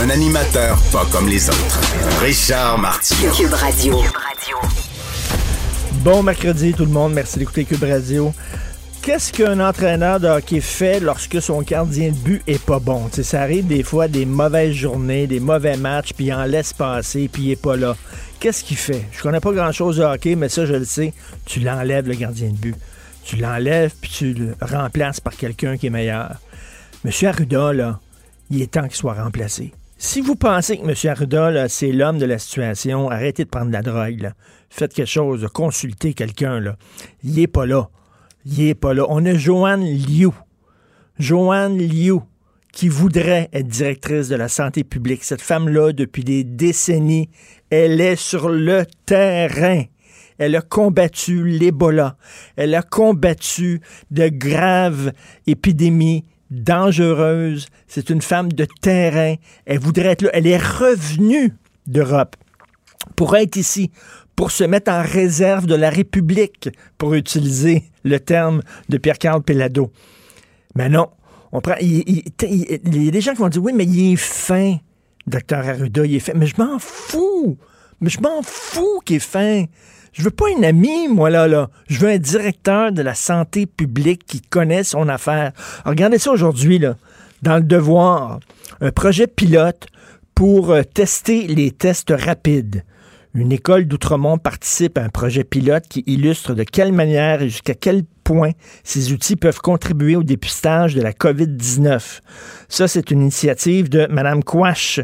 Un animateur pas comme les autres. Richard Martineau. Cube Radio. Bon mercredi tout le monde, merci d'écouter Cube Radio. Qu'est-ce qu'un entraîneur de hockey fait lorsque son gardien de but est pas bon? T'sais, ça arrive des fois des mauvaises journées, des mauvais matchs, puis il en laisse passer, puis il est pas là. Qu'est-ce qu'il fait? Je connais pas grand-chose de hockey, mais ça, je le sais. Tu l'enlèves, le gardien de but. Tu l'enlèves, puis tu le remplaces par quelqu'un qui est meilleur. Monsieur Arruda, là, il est temps qu'il soit remplacé. Si vous pensez que M. Arruda, c'est l'homme de la situation, arrêtez de prendre la drogue. Faites quelque chose, consultez quelqu'un. Il est pas là. Il est pas là. On a Joanne Liu. Joanne Liu, qui voudrait être directrice de la santé publique. Cette femme-là, depuis des décennies, elle est sur le terrain. Elle a combattu l'Ebola. Elle a combattu de graves épidémies dangereuses. C'est une femme de terrain. Elle voudrait être là. Elle est revenue d'Europe pour être ici, pour se mettre en réserve de la République, pour utiliser le terme de Pierre-Carl Pellado. Mais non, on prend, il y a des gens qui vont dire, oui, mais il est fin, docteur Arruda, il est fin. Mais je m'en fous. Mais je m'en fous qu'il est fin. Je veux pas un ami, moi, là, là. Je veux un directeur de la santé publique qui connaît son affaire. Regardez ça aujourd'hui, dans le devoir. Un projet pilote pour euh, tester les tests rapides. Une école d'Outremont participe à un projet pilote qui illustre de quelle manière et jusqu'à quel point ces outils peuvent contribuer au dépistage de la COVID-19. Ça, c'est une initiative de Mme Quash,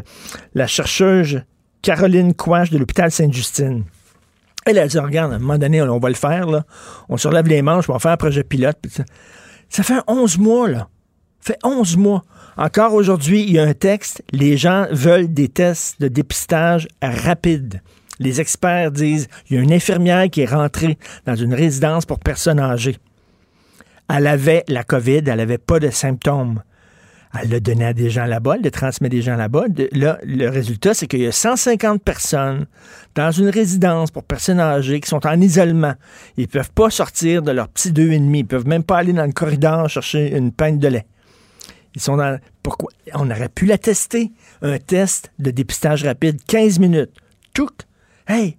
la chercheuse Caroline Quash de l'hôpital Sainte-Justine. Elle a dit, regarde, à un moment donné, on va le faire. On se relève les manches, on va faire un projet pilote. Ça fait 11 mois, là. Ça fait 11 mois. Encore aujourd'hui, il y a un texte. Les gens veulent des tests de dépistage rapides. Les experts disent, il y a une infirmière qui est rentrée dans une résidence pour personnes âgées. Elle avait la COVID, elle n'avait pas de symptômes. Elle l'a donné à des gens là-bas, elle le transmet des gens là-bas. Là, le résultat, c'est qu'il y a 150 personnes dans une résidence pour personnes âgées qui sont en isolement. Ils ne peuvent pas sortir de leur petit deux et demi. Ils peuvent même pas aller dans le corridor chercher une pinte de lait. Ils sont dans. Pourquoi? On aurait pu la tester. Un test de dépistage rapide, 15 minutes. Tchouk! Hey!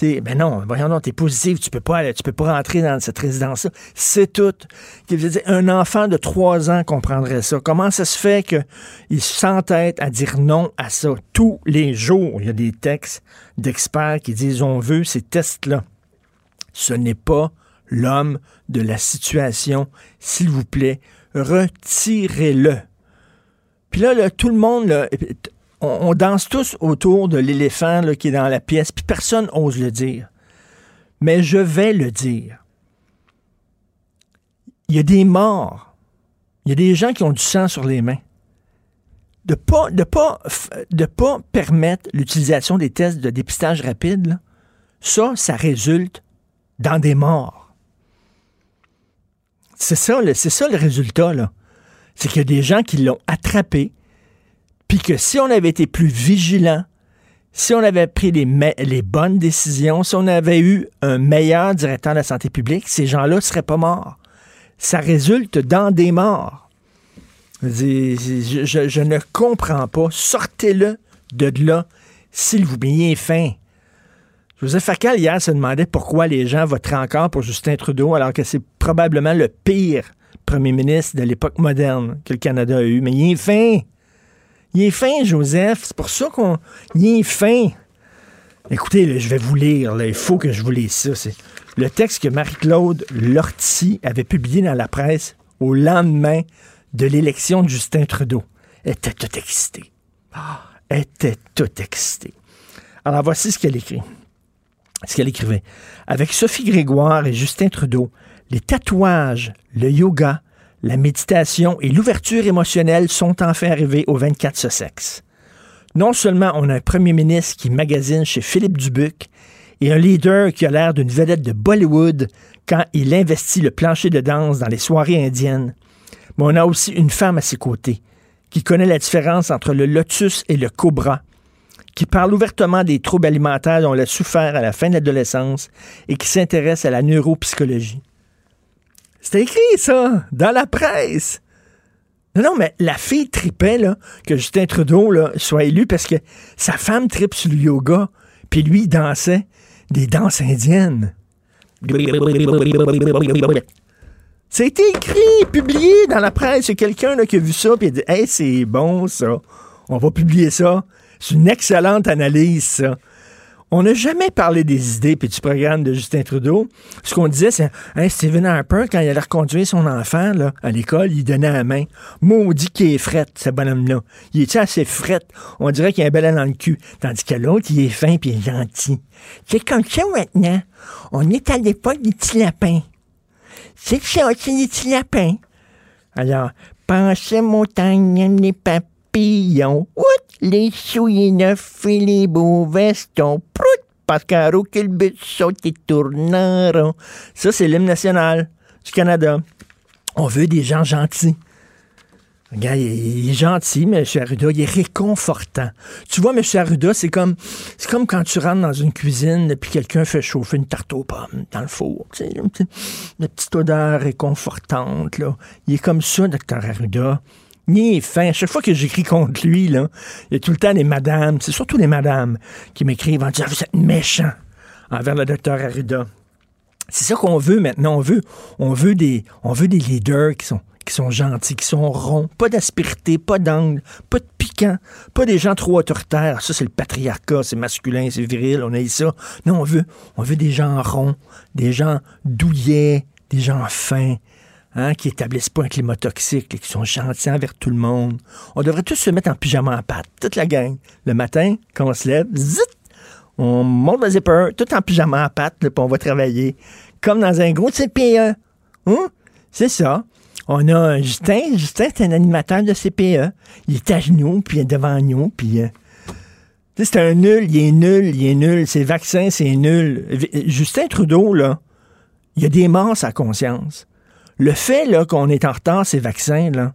T'es, ben non, voyons donc, t'es positif, tu peux pas aller- tu peux pas rentrer dans cette résidence-là. C'est tout. Un enfant de 3 ans comprendrait ça. Comment ça se fait qu'il s'entête à dire non à ça? Tous les jours? Il y a des textes d'experts qui disent on veut ces tests-là. Ce n'est pas l'homme de la situation. S'il vous plaît, retirez-le. Puis là, là, tout le monde, on, danse tous autour de l'éléphant qui est dans la pièce, puis personne ose le dire. Mais je vais le dire. Il y a des morts. Il y a des gens qui ont du sang sur les mains. De pas, de pas, de pas permettre l'utilisation des tests de dépistage rapide, ça, ça résulte dans des morts. C'est ça, c'est ça le résultat, là. C'est qu'il y a des gens qui l'ont attrapé, puis que si on avait été plus vigilant, si on avait pris les, bonnes décisions, si on avait eu un meilleur directeur de la santé publique, ces gens-là ne seraient pas morts. Ça résulte dans des morts. Je, ne comprends pas. Sortez-le de là, s'il vous plaît. Fin. Joseph Facal, hier, se demandait pourquoi les gens voteraient encore pour Justin Trudeau, alors que c'est probablement le pire premier ministre de l'époque moderne que le Canada a eu. Mais il est fin. Il est fin, Joseph. C'est pour ça qu'on. Il est fin. Écoutez, je vais vous lire. Il faut que je vous lise ça. C'est le texte que Marie-Claude Lortie avait publié dans la presse au lendemain de l'élection de Justin Trudeau. Elle était toute excitée. Elle était toute excitée. Alors, voici ce qu'elle écrit. Ce qu'elle écrivait. Avec Sophie Grégoire et Justin Trudeau, les tatouages, le yoga, La méditation et l'ouverture émotionnelle sont enfin arrivées au 24 Sussex. Non seulement on a un premier ministre qui magasine chez Philippe Dubuc et un leader qui a l'air d'une vedette de Bollywood quand il investit le plancher de danse dans les soirées indiennes, mais on a aussi une femme à ses côtés qui connaît la différence entre le lotus et le cobra, qui parle ouvertement des troubles alimentaires dont elle a souffert à la fin de l'adolescence et qui s'intéresse à la neuropsychologie. C'est écrit, ça, dans la presse. Non, non, mais la fille tripait, là, que Justin Trudeau, là, soit élu parce que sa femme tripe sur le yoga, puis lui, dansait des danses indiennes. C'est écrit, publié dans la presse. Il y quelqu'un qui a vu ça et a dit Hey, c'est bon ça. On va publier ça. C'est une excellente analyse, ça. On n'a jamais parlé des idées et du programme de Justin Trudeau. Ce qu'on disait, c'est hey, Stephen Harper, quand il allait reconduire son enfant là, à l'école, il donnait la main. Maudit qu'il est fret, ce bonhomme-là. Il est assez fret? On dirait qu'il a un bel dans le cul. Tandis que l'autre, il est fin et il est gentil. C'est comme ça maintenant. On est à l'époque des petits lapins. C'est ça, c'est des petits lapins. Alors, pensez montagne, les papillons. Ouh, les souliers neufs et les beaux vestons. Prout, parce le but saute et tourne Ça, c'est l'hymne national du Canada. On veut des gens gentils. Regarde, il est gentil, M. Arruda, il est réconfortant. Tu vois, M. Arruda, c'est comme, c'est comme quand tu rentres dans une cuisine puis quelqu'un fait chauffer une tarte aux pommes dans le four. Tu sais, une, petite, odeur réconfortante. Il est comme ça, Dr. Arruda. Est fin. Chaque fois que j'écris contre lui, là, il y a tout le temps des madames, c'est surtout les madames qui m'écrivent en disant Vous êtes méchant envers le docteur Arruda. C'est ça qu'on veut maintenant. On veut, on veut des, on veut des leaders qui sont gentils, qui sont ronds, pas d'aspérité, pas d'angle, pas de piquant, pas des gens trop autoritaires. Ça, c'est le patriarcat, c'est masculin, c'est viril, on a ça. Non, on veut, on veut des gens ronds, des gens douillets, des gens fins, hein, qui établissent pas un climat toxique, et qui sont gentils envers tout le monde. On devrait tous se mettre en pyjama en pâte, toute la gang. Le matin, quand on se lève, zit, on monte le zipper, tout en pyjama en pâte, puis on va travailler. Comme dans un gros CPE. Hein? C'est ça. On a Justin. Justin, c'est un animateur de CPE. Il est à genoux, puis il est devant nous, puis... Euh, c'est un nul, il est nul, il est nul. Ses vaccins, c'est nul. Justin Trudeau, là, il a des morts à conscience. Le fait qu'on est en retard, ces vaccins, là,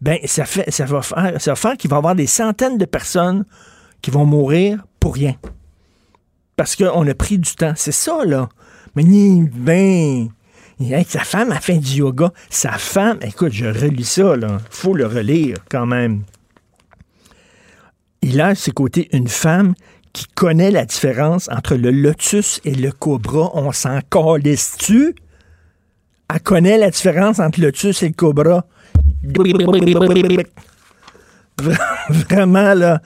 ben, ça, fait, ça va faire, faire qu'il va y avoir des centaines de personnes qui vont mourir pour rien. Parce qu'on a pris du temps. C'est ça, là. Mais ben, sa femme a fait du yoga. Sa femme, écoute, je relis ça, là. Faut le relire quand même. Il a à ses côtés une femme qui connaît la différence entre le lotus et le cobra. On s'en calisse-tu? Elle connaît la différence entre le lotus et le cobra. Vraiment, là,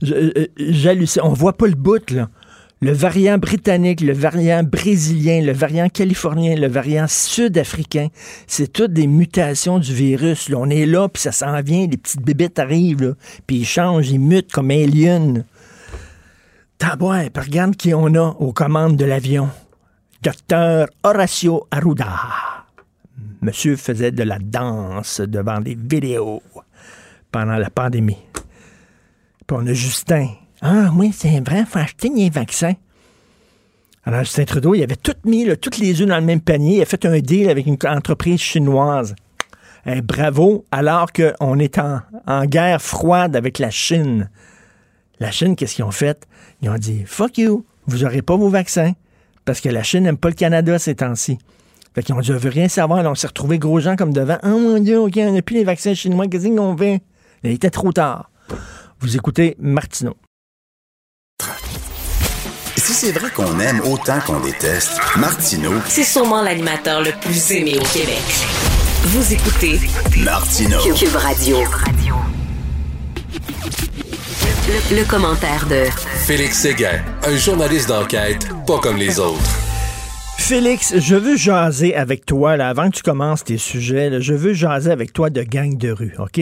j'hallucine. On voit pas le bout, là le variant britannique, le variant brésilien, le variant californien, le variant sud-africain, c'est toutes des mutations du virus. On est là, puis ça s'en vient, les petites bébêtes arrivent, puis ils changent, ils mutent comme aliens. Tabouin, regarde qui on a aux commandes de l'avion. Docteur Horacio Arruda. Monsieur faisait de la danse devant des vidéos pendant la pandémie. Puis on a Justin, ah oui, c'est vrai, il faut acheter des vaccins. Alors, Justin Trudeau, il avait tout mis, toutes les œufs dans le même panier. Il a fait un deal avec une entreprise chinoise. Eh, bravo, alors qu'on est en, guerre froide avec la Chine. La Chine, qu'est-ce qu'ils ont fait? Ils ont dit, fuck you, vous n'aurez pas vos vaccins. Parce que la Chine n'aime pas le Canada ces temps-ci. Fait qu'ils ont dit, on veut rien savoir. on s'est retrouvé gros gens comme devant. Oh mon Dieu, OK, on n'a plus les vaccins chinois. Qu'est-ce qu'on fait? Il était trop tard. Vous écoutez Martineau. Si c'est vrai qu'on aime autant qu'on déteste, Martineau. C'est sûrement l'animateur le plus aimé au Québec. Vous écoutez Martineau. Cube Radio. Le, commentaire de Félix Séguin, un journaliste d'enquête pas comme les autres. Félix, je veux jaser avec toi, là, avant que tu commences tes sujets, je veux jaser avec toi de gang de rue, OK?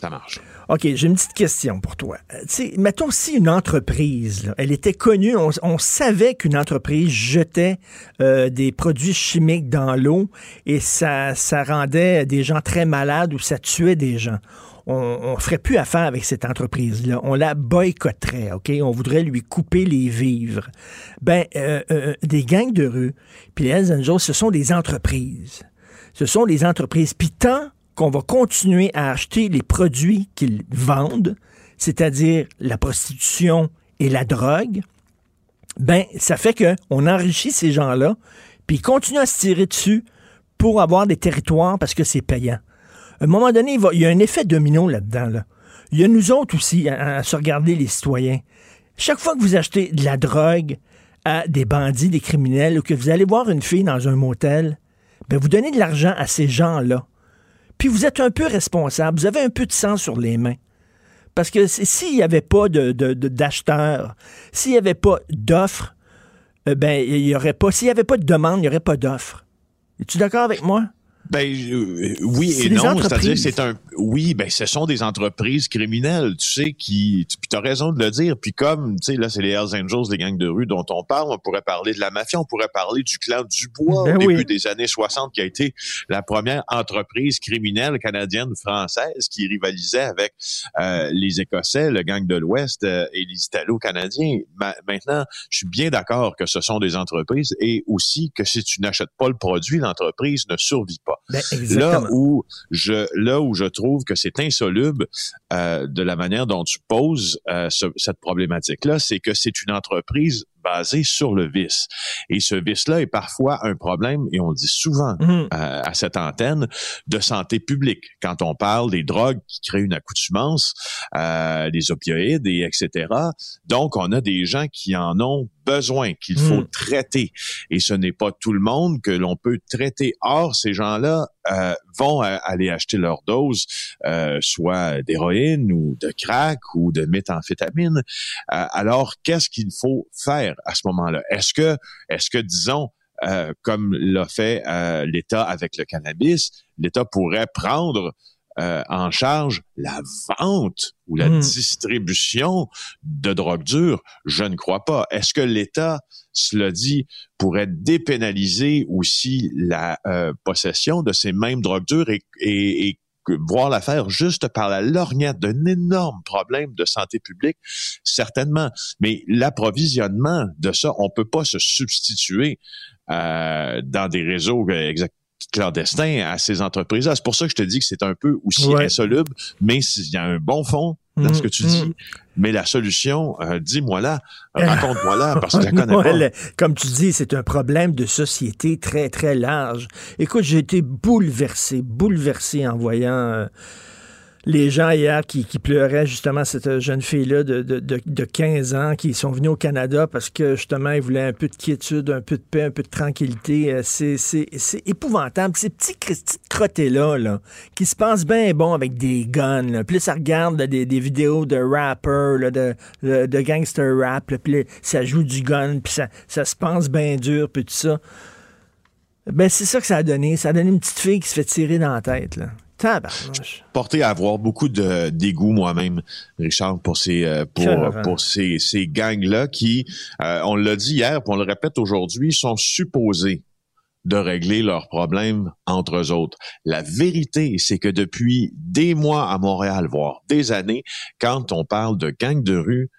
ça marche. OK, j'ai une petite question pour toi. Euh, sais, mettons si une entreprise, elle était connue, on, savait qu'une entreprise jetait euh, des produits chimiques dans l'eau et ça, ça rendait des gens très malades ou ça tuait des gens. On ne ferait plus affaire avec cette entreprise-là. On la boycotterait, OK? On voudrait lui couper les vivres. Ben, euh, des gangs de rue, puis les Hells Angels, ce sont des entreprises. Ce sont des entreprises. Puis tant qu'on va continuer à acheter les produits qu'ils vendent, c'est-à-dire la prostitution et la drogue, ben ça fait que on enrichit ces gens-là, puis ils continuent à se tirer dessus pour avoir des territoires parce que c'est payant. À un moment donné, il, y a un effet domino là-dedans. Là. Il y a nous autres aussi à, se regarder les citoyens. Chaque fois que vous achetez de la drogue à des bandits, des criminels, ou que vous allez voir une fille dans un motel, ben vous donnez de l'argent à ces gens-là puis vous êtes un peu responsable, vous avez un peu de sang sur les mains. Parce que s'il n'y avait pas d'acheteurs, de, s'il n'y avait pas d'offres, euh, ben, il y aurait pas. S'il n'y avait pas de demande, il n'y aurait pas d'offres. Es-tu d'accord avec moi? Ben euh, oui et non, c'est-à-dire c'est un oui, ben ce sont des entreprises criminelles, tu sais qui tu as raison de le dire, puis comme tu sais là c'est les Hells Angels, les gangs de rue dont on parle, on pourrait parler de la mafia, on pourrait parler du clan Dubois ben au début des années 60 qui a été la première entreprise criminelle canadienne française qui rivalisait avec euh, les Écossais, le gang de l'Ouest euh, et les Italo-Canadiens. maintenant, je suis bien d'accord que ce sont des entreprises et aussi que si tu n'achètes pas le produit, l'entreprise ne survit pas. Ben, là où je là où je trouve que c'est insoluble euh, de la manière dont tu poses euh, cette problématique là, c'est que c'est une entreprise basé sur le vice. Et ce vice-là est parfois un problème, et on le dit souvent mmh. euh, à cette antenne, de santé publique. Quand on parle des drogues qui créent une accoutumance, euh, des opioïdes, et etc. Donc, on a des gens qui en ont besoin, qu'il faut mmh. traiter. Et ce n'est pas tout le monde que l'on peut traiter. Or, ces gens-là euh, vont aller acheter leur dose, euh, soit d'héroïne ou de crack ou de méthamphétamine. alors, qu'est-ce qu'il faut faire? À ce moment-là? Est-ce que, est-ce que, disons, euh, comme l'a fait euh, l'État avec le cannabis, l'État pourrait prendre euh, en charge la vente ou la hmm. distribution de drogue dure? Je ne crois pas. Est-ce que l'État, cela dit, pourrait dépénaliser aussi la possession de ces mêmes drogues dures et, et, et voir l'affaire juste par la lorgnette d'un énorme problème de santé publique, certainement. Mais l'approvisionnement de ça, on peut pas se substituer euh, dans des réseaux clandestins à ces entreprises-là. C'est pour ça que je te dis que c'est un peu aussi insoluble, mais il y a un bon fond dans ce que tu dis. Mm. Mais la solution, euh, dis-moi là, raconte-moi là, parce que je la connais pas. Comme tu dis, c'est un problème de société très, très large. Écoute, j'ai été bouleversé, bouleversé en voyant... Euh, les gens hier qui, pleuraient justement cette jeune fille-là de, de, 15 ans qui sont venus au Canada parce que justement ils voulaient un peu de quiétude, un peu de paix, un peu de tranquillité. Euh, c'est, épouvantable. Ces petits petites crottés-là là, qui se pensent bien bon avec des guns. Là. Puis ça regarde des, vidéos de rappers, de, de, gangster rap, puis ça joue du gun, puis ça, ça se pense bien dur, puis tout ça. Ben, c'est ça que ça a donné. Ça a donné une petite fille qui se fait tirer dans la tête. Là. Je porté à avoir beaucoup de dégoût moi-même, Richard, pour ces euh, pour pour ces, ces gangs-là qui, euh, on l'a dit hier, puis on le répète aujourd'hui, sont supposés de régler leurs problèmes entre eux autres. La vérité, c'est que depuis des mois à Montréal, voire des années, quand on parle de gangs de rue,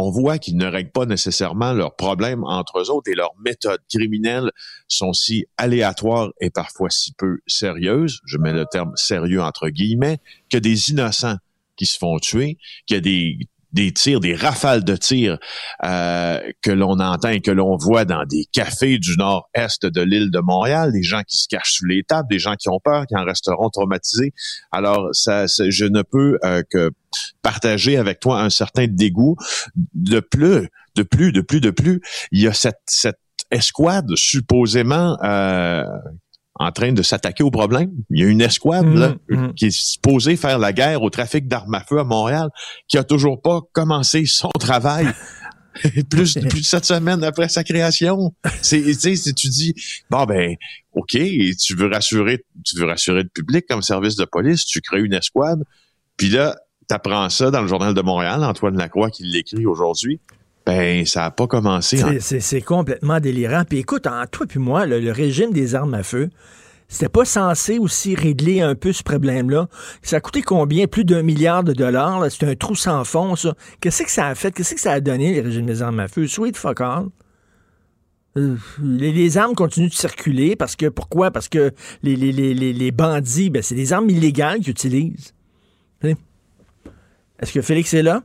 on voit qu'ils ne règlent pas nécessairement leurs problèmes entre eux autres et leurs méthodes criminelles sont si aléatoires et parfois si peu sérieuses, je mets le terme sérieux entre guillemets, que des innocents qui se font tuer, qu'il y a des des tirs, des rafales de tirs euh, que l'on entend et que l'on voit dans des cafés du nord-est de l'île de Montréal, des gens qui se cachent sous les tables, des gens qui ont peur, qui en resteront traumatisés. Alors, ça, je ne peux euh, que partager avec toi un certain dégoût. De plus, de plus, de plus, de plus, il y a cette, cette escouade supposément euh, en train de s'attaquer au problème. Il y a une escouade là, mmh, mmh. qui est supposée faire la guerre au trafic d'armes à feu à Montréal, qui a toujours pas commencé son travail. plus, plus de sept semaines après sa création. C'est, tu dis, bon ben, ok, tu veux rassurer, tu veux rassurer le public comme service de police, tu crées une escouade, Puis là, t'apprends ça dans le Journal de Montréal, Antoine Lacroix qui l'écrit aujourd'hui. Ben, ça n'a pas commencé. hein. C'est complètement délirant. Puis écoute, toi puis moi, le, régime des armes à feu, c'était pas censé aussi régler un peu ce problème-là. Ça a coûté combien? Plus d'un milliard de dollars. C'est un trou sans fond, ça. Qu'est-ce que ça a fait? Qu'est-ce que ça a donné, les régimes des armes à feu? Sweet fuck all. Euh, Les, armes continuent de circuler parce que pourquoi? Parce que les, les- les bandits, ben, c'est des armes illégales qu'ils utilisent. Est-ce que Félix est là?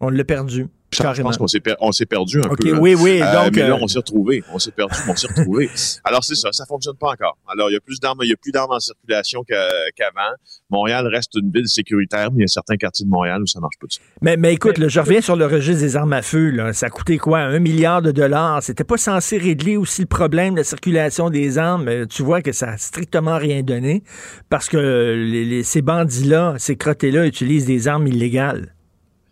On l'a perdu. Je pense qu'on s'est per- on s'est perdu un peu. oui, oui. Euh, donc, mais là, euh, on s'est retrouvés. On s'est perdu, mais on s'est retrouvés. Alors, c'est ça, ça fonctionne pas encore. Alors, il y a plus d'armes, il y a plus d'armes en circulation qu'a- qu'avant. Montréal reste une ville sécuritaire, mais il y a certains quartiers de Montréal où ça marche pas. du tout. Mais, mais écoute, là, je reviens sur le registre des armes à feu. Là. Ça a coûté quoi? Un milliard de dollars. C'était pas censé régler aussi le problème de la circulation des armes. Euh, Tu vois que ça a strictement rien donné parce que les- les- ces bandits-là, ces crottés-là utilisent des armes illégales.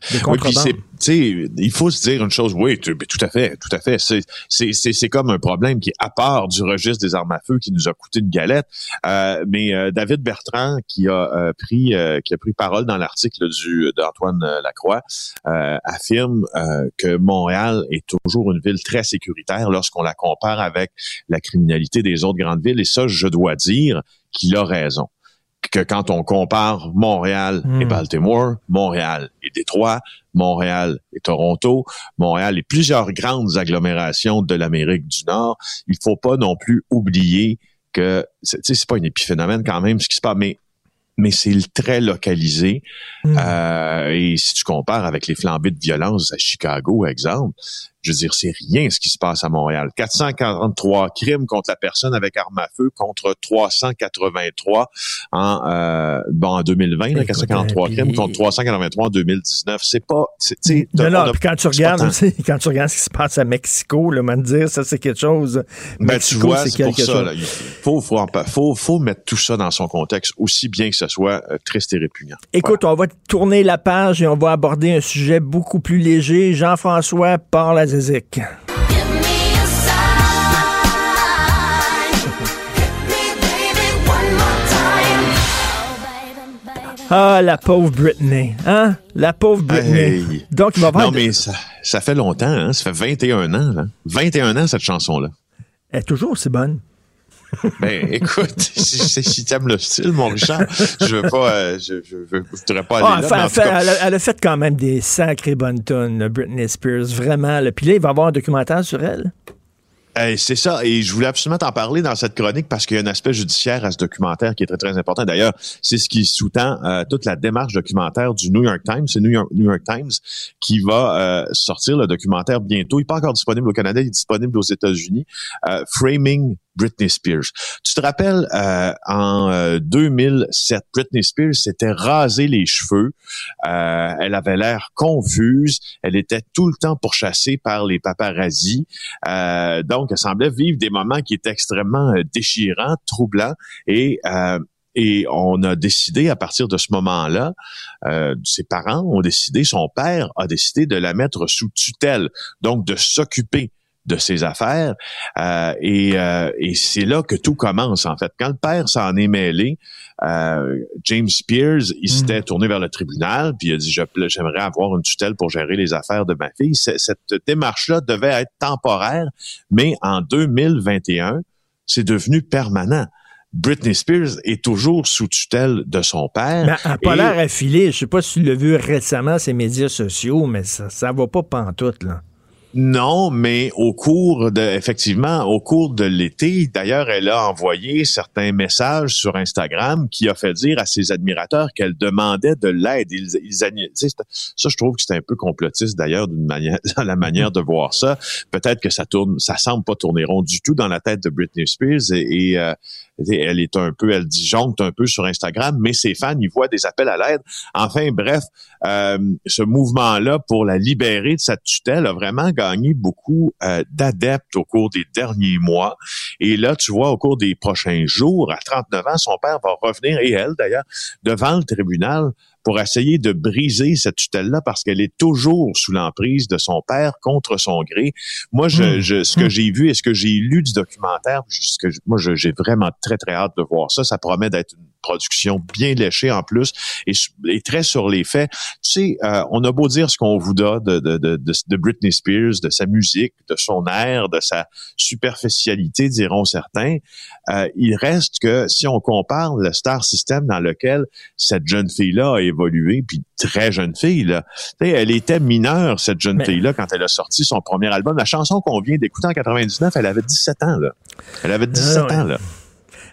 Oui, puis contrebande. c'est, tu sais, il faut se dire une chose. Oui, tu- tout à fait, tout à fait. C'est, c'est, c'est, c'est comme un problème qui est à part du registre des armes à feu qui nous a coûté une galette. Euh, mais euh, David Bertrand, qui a euh, pris, euh, qui a pris parole dans l'article du d'Antoine euh, Lacroix, euh, affirme euh, que Montréal est toujours une ville très sécuritaire lorsqu'on la compare avec la criminalité des autres grandes villes. Et ça, je dois dire qu'il a raison que quand on compare Montréal et Hmm. Baltimore, Montréal et Détroit, Montréal et Toronto, Montréal et plusieurs grandes agglomérations de l'Amérique du Nord, il faut pas non plus oublier que c'est pas un épiphénomène quand même ce qui se passe, mais mais c'est très localisé. Mm. Euh, et si tu compares avec les flambées de violence à Chicago, exemple, je veux dire, c'est rien ce qui se passe à Montréal. 443 crimes contre la personne avec arme à feu contre 383 en, euh, bon, en 2020, là, Écoute, 443 euh, crimes contre 383 en 2019. C'est pas, tu Non, on non, a- puis quand tu regardes aussi, quand tu regardes ce qui se passe à Mexico, là, me dire, ça, c'est quelque chose. Ben, tu Mexico, vois, c'est pour ça. Là. Il faut, faut, faut, faut mettre tout ça dans son contexte, aussi bien que ce soit euh, triste et répugnant. Écoute, on va tourner la page et on va aborder un sujet beaucoup plus léger. Jean-François parle à Zézic. Give me a sign. Hit me, baby, one more time. Baby, baby. Ah, la pauvre Britney. Hein? La pauvre Britney. Hey. Donc, il va avoir... Non, mais ça, ça fait longtemps, hein? ça fait 21 ans. Là. 21 ans, cette chanson-là. Elle est toujours aussi bonne. Ben, écoute, si, si, si t'aimes le style, mon Richard, je veux pas, euh, je, je, je voudrais pas aller Ah, là, enfin, mais en tout enfin, cas, elle, a, elle a fait quand même des sacrées bonnes tonnes, Britney Spears, vraiment. Puis là, il va y avoir un documentaire sur elle? Hey, c'est ça, et je voulais absolument t'en parler dans cette chronique parce qu'il y a un aspect judiciaire à ce documentaire qui est très, très important. D'ailleurs, c'est ce qui sous-tend euh, toute la démarche documentaire du New York Times. C'est New York, New York Times qui va euh, sortir le documentaire bientôt. Il n'est pas encore disponible au Canada, il est disponible aux États-Unis. Euh, Framing Britney Spears. Tu te rappelles, euh, en euh, 2007, Britney Spears s'était rasé les cheveux. Euh, elle avait l'air confuse. Elle était tout le temps pourchassée par les paparazzis. Euh, donc, elle semblait vivre des moments qui étaient extrêmement euh, déchirants, troublants. Et, euh, et on a décidé, à partir de ce moment-là, euh, ses parents ont décidé, son père a décidé de la mettre sous tutelle, donc de s'occuper de ses affaires. Euh, et euh, et c'est là que tout commence, en fait. Quand le père s'en est mêlé, euh, James Spears, il s'était tourné vers le tribunal, puis il a dit, j'aimerais avoir une tutelle pour gérer les affaires de ma fille. Cette démarche-là devait être temporaire, mais en 2021, c'est devenu permanent. Britney Spears est toujours sous tutelle de son père. Mais elle n'a pas Et- l'air affilée. Je sais pas si tu l'as vu récemment, ses médias sociaux, mais ça, ça va pas pantoute, là. Non, mais au cours de, effectivement, au cours de l'été, d'ailleurs, elle a envoyé certains messages sur Instagram qui a fait dire à ses admirateurs qu'elle demandait de l'aide. Ils, ils, ça, je trouve que c'est un peu complotiste d'ailleurs d'une manière, dans la manière de voir ça. Peut-être que ça tourne, ça semble pas tourner rond du tout dans la tête de Britney Spears et, euh, elle est un peu, elle disjoncte un peu sur Instagram, mais ses fans, ils voient des appels à l'aide. Enfin, bref, euh, ce mouvement-là pour la libérer de sa tutelle a vraiment gagné beaucoup euh, d'adeptes au cours des derniers mois. Et là, tu vois, au cours des prochains jours, à 39 ans, son père va revenir, et elle d'ailleurs, devant le tribunal pour essayer de briser cette tutelle-là parce qu'elle est toujours sous l'emprise de son père contre son gré. Moi, je, Hmm. je- ce que j'ai vu et ce que j'ai lu du documentaire, ce que moi, j'ai vraiment très, très hâte de voir ça. Ça promet d'être une production bien léchée en plus et, très sur les faits. Tu sais, euh, on a beau dire ce qu'on voudra de, de, de, de, de Britney Spears, de sa musique, de son air, de sa superficialité, diront certains. Euh, il reste que si on compare le star system dans lequel cette jeune fille-là a évolué, puis très jeune fille, là, elle était mineure, cette jeune Mais- fille-là, quand elle a sorti son premier album. La chanson qu'on vient d'écouter en 99, elle avait 17 ans, là. Elle avait 17 ouais. ans, là.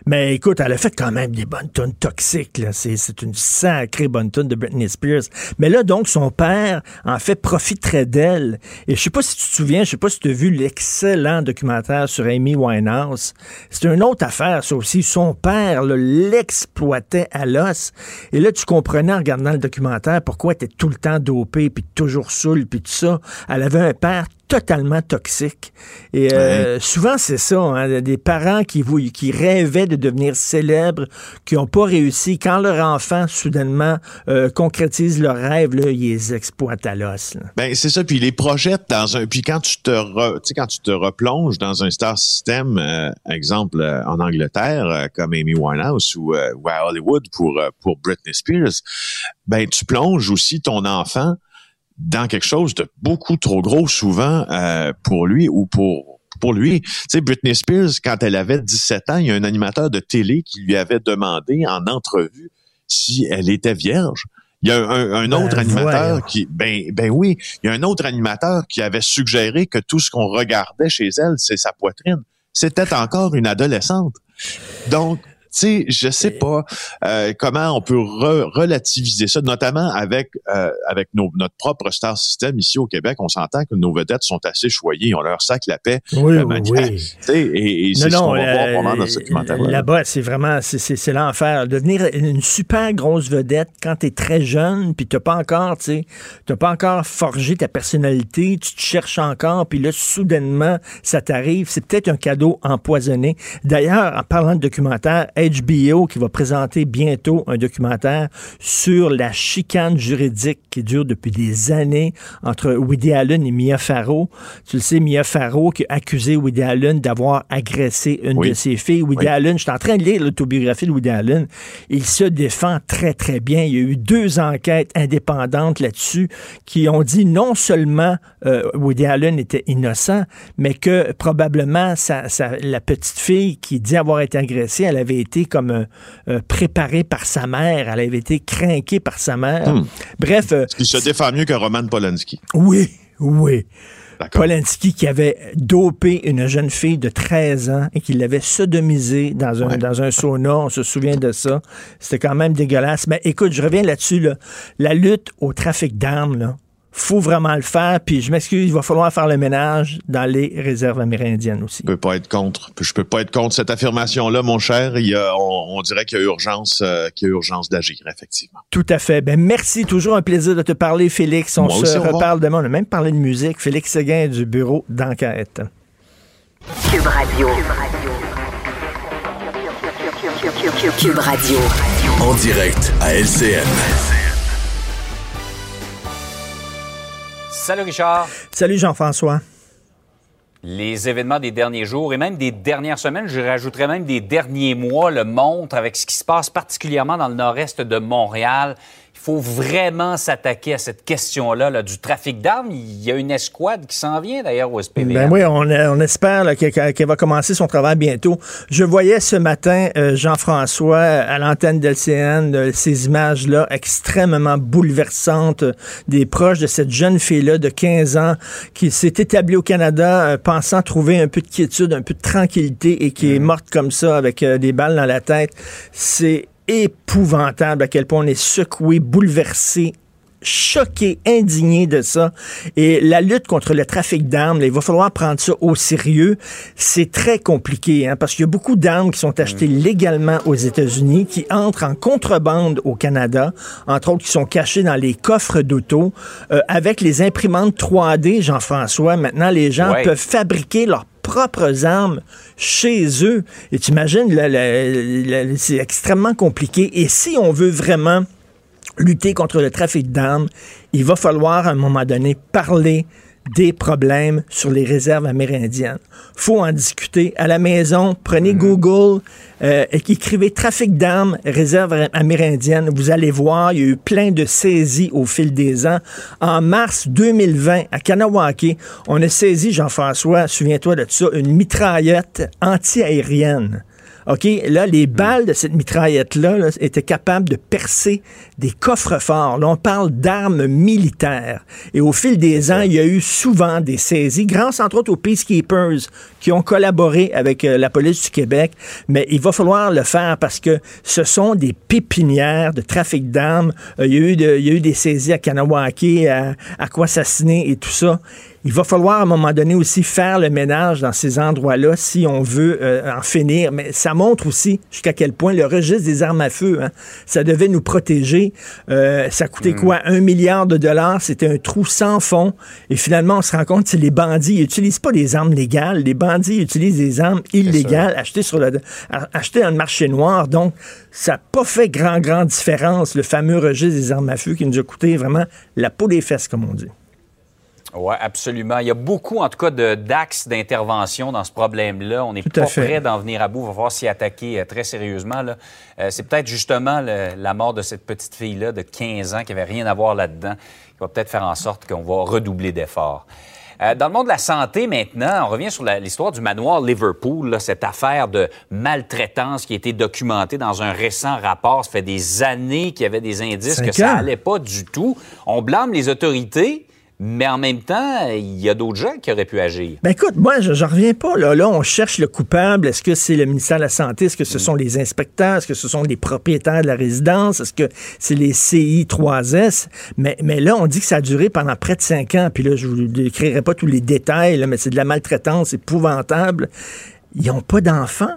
Mais écoute, elle a fait quand même des bonnes tunes toxiques. C'est, une sacrée bonne tune de Britney Spears. Mais là, donc, son père, en fait, profiterait d'elle. Et je sais pas si tu te souviens, je sais pas si tu as vu l'excellent documentaire sur Amy Winehouse. C'est une autre affaire, ça aussi. Son père l'exploitait à l'os. Et là, tu comprenais en regardant le documentaire pourquoi elle était tout le temps dopée, puis toujours saoule, puis tout ça. Elle avait un père totalement toxique. Et euh, souvent, c'est ça, hein, des parents qui, qui rêvaient de devenir célèbres, qui n'ont pas réussi. Quand leur enfant, soudainement, euh, concrétise leur rêve, là, ils les exploitent à l'os. Ben c'est ça, puis ils les projette dans un. Puis quand tu te, re- quand tu te replonges dans un star system, euh, exemple euh, en Angleterre, euh, comme Amy Winehouse ou, euh, ou à Hollywood pour euh, pour Britney Spears, ben tu plonges aussi ton enfant dans quelque chose de beaucoup trop gros souvent euh, pour lui ou pour pour lui. Tu sais, Britney Spears, quand elle avait 17 ans, il y a un animateur de télé qui lui avait demandé en entrevue si elle était vierge. Il y a un, un Ben, autre animateur qui, ben, ben oui, il y a un autre animateur qui avait suggéré que tout ce qu'on regardait chez elle, c'est sa poitrine. C'était encore une adolescente. Donc, sais, je sais pas euh, comment on peut re- relativiser ça, notamment avec euh, avec nos- notre propre star system ici au Québec. On s'entend que nos vedettes sont assez choyées, ils ont leur sac la paix. Oui, manière- oui. tu sais, Et, et c'est ce qu'on va voir pendant dans ce documentaire. Là-bas, c'est vraiment, c'est- c'est c'est l'enfer. Devenir une super grosse vedette quand t'es très jeune, puis t'as pas encore, tu sais, t'as pas encore forgé ta personnalité, tu te cherches encore, puis là, soudainement, ça t'arrive. C'est peut-être un cadeau empoisonné. D'ailleurs, en parlant de documentaire, HBO qui va présenter bientôt un documentaire sur la chicane juridique qui dure depuis des années entre Woody Allen et Mia Farrow. Tu le sais, Mia Farrow qui a accusé Woody Allen d'avoir agressé une Oui. de ses filles. Woody Oui. Allen, je suis en train de lire l'autobiographie de Woody Allen. Il se défend très, très bien. Il y a eu deux enquêtes indépendantes là-dessus qui ont dit non seulement euh, Woody Allen était innocent, mais que probablement sa- sa- la petite fille qui dit avoir été agressée, elle avait été comme euh, euh, préparée par sa mère. Elle avait été craquée par sa mère. Hmm. Bref, euh, Il se défend mieux que Roman Polanski. oui, oui. Polanski qui avait dopé une jeune fille de 13 ans et qui l'avait sodomisée dans un, Ouais. dans un sauna. On se souvient de ça. C'était quand même dégueulasse. Mais écoute, je reviens là-dessus. Là. La lutte au trafic d'armes, là, faut vraiment le faire. Puis je m'excuse, il va falloir faire le ménage dans les réserves amérindiennes aussi. Je peux pas être contre. Je peux pas être contre cette affirmation-là, mon cher. Il y a, on, on dirait qu'il y a urgence, euh, qu'il y a urgence d'agir, effectivement. Tout à fait. Ben merci. Toujours un plaisir de te parler, Félix. On Moi se aussi, reparle demain. On a même parlé de musique. Félix Séguin du bureau d'enquête. Cube Radio. Cube Radio. En direct à LCN. Salut Richard. Salut Jean-François. Les événements des derniers jours et même des dernières semaines, je rajouterais même des derniers mois, le montrent avec ce qui se passe particulièrement dans le nord-est de Montréal. Il faut vraiment s'attaquer à cette question-là là, du trafic d'armes. Il y a une escouade qui s'en vient d'ailleurs au SPVM. Ben oui, on, on espère là, qu'elle qu'elle va commencer son travail bientôt. Je voyais ce matin euh, Jean-François à l'antenne d'LCN, euh, ces images-là extrêmement bouleversantes euh, des proches de cette jeune fille-là de 15 ans qui s'est établie au Canada pensant trouver un peu de quiétude, un peu de tranquillité et qui est morte comme ça avec des balles dans la tête. C'est épouvantable à quel point on est secoué, bouleversé, choqué, indigné de ça. Et la lutte contre le trafic d'armes, il va falloir prendre ça au sérieux. C'est très compliqué, hein, parce qu'il y a beaucoup d'armes qui sont achetées légalement aux États-Unis, qui entrent en contrebande au Canada, entre autres qui sont cachées dans les coffres d'auto. Euh, avec les imprimantes 3D, Jean-François, maintenant, les gens Ouais. peuvent fabriquer leurs propres armes chez eux. Et tu imagines, c'est extrêmement compliqué. Et si on veut vraiment lutter contre le trafic d'armes, il va falloir à un moment donné parler des problèmes sur les réserves amérindiennes. faut en discuter à la maison. Prenez Google euh, et écrivez trafic d'armes, réserve amérindienne. Vous allez voir, il y a eu plein de saisies au fil des ans. En mars 2020, à Kanawake, on a saisi, Jean-François, souviens-toi de ça, une mitraillette anti-aérienne. OK, là, les balles de cette mitraillette-là là, étaient capables de percer des coffres forts. Là, on parle d'armes militaires. Et au fil des ans, il y a eu souvent des saisies, grâce entre autres aux Peacekeepers qui ont collaboré avec euh, la police du Québec. Mais il va falloir le faire parce que ce sont des pépinières de trafic d'armes. Euh, il, y a eu de- il y a eu des saisies à Kanawake, à, à et tout ça. Il va falloir à un moment donné aussi faire le ménage dans ces endroits-là si on veut euh, en finir. Mais ça montre aussi jusqu'à quel point le registre des armes à feu, hein, ça devait nous protéger. Euh, ça coûtait quoi? Un milliard de dollars. C'était un trou sans fond. Et finalement, on se rend compte que les bandits n'utilisent pas des armes légales. Les bandits utilisent des armes illégales achetées sur le achetées dans le marché noir. Donc, ça n'a pas fait grand, grande différence, le fameux registre des armes à feu qui nous a coûté vraiment la peau des fesses, comme on dit. Oui, absolument. Il y a beaucoup, en tout cas, d'axes d'intervention dans ce problème-là. On n'est pas fait. prêt d'en venir à bout. Il va falloir s'y attaquer euh, très sérieusement. là. Euh, c'est peut-être justement le- la mort de cette petite fille-là de 15 ans qui avait rien à voir là-dedans qui va peut-être faire en sorte qu'on va redoubler d'efforts. Euh, dans le monde de la santé, maintenant, on revient sur l'histoire du manoir Liverpool, là, cette affaire de maltraitance qui a été documentée dans un récent rapport. Ça fait des années qu'il y avait des indices Cinq que ça allait pas du tout. On blâme les autorités, mais en même temps, il y a d'autres gens qui auraient pu agir. Ben écoute, moi, je n'en reviens pas. Là. là, on cherche le coupable. Est-ce que c'est le ministère de la Santé? Est-ce que ce sont les inspecteurs? Est-ce que ce sont les propriétaires de la résidence? Est-ce que c'est les CI3S? Mais, mais là, on dit que ça a duré pendant près de cinq ans. Puis là, je ne vous décrirai pas tous les détails, là, mais c'est de la maltraitance épouvantable. Ils n'ont pas d'enfants?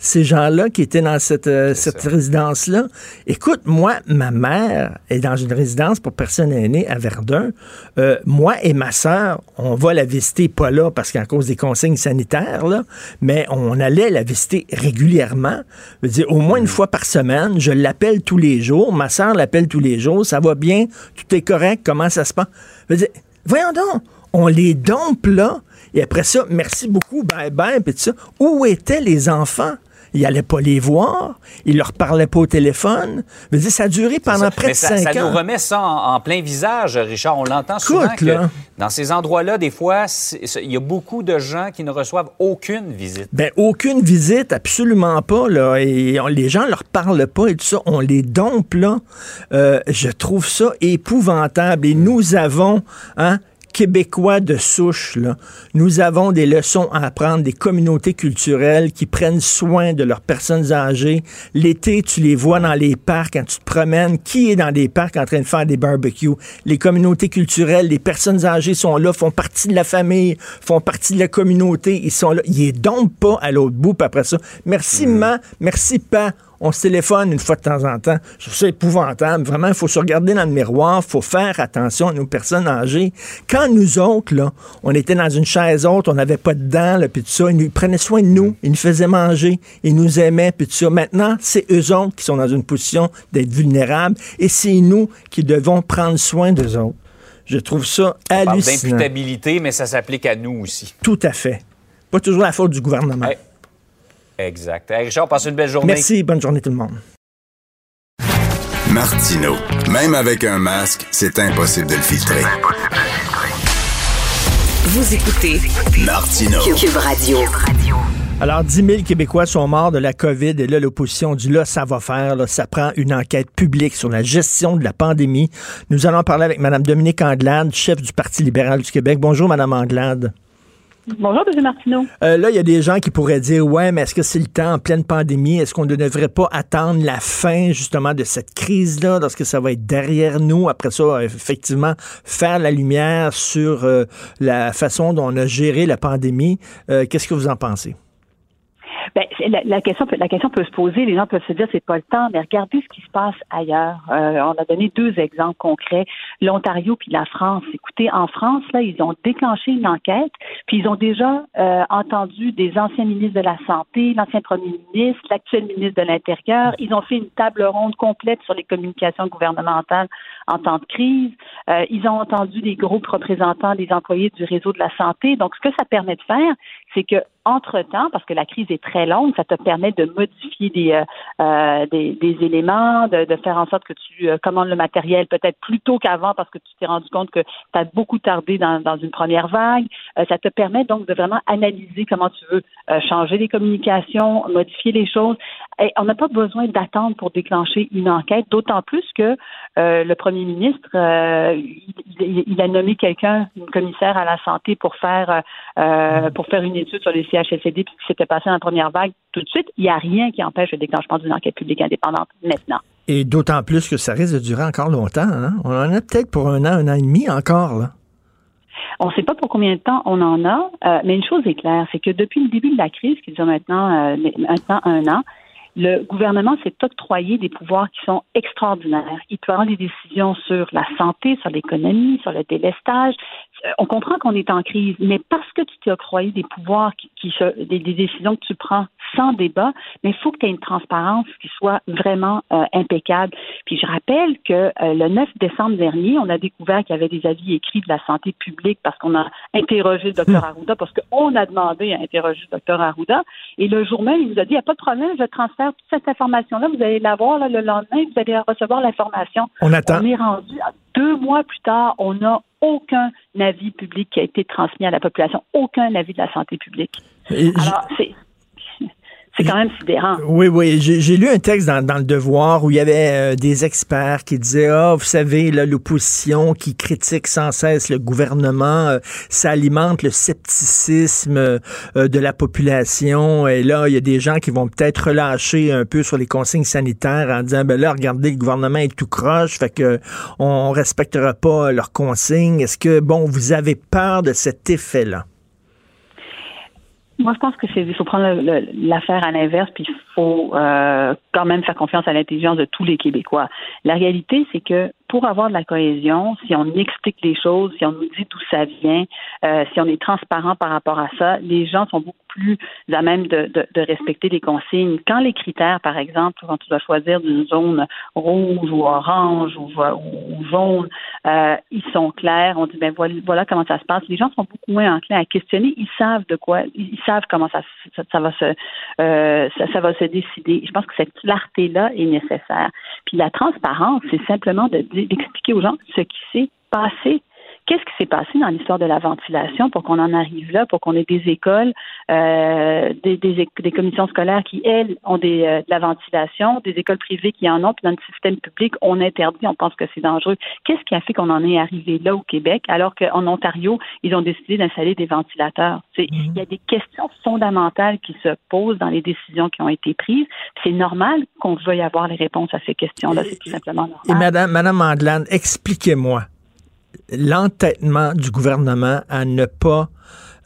Ces gens-là qui étaient dans cette, euh, cette résidence-là. Écoute, moi, ma mère est dans une résidence pour personnes aînées à Verdun. Euh, moi et ma sœur, on va la visiter, pas là parce qu'à cause des consignes sanitaires, là, mais on allait la visiter régulièrement. Je veux dire, au moins une fois par semaine. Je l'appelle tous les jours. Ma sœur l'appelle tous les jours. Ça va bien? Tout est correct? Comment ça se passe? Je veux dire, voyons donc, on les dompe là. Et après ça, merci beaucoup, bye bye, puis tout ça. Où étaient les enfants? Ils n'allaient pas les voir, ils leur parlaient pas au téléphone. Dire, ça a duré pendant Ça- près mais de ça, cinq ça ans. nous remet ça en, en plein visage, Richard. On l'entend souvent que là. dans ces endroits-là, des fois, il y a beaucoup de gens qui ne reçoivent aucune visite. Ben, aucune visite, absolument pas, là. Et on- les gens leur parlent pas et tout ça. On les dompe, là. Euh, je trouve ça épouvantable. Et nous avons, hein, Québécois de souche, là. Nous avons des leçons à apprendre, des communautés culturelles qui prennent soin de leurs personnes âgées. L'été, tu les vois dans les parcs quand tu te promènes. Qui est dans des parcs en train de faire des barbecues? Les communautés culturelles, les personnes âgées sont là, font partie de la famille, font partie de la communauté. Ils sont là. Ils les dompent pas à l'autre bout, après ça. Merci, ma, merci, pas. On se téléphone une fois de temps en temps. Je trouve ça épouvantable. Vraiment, il faut se regarder dans le miroir. Il faut faire attention à nos personnes âgées. Quand nous autres, là, on était dans une chaise haute, on n'avait pas de dents, puis tout ça, ils, nous, ils prenaient soin de nous, ils nous faisaient manger, ils nous aimaient, puis tout ça. Maintenant, c'est eux autres qui sont dans une position d'être vulnérables et c'est nous qui devons prendre soin d'eux autres. Je trouve ça On parle hallucinant. d'imputabilité, mais ça s'applique à nous aussi. Tout à fait. Pas toujours la faute du gouvernement. Hey, Exact. Hey, Richard, passe une belle journée. Merci, bonne journée tout le monde. Martino. Même avec un masque, c'est impossible de le filtrer. Vous écoutez Martino. Cube Radio. Alors, 10 000 Québécois sont morts de la COVID et là, l'opposition dit là, ça va faire, là, ça prend une enquête publique sur la gestion de la pandémie. Nous allons parler avec Mme Dominique Anglade, chef du Parti libéral du Québec. Bonjour, Mme Anglade. Bonjour, M. Martineau. Euh, là, il y a des gens qui pourraient dire, ouais, mais est-ce que c'est le temps en pleine pandémie? Est-ce qu'on ne devrait pas attendre la fin, justement, de cette crise-là, lorsque ça va être derrière nous? Après ça, effectivement, faire la lumière sur euh, la façon dont on a géré la pandémie. Euh, Qu'est-ce que vous en pensez? Ben, la, la question, peut- la question peut se poser. Les gens peuvent se dire c'est pas le temps, mais regardez ce qui se passe ailleurs. Euh, on a donné deux exemples concrets l'Ontario puis la France. Écoutez, en France là, ils ont déclenché une enquête, puis ils ont déjà euh, entendu des anciens ministres de la santé, l'ancien premier ministre, l'actuel ministre de l'Intérieur. Ils ont fait une table ronde complète sur les communications gouvernementales en temps de crise. Euh, ils ont entendu des groupes représentants des employés du réseau de la santé. Donc, ce que ça permet de faire, c'est que entre-temps, parce que la crise est très longue, ça te permet de modifier des, euh, euh, des, des éléments, de, de faire en sorte que tu euh, commandes le matériel peut-être plus tôt qu'avant parce que tu t'es rendu compte que tu as beaucoup tardé dans, dans une première vague. Euh, ça te permet donc de vraiment analyser comment tu veux euh, changer les communications, modifier les choses. Et on n'a pas besoin d'attendre pour déclencher une enquête, d'autant plus que euh, le premier ministre, il, il- a nommé quelqu'un, une commissaire à la santé, pour faire pour faire une étude sur les CHSLD puis ce qui s'était passé dans la première vague. Tout de suite, il n'y a rien qui empêche le déclenchement d'une enquête publique indépendante maintenant. Et d'autant plus que ça risque de durer encore longtemps. hein? On en a peut-être pour un an, un an et demi encore. Là. On ne sait pas pour combien de temps on en a, euh, mais une chose est claire, c'est que depuis le début de la crise, qui dure maintenant, euh, maintenant un an, le gouvernement s'est octroyé des pouvoirs qui sont extraordinaires. Il peut des décisions sur la santé, sur l'économie, sur le délestage. Euh, On comprend qu'on est en crise, mais parce que tu t'es octroyé des pouvoirs, qui, qui se- des, des décisions que tu prends sans débat, mais il faut que tu aies une transparence qui soit vraiment euh, impeccable. Puis je rappelle que euh, le 9 décembre dernier, on a découvert qu'il y avait des avis écrits de la santé publique parce qu'on a interrogé le docteur Arruda, parce qu'on a demandé à interroger le docteur Arruda. Et le jour même, il nous a dit, il n'y a pas de problème, je transfère toute cette information-là, vous allez l'avoir le lendemain, vous allez recevoir l'information. On attend. On est rendu à deux mois plus tard, on n'a aucun avis public qui a été transmis à la population, aucun avis de la santé publique. Alors, c'est c'est quand même sidérant. Oui, oui. J'ai lu un texte dans, Le Devoir où il y avait euh, des experts qui disaient Ah, vous savez, l'opposition qui critique sans cesse le gouvernement, euh, ça alimente le scepticisme euh, de la population. Et là, il y a des gens qui vont peut-être relâcher un peu sur les consignes sanitaires en disant ben là, regardez, le gouvernement est tout croche, fait que on respectera pas leurs consignes. Est-ce que, bon, vous avez peur de cet effet-là? Moi, je pense que c'est il faut prendre l'affaire à l'inverse, puis faut euh, quand même faire confiance à l'intelligence de tous les Québécois. La réalité, c'est que pour avoir de la cohésion, si on explique les choses, si on nous dit d'où ça vient, euh, si on est transparent par rapport à ça, les gens sont beaucoup plus à même de, de, de respecter les consignes. Quand les critères, par exemple, quand tu dois choisir d'une zone rouge ou orange ou, ou jaune, euh, ils sont clairs. On dit ben voilà, voilà comment ça se passe. Les gens sont beaucoup moins enclins à questionner. Ils savent de quoi, ils savent comment ça, ça, va se euh, ça va se décider. Je pense que cette clarté là est nécessaire. Puis la transparence, c'est simplement de- d'expliquer aux gens ce qui s'est passé. Qu'est-ce qui s'est passé dans l'histoire de la ventilation pour qu'on en arrive là, pour qu'on ait des écoles, euh, des, des, des commissions scolaires qui, elles, ont des, euh, de la ventilation, des écoles privées qui en ont, puis dans le système public, on interdit, on pense que c'est dangereux. Qu'est-ce qui a fait qu'on en est arrivé là au Québec, alors qu'en Ontario, ils ont décidé d'installer des ventilateurs? C'est- Il y a des questions fondamentales qui se posent dans les décisions qui ont été prises. C'est normal qu'on veuille avoir les réponses à ces questions-là. C'est tout simplement normal. Et Madame, Madame Andelane, expliquez-moi l'entêtement du gouvernement à ne pas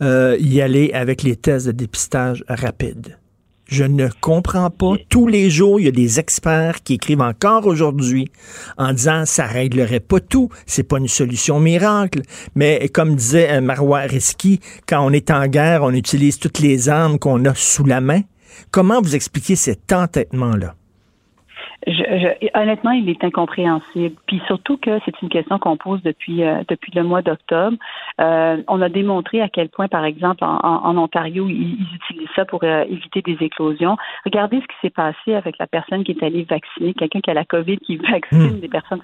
euh, y aller avec les tests de dépistage rapide. Je ne comprends pas. Tous les jours, il y a des experts qui écrivent encore aujourd'hui en disant ça réglerait pas tout, c'est pas une solution miracle. Mais comme disait euh, Marois Risky, quand on est en guerre, on utilise toutes les armes qu'on a sous la main. Comment vous expliquez cet entêtement-là? Je, je- honnêtement, il est incompréhensible. Puis surtout que c'est une question qu'on pose depuis euh, depuis le mois d'octobre. Euh, on a démontré à quel point, par exemple, en, en- Ontario, ils, ils utilisent ça pour euh, éviter des éclosions. Regardez ce qui s'est passé avec la personne qui est allée vacciner, quelqu'un qui a la COVID, qui vaccine des personnes,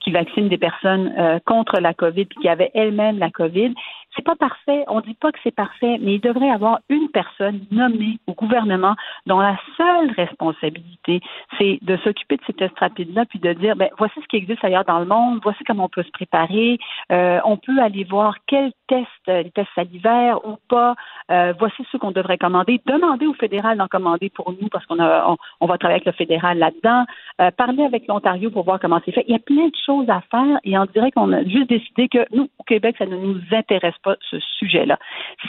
qui vaccine des personnes euh, contre la COVID, puis qui avait elle-même la COVID. C'est pas parfait. On dit pas que c'est parfait, mais il devrait y avoir une personne nommée au gouvernement dont la seule responsabilité, c'est de s'occuper de ces tests rapides-là, puis de dire, ben, voici ce qui existe ailleurs dans le monde, voici comment on peut se préparer, euh, on peut aller voir quels tests, euh, les tests salivaires ou pas, euh, voici ceux qu'on devrait commander, demander au fédéral d'en commander pour nous, parce qu'on on, on va travailler avec le fédéral là-dedans, euh, parler avec l'Ontario pour voir comment c'est fait. Il y a plein de choses à faire et on dirait qu'on a juste décidé que nous, Au Québec, ça ne nous intéresse pas, ce sujet-là.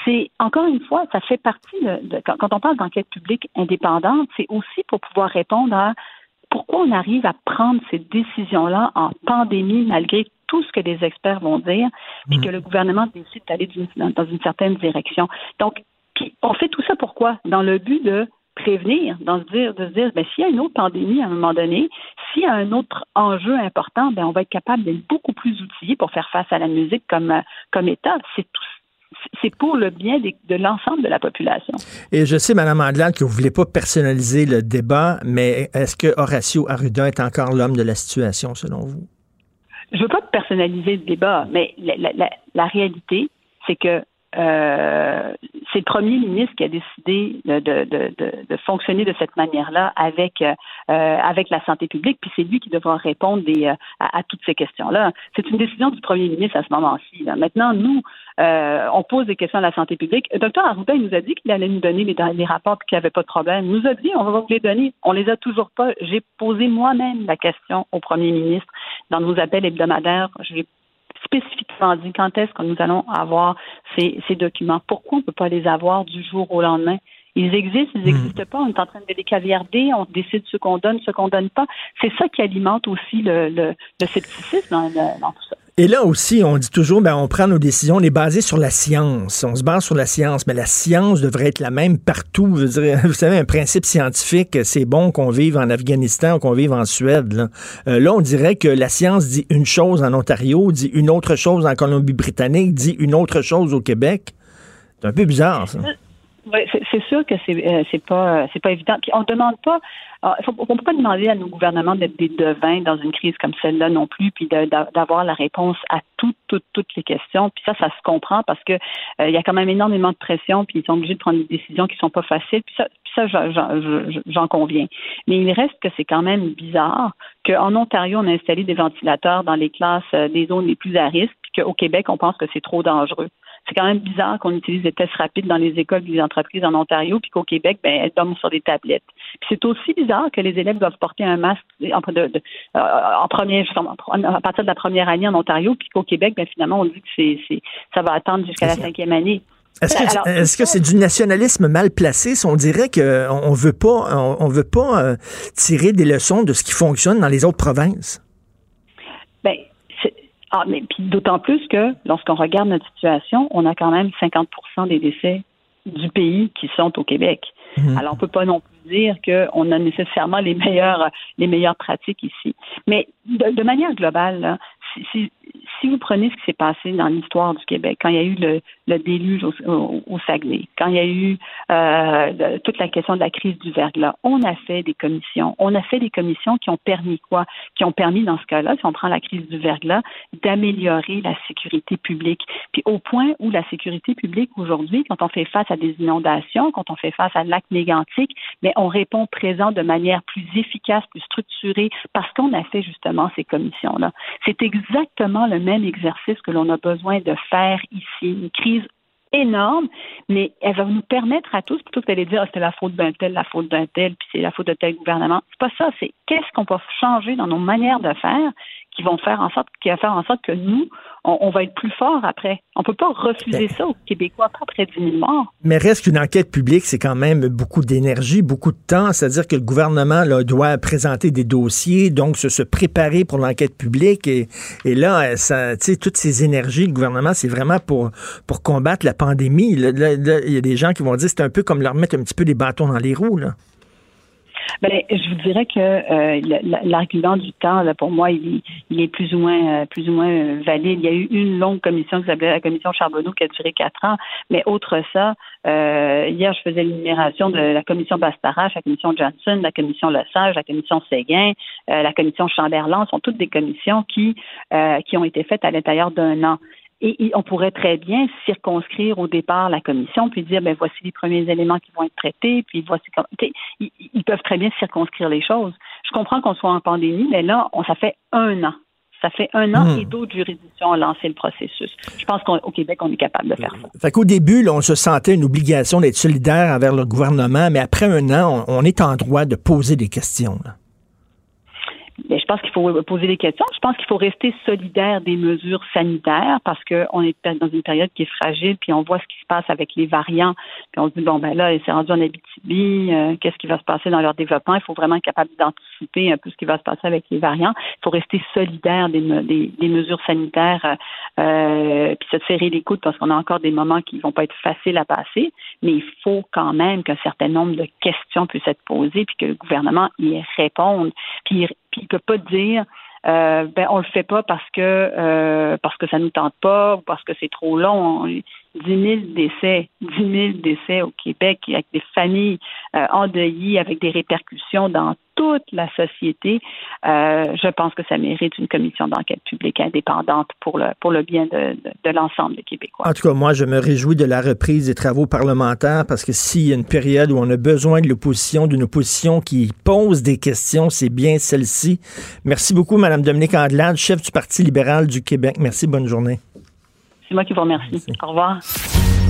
C'est, encore une fois, ça fait partie de, de- quand, quand on parle d'enquête publique indépendante, c'est aussi pour pouvoir répondre à pourquoi on arrive à prendre ces décisions-là en pandémie malgré tout ce que les experts vont dire, puis que le gouvernement décide d'aller dans une certaine direction. Donc, puis on fait tout ça pourquoi? Dans le but de prévenir, dans se dire, de se dire, ben, s'il y a une autre pandémie à un moment donné, s'il y a un autre enjeu important, ben, on va être capable d'être beaucoup plus outillés pour faire face à la musique comme, euh, comme État. C'est tout. C'est pour le bien de l'ensemble de la population. Et je sais, Mme Andelade, que vous voulez pas personnaliser le débat, mais est-ce que Horacio Arruda est encore l'homme de la situation, selon vous? je veux pas personnaliser le débat, mais la, la- la- la réalité, c'est que euh, c'est le premier ministre qui a décidé de, de, de, de, fonctionner de cette manière-là avec euh, avec la santé publique, puis c'est lui qui devra répondre des, euh, à, toutes ces questions-là. C'est une décision du premier ministre à ce moment-ci. Maintenant, nous, euh, on pose des questions à la santé publique. Docteur Arruda, il nous a dit qu'il allait nous donner les, rapports puis qu'il n'y avait pas de problème. Il nous a dit, on va vous les donner. On les a toujours pas. J'ai posé moi-même la question au premier ministre dans nos appels hebdomadaires. Spécifiquement dit quand est-ce que nous allons avoir ces, ces documents. Pourquoi on ne peut pas les avoir du jour au lendemain? Ils existent, ils n'existent pas. On est en train de les caviarder, on décide ce qu'on donne, ce qu'on donne pas. C'est ça qui alimente aussi le, le, le scepticisme dans, le- dans tout ça. Et là aussi, on dit toujours, ben, on prend nos décisions, on est basé sur la science. On se base sur la science, mais la science devrait être la même partout. Je vous savez, un principe scientifique, c'est bon qu'on vive en Afghanistan ou qu'on vive en Suède. Là. Euh, là, on dirait que la science dit une chose en Ontario, dit une autre chose en Colombie-Britannique, dit une autre chose au Québec. C'est un peu bizarre, ça. Oui, c'est sûr que c'est euh, pas pas évident. Puis on demande pas, faut- on peut pas demander à nos gouvernements d'être des devins dans une crise comme celle-là non plus, puis d'avoir la réponse à toutes toutes toutes les questions. Puis ça, ça se comprend parce que euh, il y a quand même énormément de pression, puis ils sont obligés de prendre des décisions qui sont pas faciles. Puis ça, puis ça, j'en conviens. Mais il reste que c'est quand même bizarre qu'en Ontario, on a installé des ventilateurs dans les classes euh, des zones les plus à risque, puis qu'au Québec, on pense que c'est trop dangereux. C'est quand même bizarre qu'on utilise des tests rapides dans les écoles et les entreprises en Ontario, puis qu'au Québec, ben, elles dorment sur des tablettes. Puis c'est aussi bizarre que les élèves doivent porter un masque en, de- de- euh, en première, à partir de la première année en Ontario, puis qu'au Québec, ben, finalement, on dit que c'est, c'est, ça va attendre jusqu'à la cinquième année. Est-ce que, Alors, est-ce que c'est du nationalisme mal placé si on dirait qu'on on veut pas, on, on veut pas euh, tirer des leçons de ce qui fonctionne dans les autres provinces? Ben, ah, mais puis d'autant plus que lorsqu'on regarde notre situation, on a quand même 50 des décès du pays qui sont au Québec. Alors on peut pas non plus dire qu'on a nécessairement les meilleures les meilleures pratiques ici. Mais de, de manière globale, là, si, si, si vous prenez ce qui s'est passé dans l'histoire du Québec, quand il y a eu le, déluge au, Saguenay, quand il y a eu euh, toute la question de la crise du verglas, on a fait des commissions. On a fait des commissions qui ont permis quoi? Qui ont permis, dans ce cas-là, si on prend la crise du verglas, d'améliorer la sécurité publique. Puis au point où la sécurité publique aujourd'hui, quand on fait face à des inondations, quand on fait face à lac mégantique, mais on répond présent de manière plus efficace, plus structurée, parce qu'on a fait justement ces commissions-là. C'est exactement le même exercice que l'on a besoin de faire ici. Une crise énorme, mais elle va nous permettre à tous, plutôt que d'aller dire ah, c'était la faute d'un tel, la faute d'un tel, puis c'est la faute de tel gouvernement. C'est pas ça, c'est qu'est-ce qu'on va changer dans nos manières de faire qui vont faire en sorte, qui va faire en sorte que nous, on, on va être plus forts après. On peut pas refuser ça aux Québécois pas après 10 000 morts. Mais reste qu'une enquête publique, c'est quand même beaucoup d'énergie, beaucoup de temps. C'est-à-dire que le gouvernement là, doit présenter des dossiers, donc se, se préparer pour l'enquête publique. Et, et là, ça, tu sais, toutes ces énergies, le gouvernement, c'est vraiment pour, pour combattre la pandémie. Il y a des gens qui vont dire c'est un peu comme leur mettre un petit peu des bâtons dans les roues. Là. Ben, je vous dirais que euh, l'argument du temps, là, pour moi, il, est- il est plus ou moins euh, plus ou moins euh, valide. Il y a eu une longue commission qui s'appelait la commission Charbonneau qui a duré quatre ans, mais autre ça, euh, hier je faisais l'énumération de la commission Bastarache, la commission Johnson, la commission Lesage, la commission Séguin, euh, la commission Chamberlain, sont toutes des commissions qui euh, qui ont été faites à l'intérieur d'un an. Et, et on pourrait très bien circonscrire au départ la commission, puis dire, ben voici les premiers éléments qui vont être traités, puis voici comme. tu sais, Ils, ils peuvent très bien circonscrire les choses. Je comprends qu'on soit en pandémie, mais là, on, ça fait un an. Ça fait un an Hmm. et d'autres juridictions ont lancé le processus. Je pense qu'au Québec, on est capable de faire ça. Fait qu'au début, là, on se sentait une obligation d'être solidaire envers le gouvernement, mais après un an, on, on est en droit de poser des questions. là. Mais je pense qu'il faut poser des questions. Je pense qu'il faut rester solidaire des mesures sanitaires parce qu'on est dans une période qui est fragile, puis on voit ce qui se passe avec les variants, puis on se dit bon ben là, c'est rendu en Abitibi, euh, qu'est-ce qui va se passer dans leur développement? Il faut vraiment être capable d'anticiper un peu ce qui va se passer avec les variants. Il faut rester solidaire des, me- des, des mesures sanitaires, euh, puis se serrer les coudes parce qu'on a encore des moments qui vont pas être faciles à passer, mais il faut quand même qu'un certain nombre de questions puissent être posées, puis que le gouvernement y réponde, puis puis il peut pas dire euh, ben on le fait pas parce que euh, parce que ça nous tente pas ou parce que c'est trop long. On- 10 000 décès, 10 000 décès au Québec avec des familles euh, endeuillées, avec des répercussions dans toute la société. Euh, je pense que ça mérite une commission d'enquête publique indépendante pour le pour le bien de, de, l'ensemble des Québécois. En tout cas, moi, je me réjouis de la reprise des travaux parlementaires parce que s'il y a une période où on a besoin de l'opposition, d'une opposition qui pose des questions, c'est bien celle-ci. Merci beaucoup, Mme Dominique Andelade, chef du Parti libéral du Québec. Merci, bonne journée. C'est moi qui vous remercie. Au revoir.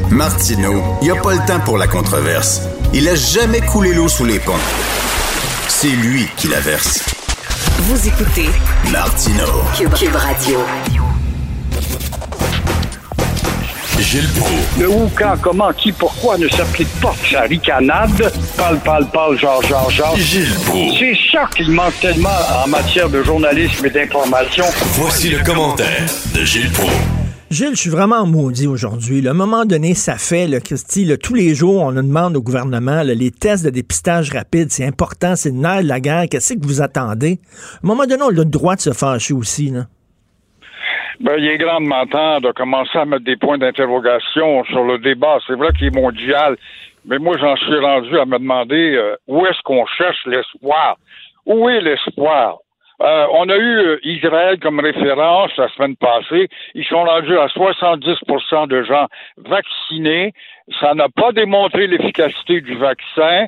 Martineau, il n'y a pas le temps pour la controverse. Il a jamais coulé l'eau sous les ponts. C'est lui qui la verse. Vous écoutez Martineau. Cube, Cube Radio. Gilles Proulx. Le où, quand, comment, qui, pourquoi ne s'applique pas sa ricanade? Parle, parle, parle, genre, genre, genre. Gilles Proulx. C'est ça qu'il manque tellement en matière de journalisme et d'information. Voici le commentaire de Gilles Proulx. Gilles, je suis vraiment maudit aujourd'hui. À un moment donné, ça fait, Christy, tous les jours, on nous demande au gouvernement les tests de dépistage rapide, c'est important, c'est le nerf de la guerre. Qu'est-ce que vous attendez? À un moment donné, on a le droit de se fâcher aussi. Là. Ben, il est grandement temps de commencer à mettre des points d'interrogation sur le débat. C'est vrai qu'il est mondial, mais moi, j'en suis rendu à me demander euh, où est-ce qu'on cherche l'espoir? Où est l'espoir? Euh, on a eu euh, Israël comme référence la semaine passée. Ils sont rendus à 70% de gens vaccinés. Ça n'a pas démontré l'efficacité du vaccin.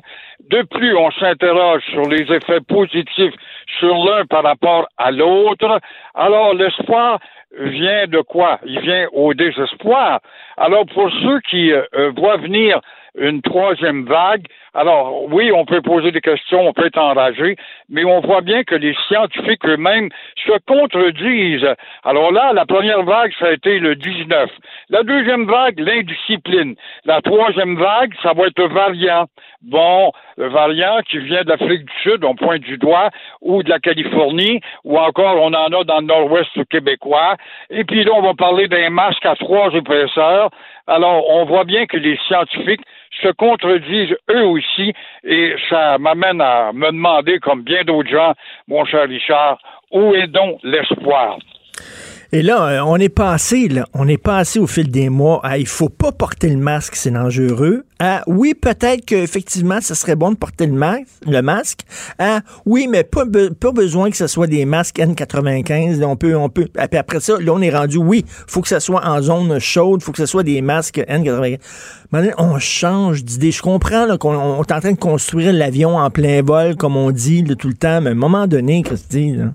De plus, on s'interroge sur les effets positifs sur l'un par rapport à l'autre. Alors, l'espoir vient de quoi? Il vient au désespoir. Alors, pour ceux qui euh, voient venir une troisième vague, alors oui, on peut poser des questions, on peut être enragé, mais on voit bien que les scientifiques eux-mêmes se contredisent. Alors là, la première vague, ça a été le 19. La deuxième vague, l'indiscipline. La troisième vague, ça va être le variant. Bon, le variant qui vient d'Afrique du Sud, on pointe du doigt, ou de la Californie, ou encore on en a dans le nord-ouest québécois. Et puis là, on va parler d'un masque à trois épaisseurs. Alors, on voit bien que les scientifiques se contredisent eux aussi, et ça m'amène à me demander, comme bien d'autres gens, mon cher Richard, où est donc l'espoir? Et là, euh, on est passé, là, on est passé au fil des mois à il faut pas porter le masque, c'est dangereux. À oui, peut-être qu'effectivement, ce serait bon de porter le masque, le. À oui, mais pas, pas besoin que ce soit des masques N95. Là, on peut, on peut. Puis après ça, là, on est rendu, oui, faut que ce soit en zone chaude, faut que ce soit des masques N95. Maintenant, on change d'idée. Je comprends qu'on on est en train de construire l'avion en plein vol, comme on dit là, tout le temps, mais à un moment donné, Christy, là,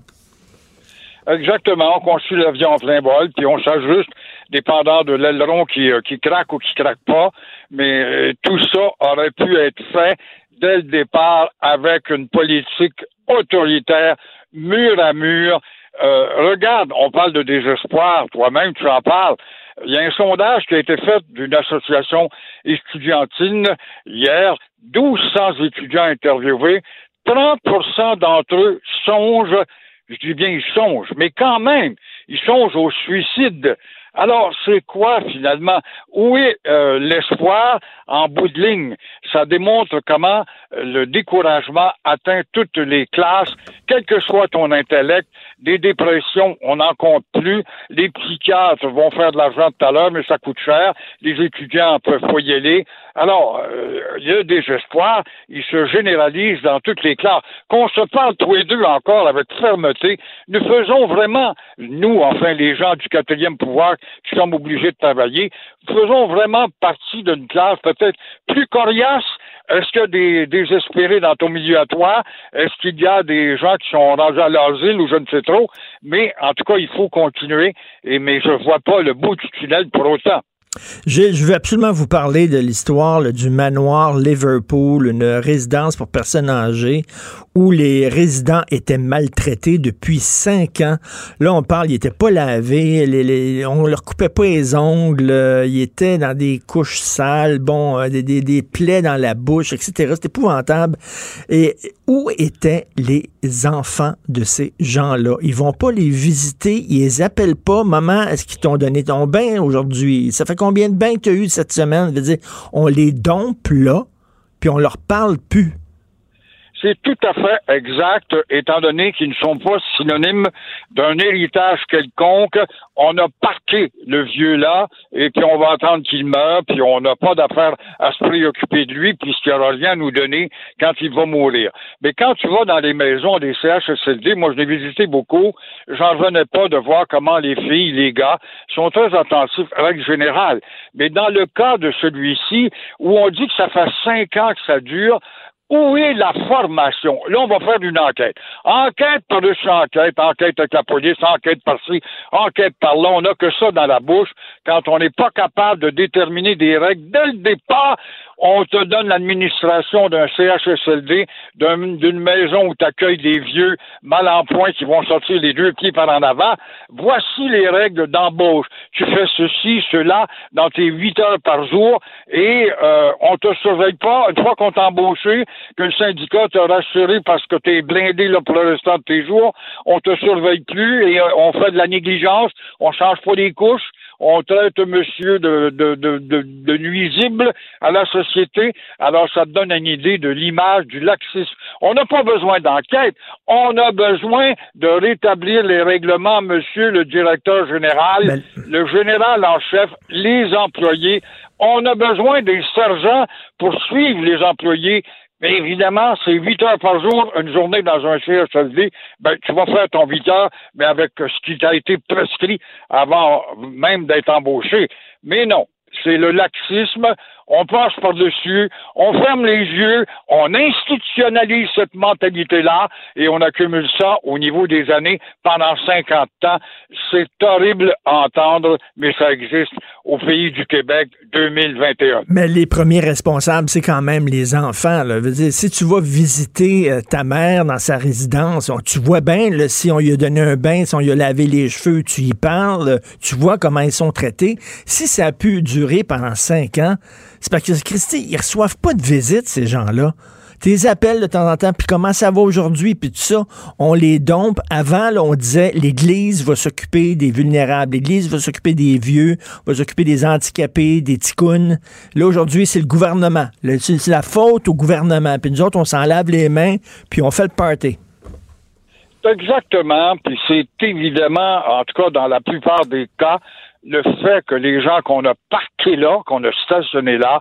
Exactement, on construit l'avion en plein vol, puis on s'ajuste dépendant de l'aileron qui, euh, qui craque ou qui craque pas, mais euh, tout ça aurait pu être fait dès le départ avec une politique autoritaire, mur à mur. Euh, regarde, on parle de désespoir, toi-même tu en parles. Il y a un sondage qui a été fait d'une association estudiantine hier, 1200 étudiants interviewés, 30% d'entre eux songent je dis bien ils songent, mais quand même, ils songent au suicide. Alors, c'est quoi finalement? Où est euh, l'espoir en bout de ligne? Ça démontre comment euh, le découragement atteint toutes les classes, quel que soit ton intellect. Des dépressions, on n'en compte plus. Les psychiatres vont faire de l'argent tout à l'heure, mais ça coûte cher. Les étudiants peuvent pas y aller. Alors, euh, il y a des espoirs, ils se généralisent dans toutes les classes. Qu'on se parle tous les deux encore avec fermeté, nous faisons vraiment, nous, enfin les gens du quatrième pouvoir qui sommes obligés de travailler, faisons vraiment partie d'une classe peut-être plus coriace. Est-ce qu'il y a des désespérés dans ton milieu à toi? Est-ce qu'il y a des gens qui sont rendus à l'asile ou je ne sais trop? Mais en tout cas, il faut continuer, et, mais je ne vois pas le bout du tunnel pour autant. Je veux absolument vous parler de l'histoire du manoir Liverpool, une résidence pour personnes âgées où les résidents étaient maltraités depuis cinq ans. Là, on parle, ils n'étaient pas lavés, les, les- on leur coupait pas les ongles, euh, ils étaient dans des couches sales, bon, euh, des, des, des plaies dans la bouche, etc. C'était épouvantable. Et où étaient les enfants de ces gens-là? Ils vont pas les visiter, ils les appellent pas. Maman, est-ce qu'ils t'ont donné ton bain aujourd'hui? Ça fait combien de bains que tu as eu cette semaine? On les dompe là, puis on leur parle plus. C'est tout à fait exact, étant donné qu'ils ne sont pas synonymes d'un héritage quelconque. On a parqué le vieux là, et puis on va attendre qu'il meure, puis on n'a pas d'affaire à se préoccuper de lui, puisqu'il n'y aura rien à nous donner quand il va mourir. Mais quand tu vas dans les maisons des CHSLD, moi je l'ai visité beaucoup, j'en revenais pas de voir comment les filles, les gars sont très attentifs, règle générale. Mais dans le cas de celui-ci, où on dit que ça fait cinq ans que ça dure, où est la formation? Là, on va faire une enquête. Enquête par-dessus enquête, enquête avec la enquête par-ci, enquête par-là. On n'a que ça dans la bouche. Quand on n'est pas capable de déterminer des règles dès le départ, on te donne l'administration d'un CHSLD, d'un- d'une maison où tu accueilles des vieux mal en point qui vont sortir les deux pieds par en avant. Voici les règles d'embauche. Tu fais ceci, cela dans tes huit heures par jour et euh, on te surveille pas. Une fois qu'on t'a embauché, que le syndicat t'a rassuré parce que tu es blindé là, pour le restant de tes jours, on te surveille plus et euh, on fait de la négligence, on change pas les couches, on traite monsieur de, de, de, de, de nuisible à la société. Alors, ça te donne une idée de l'image du laxisme. On n'a pas besoin d'enquête. On a besoin de rétablir les règlements, monsieur le directeur général, Ben- le général en chef, les employés. On a besoin des sergents pour suivre les employés. Mais évidemment, c'est 8 heures par jour, une journée dans un CHSLD. Ben, tu vas faire ton 8 heures, mais avec ce qui t'a été prescrit avant même d'être embauché. Mais non, c'est le laxisme. On passe par-dessus, on ferme les yeux, on institutionnalise cette mentalité-là et on accumule ça au niveau des années pendant 50 ans. C'est horrible à entendre, mais ça existe au pays du Québec 2021. Mais les premiers responsables, c'est quand même les enfants. Là. Veux dire, si tu vas visiter euh, ta mère dans sa résidence, tu vois bien si on lui a donné un bain, si on lui a lavé les cheveux, tu y parles, tu vois comment ils sont traités. Si ça a pu durer pendant cinq ans, c'est parce que, Christy, ils reçoivent pas de visite, ces gens-là. Tes appels de temps en temps, puis comment ça va aujourd'hui, puis tout ça, on les dompe. Avant, là, on disait l'Église va s'occuper des vulnérables, l'Église va s'occuper des vieux, va s'occuper des handicapés, des ticounes. Là, aujourd'hui, c'est le gouvernement. C'est la faute au gouvernement. Puis nous autres, on s'en lave les mains, puis on fait le party. Exactement, puis c'est évidemment, en tout cas dans la plupart des cas, le fait que les gens qu'on a parqués là, qu'on a stationnés là,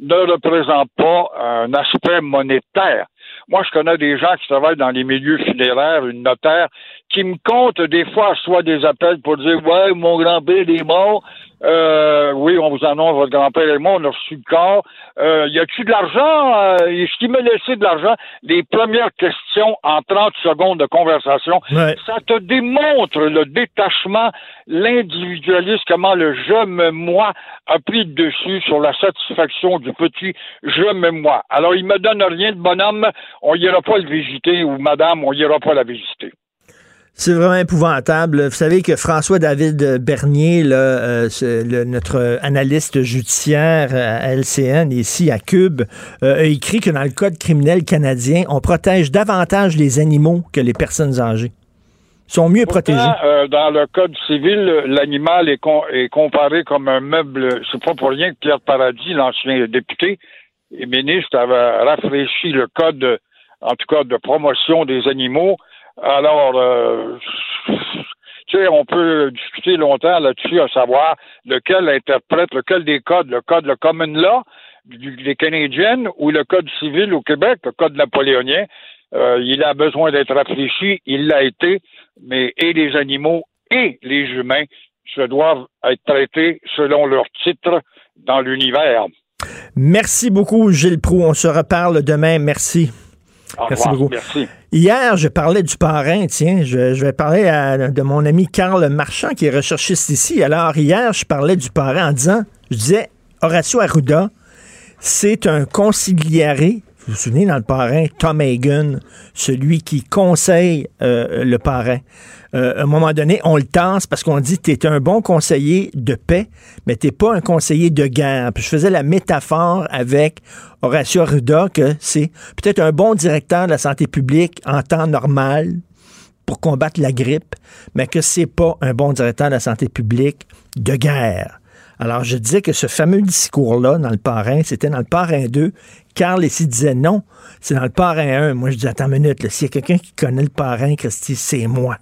ne représentent pas un aspect monétaire. Moi, je connais des gens qui travaillent dans les milieux funéraires, une notaire, qui me compte des fois soit des appels pour dire Ouais, mon grand-père est mort. Euh, oui, on vous annonce votre grand-père est mort, on a reçu le corps. Euh, y a-tu de l'argent? Euh, Est-ce qu'il m'a laissé de l'argent? Les premières questions en 30 secondes de conversation. Ouais. Ça te démontre le détachement, l'individualisme, comment le je me moi a pris le dessus sur la satisfaction du petit je me moi. Alors, il me donne rien de bonhomme, on ira pas le visiter, ou madame, on ira pas la visiter. C'est vraiment épouvantable. Vous savez que François-David Bernier, là, euh, le- notre analyste judiciaire à LCN, ici à Cube, euh, a écrit que dans le Code criminel canadien, on protège davantage les animaux que les personnes âgées. Ils sont mieux protégés. Euh, dans le code civil, l'animal est, com- est comparé comme un meuble. C'est pas pour rien que Pierre Paradis, l'ancien député et ministre, avait rafraîchi le code, en tout cas, de promotion des animaux. Alors, euh, tu sais, on peut discuter longtemps là-dessus, à savoir lequel interprète, lequel des codes, le code, le common law des Canadiennes ou le code civil au Québec, le code napoléonien. Euh, il a besoin d'être réfléchi, il l'a été, mais et les animaux et les humains se doivent être traités selon leur titre dans l'univers. Merci beaucoup, Gilles Proux. On se reparle demain. Merci. Au Merci revoir. beaucoup. Merci. Hier, je parlais du parrain, tiens, je, je vais parler à- de mon ami Karl Marchand, qui est recherchiste ici. Alors, hier, je parlais du parrain en disant, je disais, Horacio Arruda, c'est un conciliaré. Vous vous souvenez, dans le parrain, Tom Hagen, celui qui conseille euh, le parrain. Euh, à un moment donné, on le tasse parce qu'on dit tu es un bon conseiller de paix, mais t'es pas un conseiller de guerre. Puis je faisais la métaphore avec Horacio Arruda que c'est peut-être un bon directeur de la santé publique en temps normal pour combattre la grippe, mais que c'est pas un bon directeur de la santé publique de guerre. Alors, je disais que ce fameux discours-là dans le parrain, c'était dans le parrain 2. Carl ici disait non, c'est dans le parrain 1. Moi, je dis, attends une minute, s'il y a quelqu'un qui connaît le parrain, Christy, c'est moi.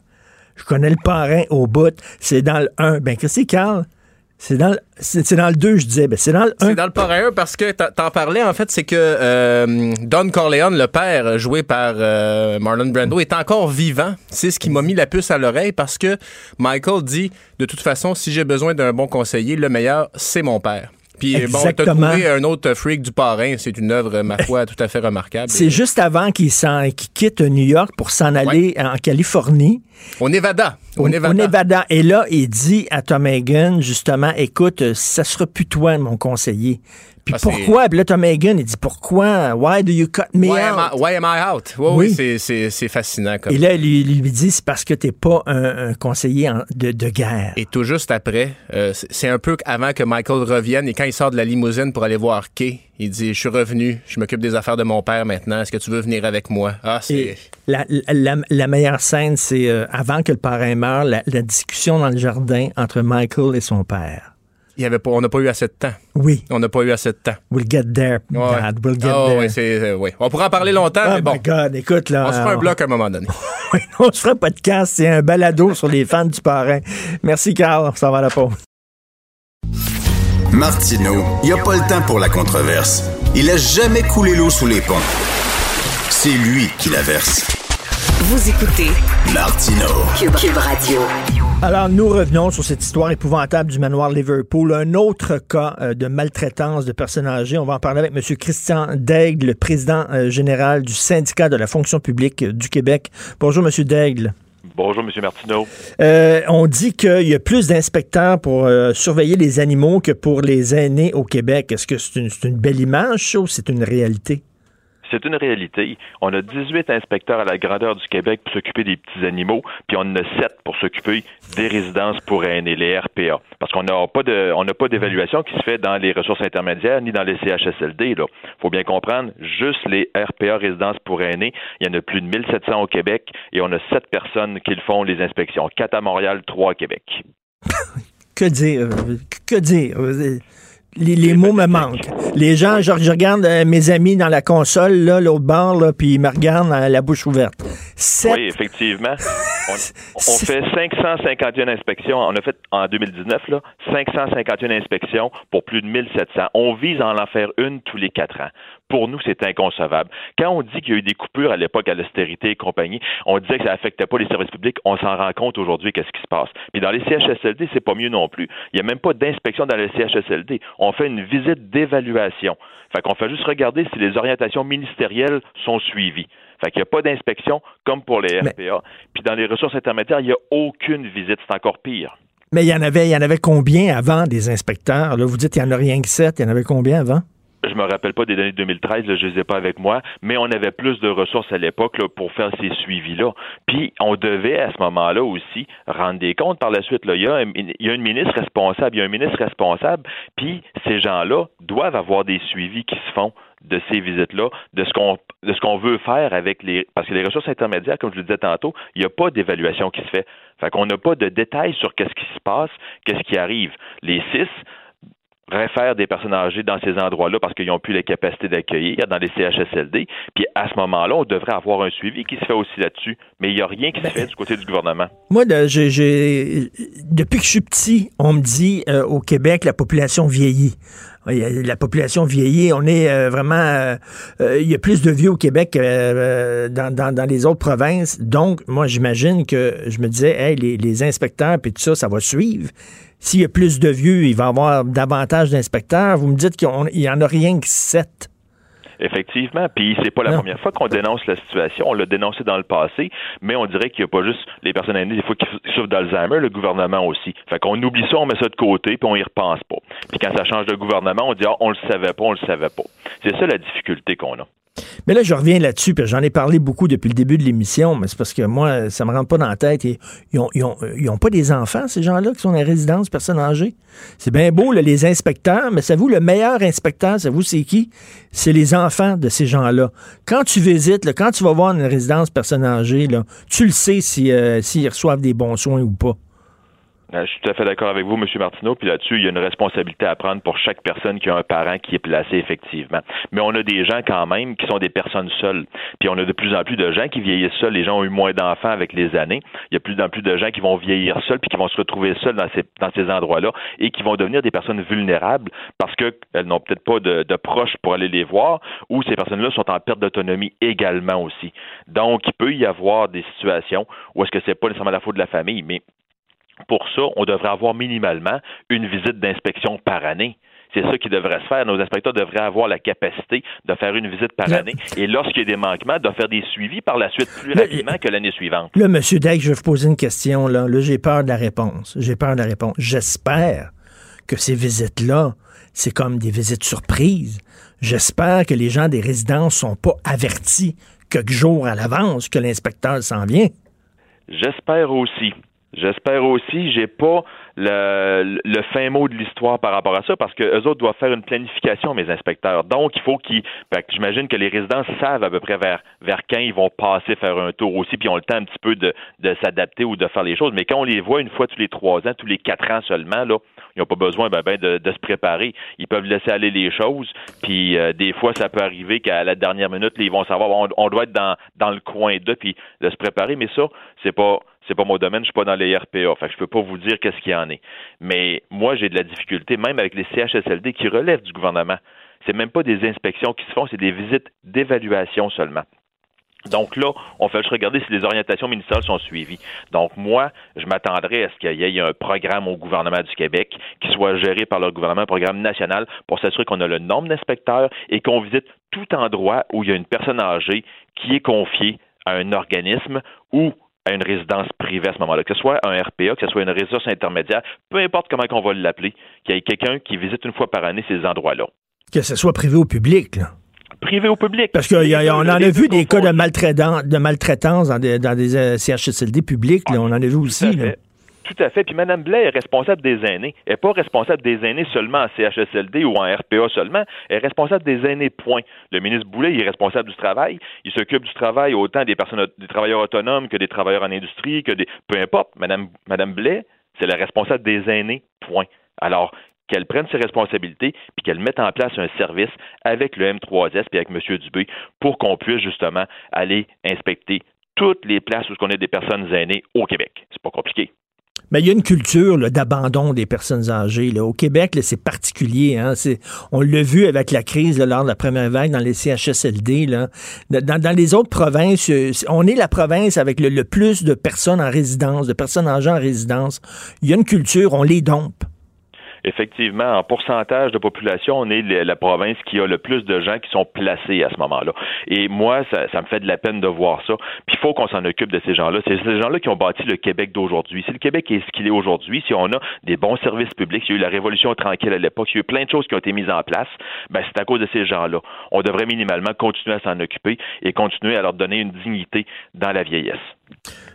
Je connais le parrain au bout, c'est dans le 1. Ben, Christy, Carl, c'est dans, dans le 2, je disais. Ben, c'est dans le 1. C'est dans le parrain 1 parce que t'en parlais, en fait, c'est que euh, Don Corleone, le père, joué par euh, Marlon Brando, est encore vivant. C'est ce qui m'a mis la puce à l'oreille parce que Michael dit, de toute façon, si j'ai besoin d'un bon conseiller, le meilleur, c'est mon père. Puis bon, t'as Exactement. trouvé un autre freak du parrain. C'est une œuvre, ma foi, tout à fait remarquable. C'est juste avant qu'il s'en- qu'il quitte New York pour s'en aller en Californie. Au Nevada. Au, Nevada. au Nevada. Et là, il dit à Tom Hagen, justement, écoute, ça sera plus toi, mon conseiller. Puis Ah, pourquoi? Puis là, Tom Hagen, il dit, pourquoi? Why do you cut me Why am, out? I, why am I out? Ouais, Oui. oui, c'est- c'est c'est fascinant. Comme Et là, il lui, lui dit, c'est parce que t'es pas un, un conseiller en- de, de guerre. Et tout juste après, euh, c'est- un peu avant que Michael revienne et quand il sort de la limousine pour aller voir Kay, il dit Je suis revenu, je m'occupe des affaires de mon père maintenant, est-ce que tu veux venir avec moi? Ah, c'est. La, la- la meilleure scène, c'est euh, avant que le parrain meure, la, la discussion dans le jardin entre Michael et son père. Il y avait pas, on n'a pas eu assez de temps. Oui, On n'a pas eu assez de temps. we'll get there, Ouais. Dad, we'll get Ah, there. ouais, c'est, euh, ouais. On pourra en parler longtemps, Oh mais bon. my God, écoute, là. On se fera un bloc à un moment donné. Oui, on se fera un podcast, c'est un balado sur les fans du parrain. Merci, Carl. On s'en va à la pause. Martineau, il n'y a pas le temps pour la controverse. Il a jamais coulé l'eau sous les ponts. C'est lui qui la verse. Vous écoutez Martineau. Cube, Cube Radio. Alors, nous revenons sur cette histoire épouvantable du manoir Liverpool. Un autre cas euh, de maltraitance de personnes âgées. On va en parler avec M. Christian Daigle, le président euh, général du syndicat de la fonction publique euh, du Québec. Bonjour, M. Daigle. Bonjour, M. Martineau. Euh, on dit qu'il y a plus d'inspecteurs pour euh, surveiller les animaux que pour les aînés au Québec. Est-ce que c'est une, c'est une belle image, ça, ou c'est une réalité? C'est une réalité. On a 18 inspecteurs à la grandeur du Québec pour s'occuper des petits animaux, puis on en a 7 pour s'occuper des résidences pour aînés, les RPA. Parce qu'on n'a pas de, on d'évaluation qui se fait dans les ressources intermédiaires ni dans les CHSLD. Là, faut bien comprendre. Juste les RPA résidences pour aînés, il y en a plus de 1700 au Québec et on a 7 personnes qui font les inspections. 4 à Montréal, 3 à Québec. Que dire? euh, Que dire? Les, les mots me manquent. Les gens, je, je regarde euh, mes amis dans la console, là, l'autre bord, là, puis ils me regardent euh, la bouche ouverte. Sept, Oui, effectivement. On, on fait 551 inspections. On a fait en 2019 là, 551 inspections pour plus de 1700. On vise à en faire une tous les quatre ans. Pour nous, c'est inconcevable. Quand on dit qu'il y a eu des coupures à l'époque à l'austérité et compagnie, on disait que ça affectait pas les services publics. On s'en rend compte aujourd'hui qu'est-ce qui se passe. Puis dans les CHSLD, c'est pas mieux non plus. Il y a même pas d'inspection dans les CHSLD. On fait une visite d'évaluation. Fait qu'on fait juste regarder si les orientations ministérielles sont suivies. Fait qu'il n'y a pas d'inspection comme pour les Mais- RPA. Puis dans les ressources intermédiaires, il n'y a aucune visite. C'est encore pire. mais il y en avait, il y en avait combien avant des inspecteurs? Là, vous dites qu'il n'y en a rien que sept. Il y en avait combien avant? Je me rappelle pas des données de 2013, là, je les ai pas avec moi, mais on avait plus de ressources à l'époque pour faire ces suivis-là. Puis on devait à ce moment-là aussi rendre des comptes par la suite. Là. Il, y a un, il y a une ministre responsable, il y a un ministre responsable, puis ces gens-là doivent avoir des suivis qui se font de ces visites-là, de ce qu'on de ce qu'on veut faire avec les parce que les ressources intermédiaires, comme je le disais tantôt, il n'y a pas d'évaluation qui se fait. Fait qu'on n'a pas de détails sur qu'est-ce qui se passe, qu'est-ce qui arrive. Les six réfèrent des personnes âgées dans ces endroits-là parce qu'ils n'ont plus les capacités d'accueillir dans les CHSLD. Puis à ce moment-là, on devrait avoir un suivi qui se fait aussi là-dessus. Mais il n'y a rien qui se fait du côté du gouvernement. Moi, de- j'ai- j'ai- depuis que je suis petit, on me dit euh, au Québec, la population vieillit. A- La population vieillit. On est euh, vraiment. euh, euh, il y a plus de vieux au Québec que euh, dans, dans- dans les autres provinces. Donc, moi, j'imagine que je me disais, hey, les, les inspecteurs puis tout ça, ça va suivre. S'il y a plus de vieux, il va y avoir davantage d'inspecteurs. Vous me dites qu'il n'y en a rien que sept. Effectivement. Puis c'est pas la Non. première fois qu'on dénonce la situation. On l'a dénoncé dans le passé, mais on dirait qu'il n'y a pas juste les personnes aînées, des fois qui souffrent d'Alzheimer, le gouvernement aussi. Fait qu'on oublie ça, on met ça de côté, puis on y repense pas. Puis quand ça change de gouvernement, on dit ah, on le savait pas, on le savait pas. C'est ça la difficulté qu'on a. Mais là, je reviens là-dessus, puis j'en ai parlé beaucoup depuis le début de l'émission, mais c'est parce que moi, ça me rentre pas dans la tête. Ils, ils ont, ils ont- ils ont pas des enfants, ces gens-là, qui sont dans les résidences personnes âgées. C'est bien beau, les inspecteurs, mais savez-vous, le meilleur inspecteur, savez-vous, c'est qui? C'est les enfants de ces gens-là. Quand tu visites, quand tu vas voir une résidence personnes âgées, là, tu le sais si, euh, s'ils reçoivent des bons soins ou pas. Euh, Je suis tout à fait d'accord avec vous, M. Martineau. Puis là-dessus, il y a une responsabilité à prendre pour chaque personne qui a un parent qui est placé, effectivement. Mais on a des gens quand même qui sont des personnes seules. Puis on a de plus en plus de gens qui vieillissent seuls. Les gens ont eu moins d'enfants avec les années. Il y a de plus en plus de gens qui vont vieillir seuls puis qui vont se retrouver seuls dans ces, dans ces endroits-là et qui vont devenir des personnes vulnérables parce qu'elles n'ont peut-être pas de, de proches pour aller les voir ou ces personnes-là sont en perte d'autonomie également aussi. Donc, il peut y avoir des situations où est-ce que c'est pas nécessairement la faute de la famille, mais pour ça, on devrait avoir minimalement une visite d'inspection par année. C'est ça qui devrait se faire. Nos inspecteurs devraient avoir la capacité de faire une visite par Là- année et lorsqu'il y a des manquements, de faire des suivis par la suite plus Là, rapidement que l'année suivante. Là, M. Deck, je vais vous poser une question. Là, là j'ai peur de la réponse. J'ai peur de la réponse. J'espère que ces visites-là, c'est comme des visites surprises. J'espère que les gens des résidences sont pas avertis quelques jours à l'avance que l'inspecteur s'en vient. J'espère aussi. J'espère aussi, j'ai pas le, le fin mot de l'histoire par rapport à ça parce que eux autres doivent faire une planification, mes inspecteurs. Donc, il faut qu'ils, j'imagine que les résidents savent à peu près vers, vers quand ils vont passer faire un tour aussi, puis ont le temps un petit peu de, de s'adapter ou de faire les choses. Mais quand on les voit une fois tous les trois ans, tous les quatre ans seulement, là, ils n'ont pas besoin ben, ben, de, de se préparer. Ils peuvent laisser aller les choses. Puis euh, des fois, ça peut arriver qu'à la dernière minute, là, ils vont savoir on, on doit être dans, dans le coin d'eux puis de se préparer. Mais ça, c'est pas c'est pas mon domaine, je suis pas dans les RPA. Fait que je peux pas vous dire qu'est-ce qu'il y en est. Mais moi, j'ai de la difficulté, même avec les CHSLD qui relèvent du gouvernement. C'est même pas des inspections qui se font, c'est des visites d'évaluation seulement. Donc là, on fait juste regarder si les orientations ministérielles sont suivies. Donc moi, je m'attendrais à ce qu'il y ait un programme au gouvernement du Québec qui soit géré par le gouvernement, un programme national, pour s'assurer qu'on a le nombre d'inspecteurs et qu'on visite tout endroit où il y a une personne âgée qui est confiée à un organisme ou à une résidence privée à ce moment-là, que ce soit un RPA, que ce soit une résidence intermédiaire, peu importe comment on va l'appeler, qu'il y ait quelqu'un qui visite une fois par année ces endroits-là. Que ce soit privé ou public. Là. Privé ou public. Parce qu'on en a vu des cas de, maltraitance dans des, dans des euh, CHSLD publics. là. on en a vu aussi. Là. Tout à fait. Puis Mme Blais est responsable des aînés. Elle n'est pas responsable des aînés seulement en CHSLD ou en RPA seulement. Elle est responsable des aînés, point. Le ministre Boulet, il est responsable du travail. Il s'occupe du travail autant des personnes, des travailleurs autonomes que des travailleurs en industrie, que des. Peu importe. Mme, Madame Blais, c'est la responsable des aînés, point. Alors, qu'elle prenne ses responsabilités puis qu'elle mette en place un service avec le M3S puis avec M. Dubé pour qu'on puisse justement aller inspecter toutes les places où on a des personnes aînées au Québec. C'est pas compliqué. Mais il y a une culture d'abandon des personnes âgées. Là. Au Québec, c'est particulier. Hein? On l'a vu avec la crise là, lors de la première vague dans les CHSLD. Là. Dans, dans les autres provinces, euh, on est la province avec le, le plus de personnes en résidence, de personnes âgées en résidence. Il y a une culture, on les dompe. Effectivement, en pourcentage de population, on est la province qui a le plus de gens qui sont placés à ce moment-là. Et moi, ça, ça me fait de la peine de voir ça. Puis il faut qu'on s'en occupe de ces gens-là. C'est ces gens-là qui ont bâti le Québec d'aujourd'hui. Si le Québec est ce qu'il est aujourd'hui, si on a des bons services publics, s'il y a eu la révolution tranquille à l'époque, s'il y a eu plein de choses qui ont été mises en place, ben c'est à cause de ces gens-là. On devrait minimalement continuer à s'en occuper et continuer à leur donner une dignité dans la vieillesse.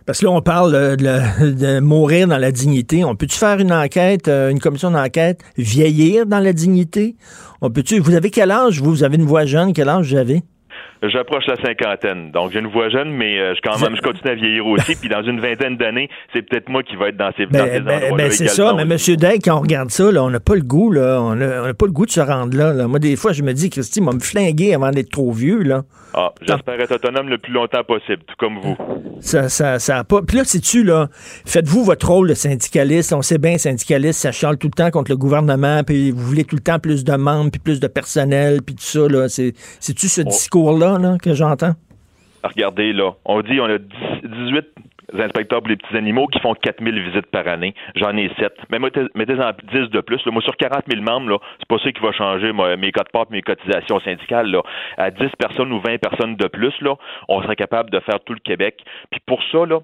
Parce que là, on parle de, mourir dans la dignité. On peut-tu faire une enquête, euh, une commission d'enquête, vieillir dans la dignité? On peut-tu, vous avez quel âge, vous? Vous avez une voix jeune, quel âge vous? J'approche la cinquantaine, donc j'ai une voix jeune, mais euh, je quand même je continue à vieillir aussi. Puis dans une vingtaine d'années, c'est peut-être moi qui va être dans ces, dans ces Ben, ben, endroits-là ben, c'est ça, mais aussi. M. Day, quand on regarde ça, là, on n'a pas le goût, là. On n'a pas le goût de se rendre là, là. Moi, des fois, je me dis, Christy, m'a me flinguer avant d'être trop vieux, là. Ah, j'espère être autonome le plus longtemps possible, tout comme vous. Ça, ça, ça a pas. Puis là, sais-tu, là, faites-vous votre rôle de syndicaliste. On sait bien, syndicaliste, ça charle tout le temps contre le gouvernement, puis vous voulez tout le temps plus de membres, puis plus de personnel, puis tout ça, là. C'est- C'est-tu ce discours-là, que j'entends? Regardez là, on dit on a 10 18 inspecteurs pour les petits animaux qui font 4000 visites par année. J'en ai 7. Mais mettez- mettez-en 10 de plus. là. Moi, sur 40 000 membres, là, c'est pas ça qui va changer mes codes part mes cotisations syndicales. À 10 personnes ou 20 personnes de plus, on serait capable de faire tout le Québec. Puis pour ça, là,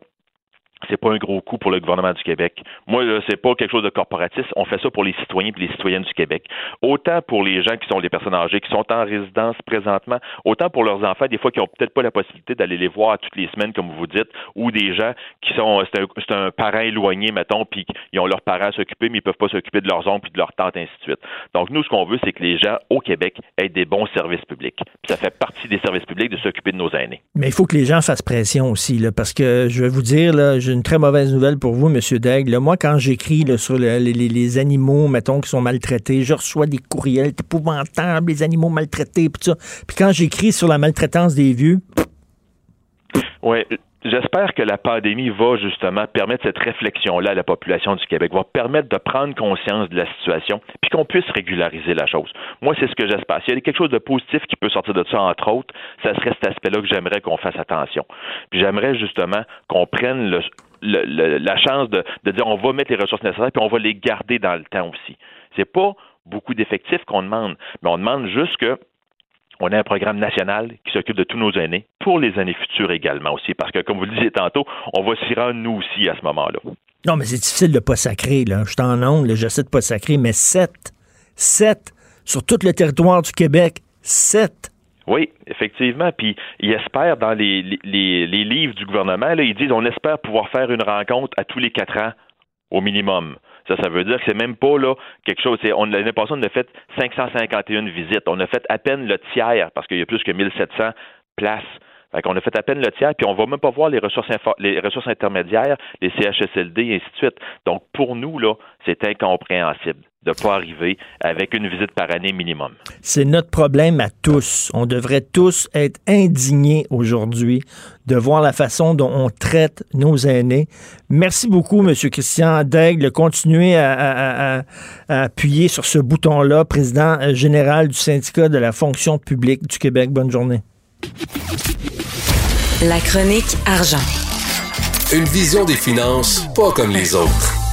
c'est pas un gros coût pour le gouvernement du Québec. Moi, là, c'est pas quelque chose de corporatiste. On fait ça pour les citoyens et les citoyennes du Québec. Autant pour les gens qui sont des personnes âgées, qui sont en résidence présentement, autant pour leurs enfants, des fois qui ont peut-être pas la possibilité d'aller les voir toutes les semaines, comme vous dites, ou des gens qui sont, c'est un, un parent éloigné, mettons, puis ils ont leurs parents à s'occuper, mais ils peuvent pas s'occuper de leurs oncles puis de leurs tantes, ainsi de suite. Donc, nous, ce qu'on veut, c'est que les gens au Québec aient des bons services publics. Puis ça fait partie des services publics de s'occuper de nos aînés. Mais il faut que les gens fassent pression aussi, là, parce que je vais vous dire, là, j'ai une très mauvaise nouvelle pour vous, M. Daigle. Moi, quand j'écris sur le- les, les- les animaux, mettons, qui sont maltraités, je reçois des courriels épouvantables, les animaux maltraités, puis ça. Puis quand j'écris sur la maltraitance des vieux, Oui, j'espère que la pandémie va justement permettre cette réflexion-là à la population du Québec, va permettre de prendre conscience de la situation, puis qu'on puisse régulariser la chose. Moi, c'est ce que j'espère. S'il y a quelque chose de positif qui peut sortir de ça, entre autres, ça serait cet aspect-là que j'aimerais qu'on fasse attention. Puis j'aimerais justement qu'on prenne la chance de, de dire on va mettre les ressources nécessaires, puis on va les garder dans le temps aussi. C'est pas beaucoup d'effectifs qu'on demande, mais on demande juste que on a un programme national qui s'occupe de tous nos aînés pour les années futures également aussi, parce que comme vous le disiez tantôt, on va s'y rendre nous aussi à ce moment-là. non, mais c'est difficile de pas sacrer, là. Je suis en onde, là, j'essaie de pas sacrer, mais sept, sept, sur tout le territoire du Québec, sept. Oui, effectivement. Puis ils espèrent dans les, les- les, les livres du gouvernement, là, ils disent on espère pouvoir faire une rencontre à tous les quatre ans au minimum. Ça, ça veut dire que c'est même pas là quelque chose. On l'année passée, on a fait 551 visites. On a fait à peine le tiers parce qu'il y a plus que 1700 places. Fait qu'on a fait à peine le tiers, puis on va même pas voir les ressources info- les ressources intermédiaires, les CHSLD et ainsi de suite. Donc pour nous là, c'est incompréhensible de pas arriver avec une visite par année minimum. C'est notre problème à tous. On devrait tous être indignés aujourd'hui de voir la façon dont on traite nos aînés. Merci beaucoup, M. Christian Daigle. Continuez à, à- à- à- à appuyer sur ce bouton-là, président général du syndicat de la fonction publique du Québec. Bonne journée. La chronique argent. Une vision des finances pas comme les autres.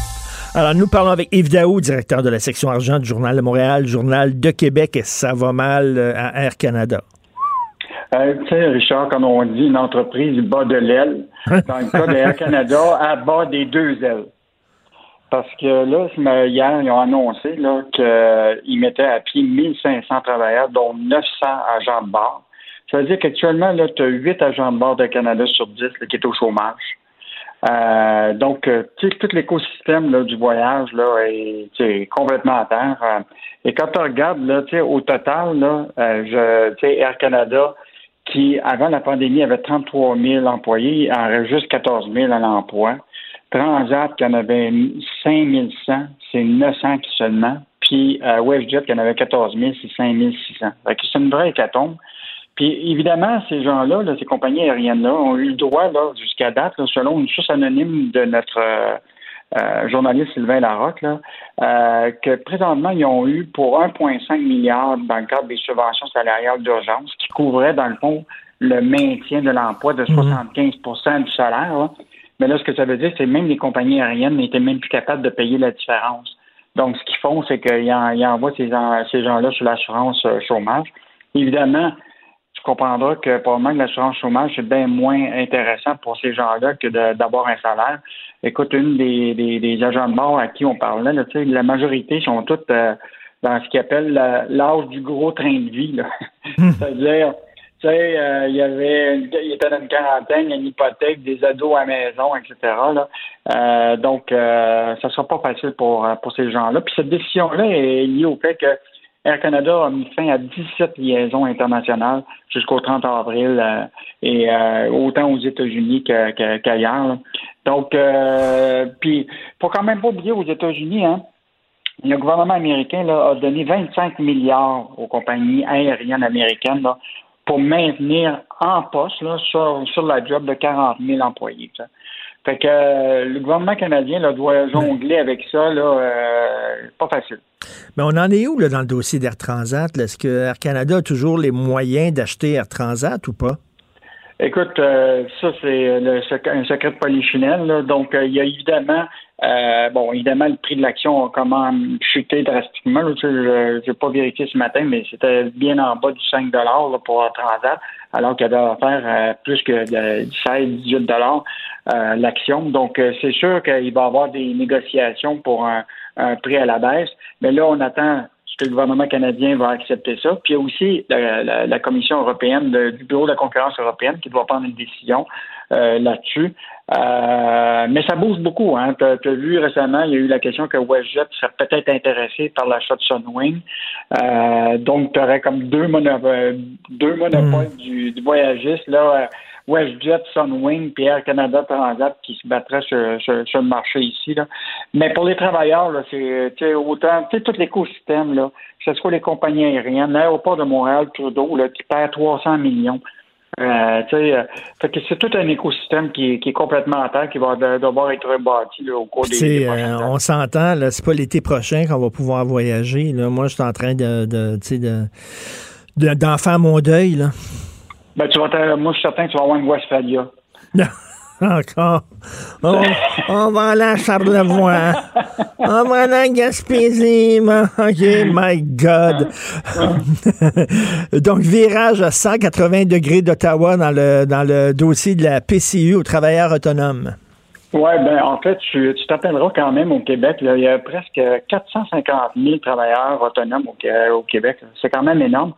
Alors, nous parlons avec Yves Daou, directeur de la section argent du Journal de Montréal, Journal de Québec, et ça va mal euh, à Air Canada. Euh, tu sais, Richard, comme on dit, une entreprise bat de l'aile. Dans le cas de Air Canada, elle bat des deux ailes. Parce que là, hier, ils ont annoncé qu'ils mettaient à pied 1500 travailleurs, dont 900 agents de bord. Ça veut dire qu'actuellement, là, tu as 8 agents de bord de Canada sur 10 là, qui est au chômage. Euh, donc, euh, tout l'écosystème là, du voyage là, est, complètement à terre. Euh, et quand tu regardes, là, au total, là, euh, je, Air Canada, qui, avant la pandémie, avait 33 000 employés, en reste juste 14 000 à l'emploi. Transat, qui en avait 5 100, c'est 900 qui seulement. Puis euh, WestJet, qui en avait 14 000, c'est 5 600. Fait que c'est une vraie hécatombe. Puis évidemment, ces gens-là, là, ces compagnies aériennes-là, ont eu le droit, là, jusqu'à date, là, selon une source anonyme de notre euh, euh, journaliste Sylvain Larocque, là, euh, que présentement, ils ont eu pour 1,5 milliard dans le cadre des subventions salariales d'urgence qui couvraient, dans le fond, le maintien de l'emploi de 75% du salaire. là. Mais là, ce que ça veut dire, c'est que même les compagnies aériennes n'étaient même plus capables de payer la différence. Donc, ce qu'ils font, c'est qu'ils en- ils envoient ces, en- ces gens-là sur l'assurance euh, chômage. Évidemment, comprendras que probablement que l'assurance chômage, c'est bien moins intéressant pour ces gens-là que d'avoir un salaire. Écoute, une des, des, des agents de bord à qui on parlait, là, la majorité sont toutes euh, dans ce qu'ils appellent la- l'âge du gros train de vie. C'est-à-dire, tu sais, euh, il y avait, une- il était dans une quarantaine, il y a une hypothèque, des ados à maison, etc. Là. Euh, donc, euh, ça sera pas facile pour, euh, pour ces gens-là. Puis cette décision-là est liée au fait que Air Canada a mis fin à 17 liaisons internationales jusqu'au 30 avril, euh, et euh, autant aux États-Unis qu'ailleurs. Donc, euh, puis, faut quand même pas oublier aux États-Unis, hein, le gouvernement américain a donné 25 milliards aux compagnies aériennes américaines pour maintenir en poste sur, la job de 40 000 employés. Fait que euh, le gouvernement canadien là, doit jongler avec ça, là, euh, pas facile. Mais on en est où là, dans le dossier d'Air Transat? Est-ce que Air Canada a toujours les moyens d'acheter Air Transat ou pas? Écoute, euh, ça c'est sec- un secret de polichinelle. là. Donc, il y a évidemment, euh, bon, évidemment, le prix de l'action a comment chuté drastiquement. là. Je n'ai pas vérifié ce matin, mais c'était bien en bas du 5 là, pour un Transat, alors qu'elle doit faire euh, plus que de 16-18 euh, l'action. Donc, euh, c'est sûr qu'il va y avoir des négociations pour un, un prix à la baisse. Mais là, on attend que le gouvernement canadien va accepter ça. Puis il y a aussi la, la- la Commission européenne, du Bureau de la concurrence européenne, qui doit prendre une décision euh, là-dessus. Euh, mais ça bouge beaucoup. Hein. Tu as, vu récemment, il y a eu la question que WestJet serait peut-être intéressé par l'achat de Sunwing. Euh, donc, tu aurais comme deux, deux monopoles du, du voyagiste. Là, euh, WestJet, Sunwing, puis Air Canada Transat qui se battraient sur, sur- sur le marché ici. Là. Mais pour les travailleurs, là, c'est autant, tu sais, tout l'écosystème, là, que ce soit les compagnies aériennes, l'aéroport de Montréal, Trudeau, là, qui perd 300 millions. Euh, euh, fait que c'est tout un écosystème qui, est- qui est complètement à terre, qui va de- devoir être rebâti là, au cours des, des euh, on s'entend, c'est pas l'été prochain qu'on va pouvoir voyager. Là. Moi, je suis en train de, de, tu sais, de, de- d'en faire mon deuil. Là. Ben, tu vas moi, je suis certain que tu vas avoir une Westphalia. Encore. On, va aller à Charlevoix. On va aller à Gaspésie. OK, my God. Donc, virage à 180 degrés d'Ottawa dans le, dans le dossier de la PCU aux travailleurs autonomes. Oui, ben en fait, tu t'appelleras quand même au Québec. il y a presque 450 000 travailleurs autonomes au Québec. C'est quand même énorme.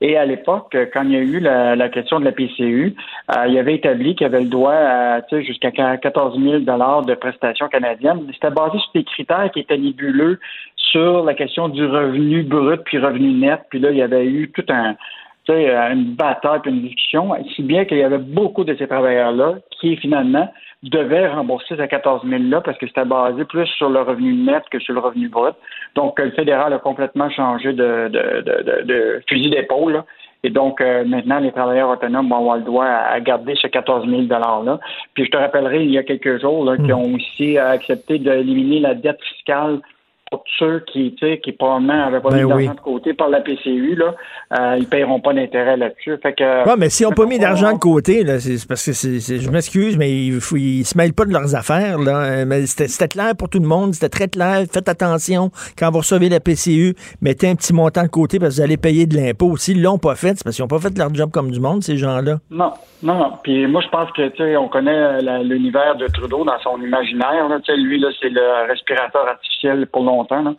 Et à l'époque, quand il y a eu la, la question de la PCU, euh, il avait établi qu'il avait le droit à jusqu'à 14 000 de prestations canadiennes. C'était basé sur des critères qui étaient nébuleux sur la question du revenu brut puis revenu net. Puis là, il y avait eu tout un une bataille puis une discussion, si bien qu'il y avait beaucoup de ces travailleurs-là qui, finalement, devaient rembourser ces 14 000-là parce que c'était basé plus sur le revenu net que sur le revenu brut. Donc, le fédéral a complètement changé de, de, de, de, fusil d'épaule. là. Et donc, euh, maintenant, les travailleurs autonomes vont avoir le droit à, à garder ce 14 000 $-là. Puis, je te rappellerai, il y a quelques jours, là, qu'ils ont aussi euh, accepté d'éliminer la dette fiscale pour ceux qui, qui probablement pas Ben mis d'argent oui. de côté par la PCU, là, euh, ils paieront pas d'intérêt là-dessus. Fait que, Ouais, mais s'ils n'ont pas mis d'argent de côté, là, c'est parce que je m'excuse, mais ils se mêlent pas de leurs affaires. Là. Euh, Mais c'était, clair pour tout le monde, c'était très clair. Faites attention quand vous recevez la PCU, mettez un petit montant de côté parce que vous allez payer de l'impôt. S'ils l'ont pas fait, c'est parce qu'ils n'ont pas fait leur job comme du monde, ces gens-là. Non, non, non. Puis moi, je pense que, tu sais, on connaît l'univers de Trudeau dans son imaginaire. Là. Tu sais, lui, là, c'est le respirateur artificiel pour longtemps. Là.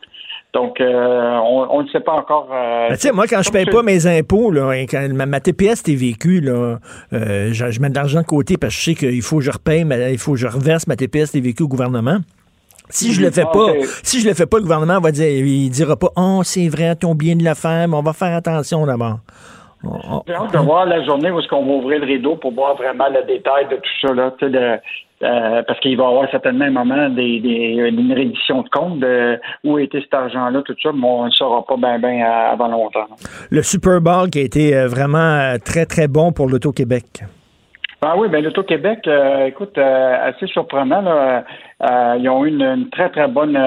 Donc, euh, on ne sait pas encore. euh, Ben, moi, quand je comme paye pas mes impôts, là, et quand ma, ma TPS TVQ, là, euh, je, je mets de l'argent de côté parce que je sais qu'il faut que je repaye, mais il faut que je reverse ma TPS TVQ au gouvernement. Si je le fais Ah, pas, si je le fais pas, le gouvernement va dire, il dira pas, oh, c'est vrai, ton bien de la faire, mais on va faire attention d'abord. J'ai hâte de voir la journée où est-ce qu'on va ouvrir le rideau pour voir vraiment le détail de tout ça, là, tu sais, de- euh, parce qu'il va y avoir certainement un moment des, des, une reddition de compte de où était cet argent-là, tout ça, mais on ne le saura pas bien ben avant longtemps. Le Super Bowl qui a été euh, vraiment euh, très, très bon pour l'Auto-Québec. Ah oui, ben l'Auto-Québec, euh, écoute, euh, assez surprenant. Là, euh, ils ont eu une, une très, très bonne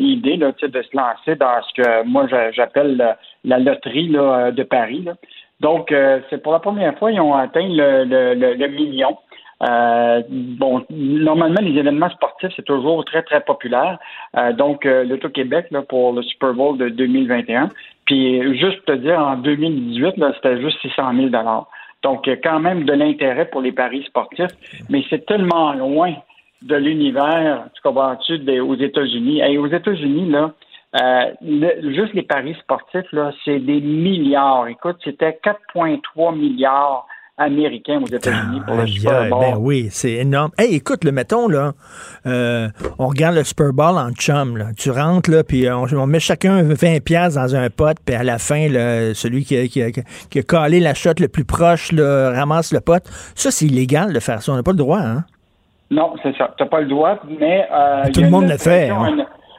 idée là, de se lancer dans ce que moi j'a- j'appelle la, loterie là, de Paris. Là. Donc, c'est pour la première fois, ils ont atteint le, le, le, le million. Euh, bon, normalement, les événements sportifs, c'est toujours très, très populaire. Euh, donc, euh, l'Auto-Québec pour le Super Bowl de 2021. Puis, juste te dire, en 2018, là, c'était juste 600 000 donc, a quand même de l'intérêt pour les paris sportifs, mais c'est tellement loin de l'univers, tu comprends-tu, aux États-Unis. Et aux États-Unis, là, euh, juste les paris sportifs, là, c'est des milliards. Écoute, c'était 4,3 milliards américains aux États-Unis pour le Aïe, Super Bowl. ben oui, c'est énorme. Hey, écoute, le mettons, là, euh, on regarde le Super Bowl en chum, là. Tu rentres, là, puis on, on met chacun 20 pièces dans un pot, puis à la fin, là, celui qui a, qui, a, qui a collé la shot le plus proche, là, ramasse le pot. Ça, c'est illégal de faire ça. On n'a pas le droit, hein? Non, c'est ça. Tu n'as pas le droit, mais. euh, Tout le monde le fait, hein?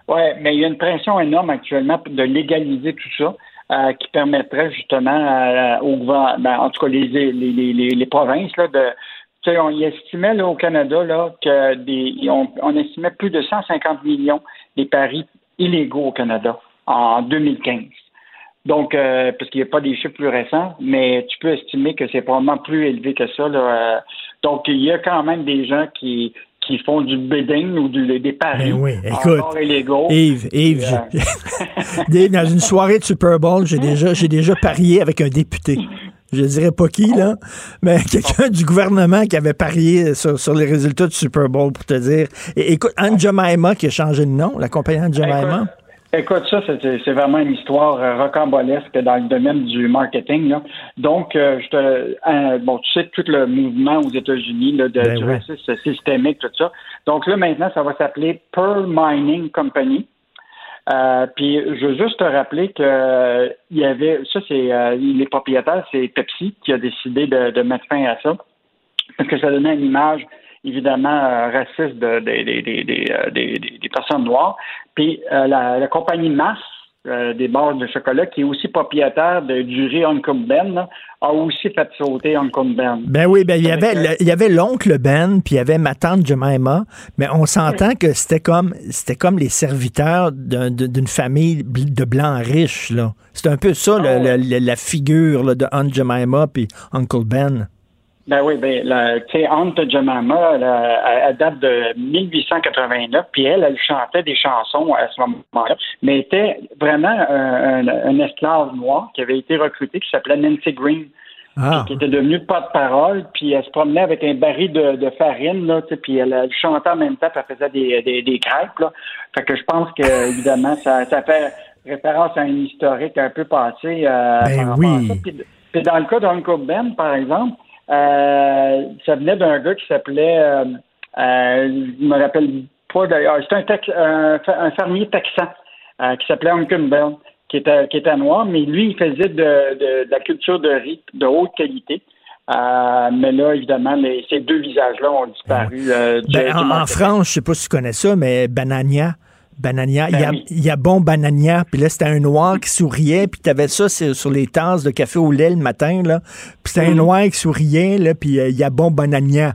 Ouais, mais il y a une pression énorme actuellement de légaliser tout ça. Euh, qui permettrait justement euh, au gouvernement, en tout cas les, les, les, les, provinces, là, de. Tu sais, on estimait au Canada là, que des, on, estimait plus de 150 millions des paris illégaux au Canada en 2015. Donc, euh, parce qu'il n'y a pas des chiffres plus récents, mais tu peux estimer que c'est probablement plus élevé que ça. Là. Donc, il y a quand même des gens qui qui font du bidding ou du, des paris Ben oui, écoute, illégaux. Yves, Yves, euh, dans une soirée de Super Bowl, j'ai déjà, j'ai déjà parié avec un député. Je dirais pas qui, là, mais quelqu'un du gouvernement qui avait parié sur, sur les résultats du Super Bowl, pour te dire. Et, écoute, Aunt Jemima qui a changé de nom, la compagnie Aunt Jemima. Écoute, ça, c'est vraiment une histoire euh, rocambolesque dans le domaine du marketing. Là. Donc, euh, je te, euh, bon, tu sais tout le mouvement aux États-Unis là, de, Ben du ouais. racisme systémique, tout ça. Donc là, maintenant, ça va s'appeler Pearl Mining Company. Euh, puis, je veux juste te rappeler que il y avait, ça, c'est euh, les propriétaires, c'est Pepsi qui a décidé de, de mettre fin à ça parce que ça donnait une image évidemment raciste de- des- des- des- des personnes noires. Puis euh, la, la compagnie Mass euh, des barres de chocolat, qui est aussi propriétaire de, du riz Uncle Ben, là, a aussi fait sauter Uncle Ben. Ben oui, ben il y avait le- il y avait l'oncle Ben, puis il y avait ma tante Jemima, mais on s'entend que c'était comme c'était comme les serviteurs d'un- d'une famille de blancs riches là. C'est un peu ça le- le- la figure là, de Aunt Jemima puis Uncle Ben. Ben oui, ben, tu sais, Aunt Jemima, elle, elle- date de 1889, puis elle, elle chantait des chansons à ce moment-là, mais était vraiment un, un- un esclave noir qui avait été recruté, qui s'appelait Nancy Green, Ah. qui était devenue porte-parole, puis elle se promenait avec un baril de, de farine, là, puis elle, elle chantait en même temps, puis elle faisait des, des, des crêpes, là. Fait que je pense que, évidemment, ça, ça fait référence à un historique un peu passé. euh, Ben oui. puis dans le cas d'Uncle Ben, par exemple, euh, ça venait d'un gars qui s'appelait, euh, euh, je me rappelle pas d'ailleurs, c'était un, fermier texan euh, qui s'appelait Uncle Ben, qui était, qui était noir, mais lui, il faisait de, de- de la culture de riz de haute qualité. Euh, mais là, évidemment, les- ces deux visages-là ont disparu. euh, Ben, en, en. France, je sais pas si tu connais ça, mais Banania. Banania, il y, a, Ben oui. il y a bon Banania, puis là, c'était un noir qui souriait, puis tu avais ça sur, sur les tasses de café au lait le matin, là. Puis c'était un Mm. noir qui souriait, là, puis euh, il y a bon Banania.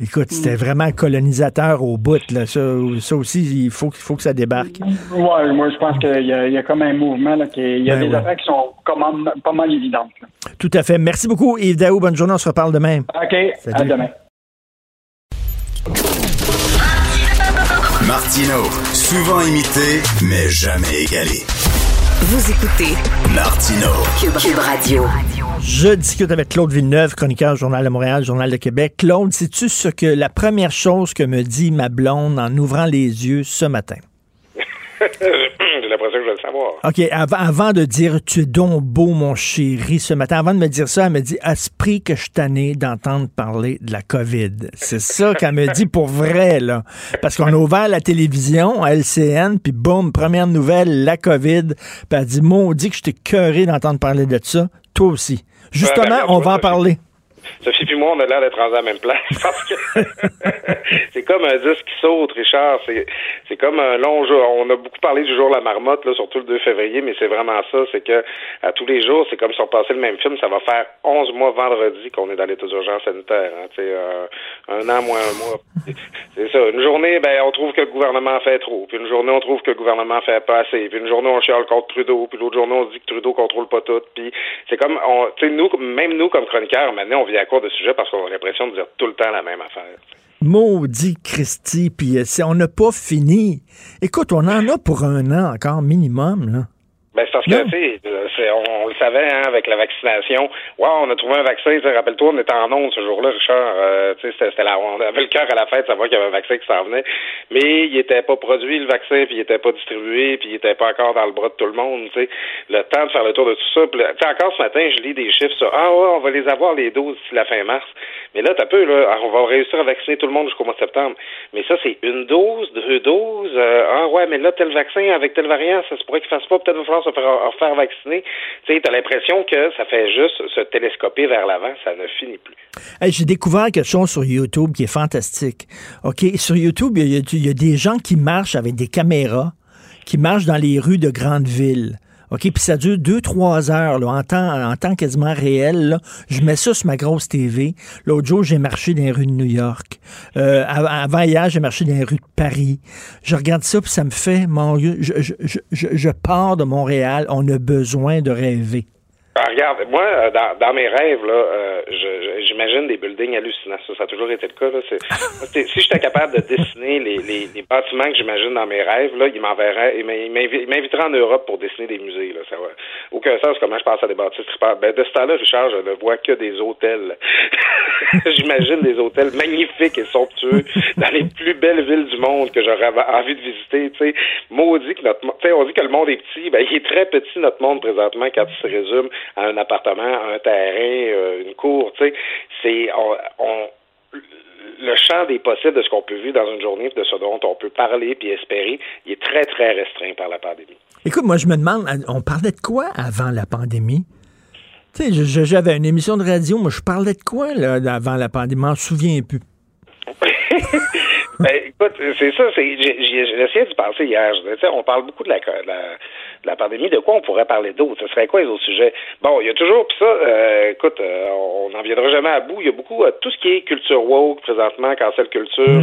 Écoute, Mm. c'était vraiment colonisateur au bout, là. Ça, ça aussi, il faut, qu'il faut que ça débarque. Ouais, moi, je pense qu'il y, y a comme un mouvement, là, qui, il y a Ben des ouais. affaires qui sont comme pas mal évidentes. là. Tout à fait. Merci beaucoup, Yves Daou. Bonne journée. On se reparle demain. OK, à demain. Martino, souvent imité, mais jamais égalé. Vous écoutez Martino. Cube, Cube Radio. Je discute avec Claude Villeneuve, chroniqueur Journal de Montréal, Journal de Québec. Claude, sais-tu ce que la première chose que me dit ma blonde en ouvrant les yeux ce matin? J'ai l'impression que je vais le savoir. OK, avant, avant de dire tu es donc beau, mon chéri, ce matin, avant de me dire ça, elle me dit à ce prix que je tanné d'entendre parler de la COVID. C'est ça qu'elle me dit pour vrai, là. Parce qu'on a ouvert la télévision à LCN, puis boum, première nouvelle, la COVID. Puis elle dit maudit que je t'ai cœuré d'entendre parler de ça. Toi aussi. Justement, regarde, on va en parler. Sophie puis moi, on a l'air d'être rendus à la même place. Parce que c'est comme un disque qui saute, Richard. C'est, comme un long jour. On a beaucoup parlé du jour de la marmotte, là, surtout le 2 février, mais c'est vraiment ça. C'est que à tous les jours, c'est comme si on passait le même film. Ça va faire 11 mois vendredi qu'on est dans l'état d'urgence sanitaire. Hein, euh, un an moins un mois. C'est ça. Une journée, ben, on trouve que le gouvernement fait trop. Puis une journée, on trouve que le gouvernement fait pas assez. Puis une journée, on chiale contre Trudeau. Puis l'autre journée, on dit que Trudeau contrôle pas tout. Puis c'est comme, tu nous, même nous, comme chroniqueurs, maintenant, on vient à court de sujet parce qu'on a l'impression de dire tout le temps la même affaire. Maudit Christy, puis euh, on n'a pas fini. Écoute, on en a pour un an encore minimum, là. Ben, c'est parce que, tu sais, euh, on, on le savait, hein, avec la vaccination. Wow, on a trouvé un vaccin. Rappelle-toi, on était en onde ce jour-là, Richard. Euh, tu sais, c'était, la, on avait le cœur à la fête savoir qu'il y avait un vaccin qui s'en venait. Mais il était pas produit, le vaccin, puis il était pas distribué, puis il était pas encore dans le bras de tout le monde, tu sais. Le temps de faire le tour de tout ça. Puis, là, tu sais, encore ce matin, je lis des chiffres sur, ah ouais, on va les avoir, les doses, d'ici la fin mars. Mais là, t'as peu, là, on va réussir à vacciner tout le monde jusqu'au mois de septembre. Mais ça, c'est une dose, deux doses. euh, ah ouais, mais là, tel vaccin avec tel variant, ça se pourrait qu'il fasse pas. Peut-être va falloir se faire, faire vacciner. Tu sais, t'as l'impression que ça fait juste se télescoper vers l'avant. Ça ne finit plus. Hey, J'ai découvert quelque chose sur YouTube qui est fantastique. OK, sur YouTube, il y a des gens qui marchent avec des caméras, qui marchent dans les rues de grandes villes. OK, puis ça dure deux, trois heures, là, en temps, en temps quasiment réel. là. Je mets ça sur ma grosse TV. L'autre jour, j'ai marché dans les rues de New York. Euh, av- avant hier, j'ai marché dans les rues de Paris. Je regarde ça, puis ça me fait, mon je, je, je, je pars de Montréal. On a besoin de rêver. Ah, regarde, moi, euh, dans, dans mes rêves, là, euh, j'imagine des buildings hallucinants. Ça, ça a toujours été le cas. Là. Si j'étais capable de dessiner les, les, les bâtiments que j'imagine dans mes rêves, là, il m'enverrait, il m'in- il m'invi- il m'inviterait en Europe pour dessiner des musées. Là. Ça va aucun sens comment je pense à des bâtisses. Ben, de ce temps-là, Richard, je ne vois que des hôtels. j'imagine des hôtels magnifiques et somptueux dans les plus belles villes du monde que j'aurais envie de visiter. Tu sais, maudit que notre, on dit que le monde est petit, ben il est très petit notre monde présentement quand il se résume un appartement, un terrain, euh, une cour. Tu sais, c'est on, on- le champ des possibles de ce qu'on peut vivre dans une journée, de ce dont on peut parler puis espérer, il est très très restreint par la pandémie. Écoute, moi, je me demande, on parlait de quoi avant la pandémie? Tu sais, j'avais une émission de radio, moi, je parlais de quoi, là, avant la pandémie? Je m'en souviens plus. Ben, écoute, c'est ça. J'ai, essayé d'y penser hier. Je disais, on parle beaucoup de la, de la, de la pandémie. De quoi on pourrait parler d'autre? Ce serait quoi les autres sujets? Bon, il y a toujours, puis ça, euh, écoute, euh, on n'en viendra jamais à bout. Il y a beaucoup, euh, tout ce qui est culture woke présentement, cancel culture.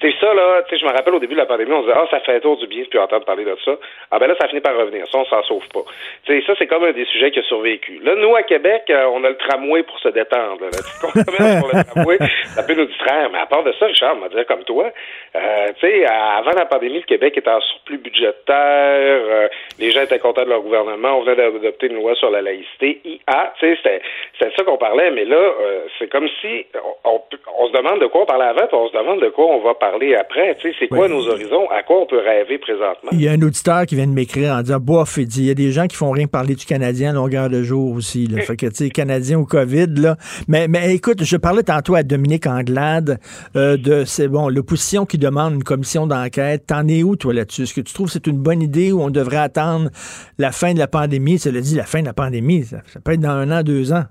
C'est ça, là, tu sais, je me rappelle au début de la pandémie, on disait, ah, ça fait un tour du bien puis entendre parler de ça. Ah, ben là, ça finit par revenir. Ça, on s'en sauve pas. Tu sais, ça, c'est comme un des sujets qui a survécu. Là, nous, à Québec, euh, on a le tramway pour se détendre. là. La petite consommation pour le tramway, ça peut nous distraire. Mais à part de ça, Richard, on va dire comme toi, euh, tu sais, avant la pandémie, le Québec était en surplus budgétaire, euh, les gens étaient contents de leur gouvernement, on venait d'adopter une loi sur la laïcité, IA, tu sais, c'était c'était de ça qu'on parlait, mais là, euh, c'est comme si on, on, on se demande de quoi on parlait avant, puis on se demande de quoi on va parler après. Tu sais, c'est quoi Oui. nos horizons, à quoi on peut rêver présentement? Il y a un auditeur qui vient de m'écrire en disant Bof, il dit il y a des gens qui font rien parler du Canadien à longueur de jour aussi. Là. Fait que, tu sais, Canadien ou COVID, là. Mais, mais écoute, je parlais tantôt à Dominique Anglade euh, de, c'est bon, l'opposition qui demande une commission d'enquête. T'en es où, toi, là-dessus? Est-ce que tu trouves que c'est une bonne idée ou on devrait attendre la fin de la pandémie? Le dit, la fin de la pandémie, ça, ça peut être dans un an, deux ans.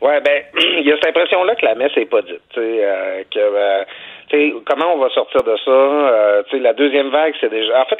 Ouais, ben, il y a cette impression-là que la messe n'est pas dite. Tu sais, euh, que, euh, tu sais, comment on va sortir de ça? Euh, la deuxième vague, c'est déjà. En fait,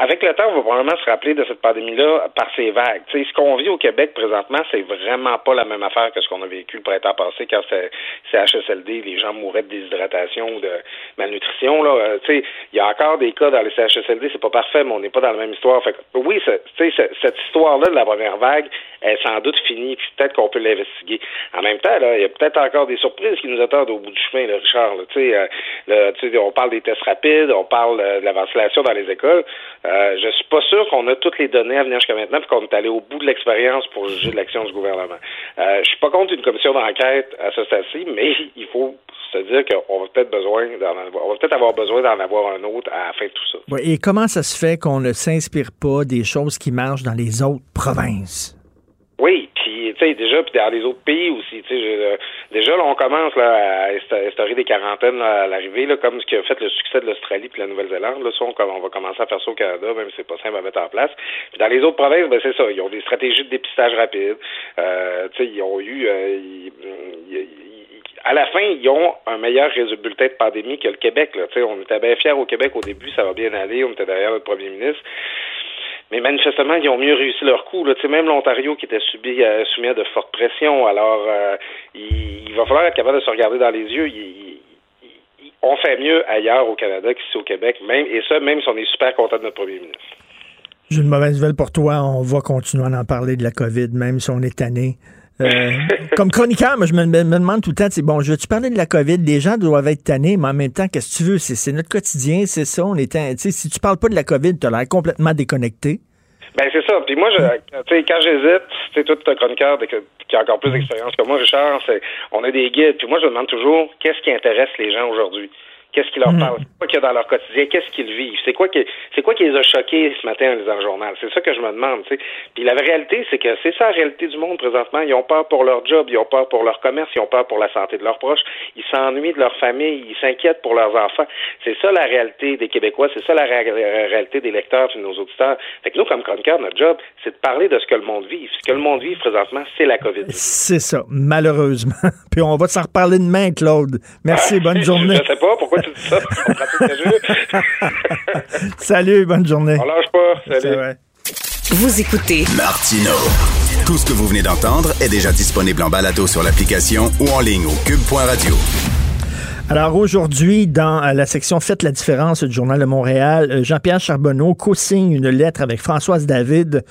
avec le temps, on va probablement se rappeler de cette pandémie-là par ces vagues. Ce qu'on vit au Québec présentement, c'est vraiment pas la même affaire que ce qu'on a vécu le printemps passé quand c'est CHSLD, les gens mouraient de déshydratation ou de malnutrition. Là, Euh, il y a encore des cas dans les CHSLD, c'est pas parfait, mais on n'est pas dans la même histoire. Fait que, oui, cette histoire-là de la première vague est sans doute finie, puis peut-être qu'on peut l'investiguer. En même temps, il y a peut-être encore des surprises qui nous attendent au bout du chemin, là, Richard. là. Tu sais, euh, on parle des tests rapides, on parle euh, de la ventilation dans les écoles. Euh, je suis pas sûr qu'on a toutes les données à venir jusqu'à maintenant, puis qu'on est allé au bout de l'expérience pour juger de l'action du gouvernement. Euh, je suis pas contre une commission d'enquête à ce stade-ci, mais il faut se dire qu'on va peut-être besoin d'en avoir, on va peut-être avoir besoin d'en avoir un autre à la fin de tout ça. Ouais, et comment ça se fait qu'on ne s'inspire pas des choses qui marchent dans les autres provinces? Oui, puis tu sais déjà puis dans les autres pays aussi, tu sais euh, déjà là on commence là à insta- instaurer des quarantaines à l'arrivée là comme ce qui a fait le succès de l'Australie puis la Nouvelle-Zélande là ça on, va commencer à faire ça au Canada même si c'est pas simple à mettre en place. Puis dans les autres provinces ben c'est ça, ils ont des stratégies de dépistage rapide. Euh, tu sais ils ont eu euh, ils- ils- à la fin, ils ont un meilleur résultat de pandémie que le Québec. Là. On était bien fiers au Québec au début, ça va bien aller, on était derrière notre premier ministre. Mais manifestement, ils ont mieux réussi leur coup. Là. Même l'Ontario qui était subi, euh, soumis à de fortes pressions. Alors, euh, il, va falloir être capable de se regarder dans les yeux. On fait mieux ailleurs au Canada qu'ici au Québec, et ça, même si on est super content de notre premier ministre. J'ai une mauvaise nouvelle pour toi. On va continuer à en parler de la COVID, même si on est tanné. Euh, comme chroniqueur, moi, je me, me- me demande tout le temps, c'est bon, je veux-tu parler de la COVID? Les gens doivent être tannés, mais en même temps, qu'est-ce que tu veux? C'est, notre quotidien, c'est ça. On est tu sais, si tu parles pas de la COVID, tu as l'air complètement déconnecté. Ben c'est ça. Puis moi, je, tu sais, quand j'hésite, tu sais, toi, tu chroniqueur de- qui a encore plus d'expérience que moi, Richard, on a des guides. Puis moi, je me demande toujours, qu'est-ce qui intéresse les gens aujourd'hui? Qu'est-ce qui leur parle? C'est quoi qu'il y a dans leur quotidien? Qu'est-ce qu'ils vivent? C'est quoi qui, c'est quoi qui les a choqués ce matin en lisant le journal? C'est ça que je me demande, tu sais. Puis la réalité, c'est que c'est ça la réalité du monde présentement. Ils ont peur pour leur job, ils ont peur pour leur commerce, ils ont peur pour la santé de leurs proches, ils s'ennuient de leur famille, ils s'inquiètent pour leurs enfants. C'est ça la réalité des Québécois, c'est ça la ré- ré- réalité des lecteurs et de nos auditeurs. Fait que nous, comme chroniqueurs, notre job, c'est de parler de ce que le monde vit. Ce que le monde vit présentement, c'est la COVID. C'est ça, malheureusement. Puis on va s'en reparler demain, Claude. Merci, bonne journée. Je sais pas pourquoi tu dis ça. On pratique le jeu. Salut, bonne journée. On lâche pas. Salut. Vous écoutez Martino. Tout ce que vous venez d'entendre est déjà disponible en balado sur l'application ou en ligne au cube.radio. Alors aujourd'hui, dans euh, la section Faites la différence du Journal de Montréal, euh, Jean-Pierre Charbonneau co-signe une lettre avec Françoise David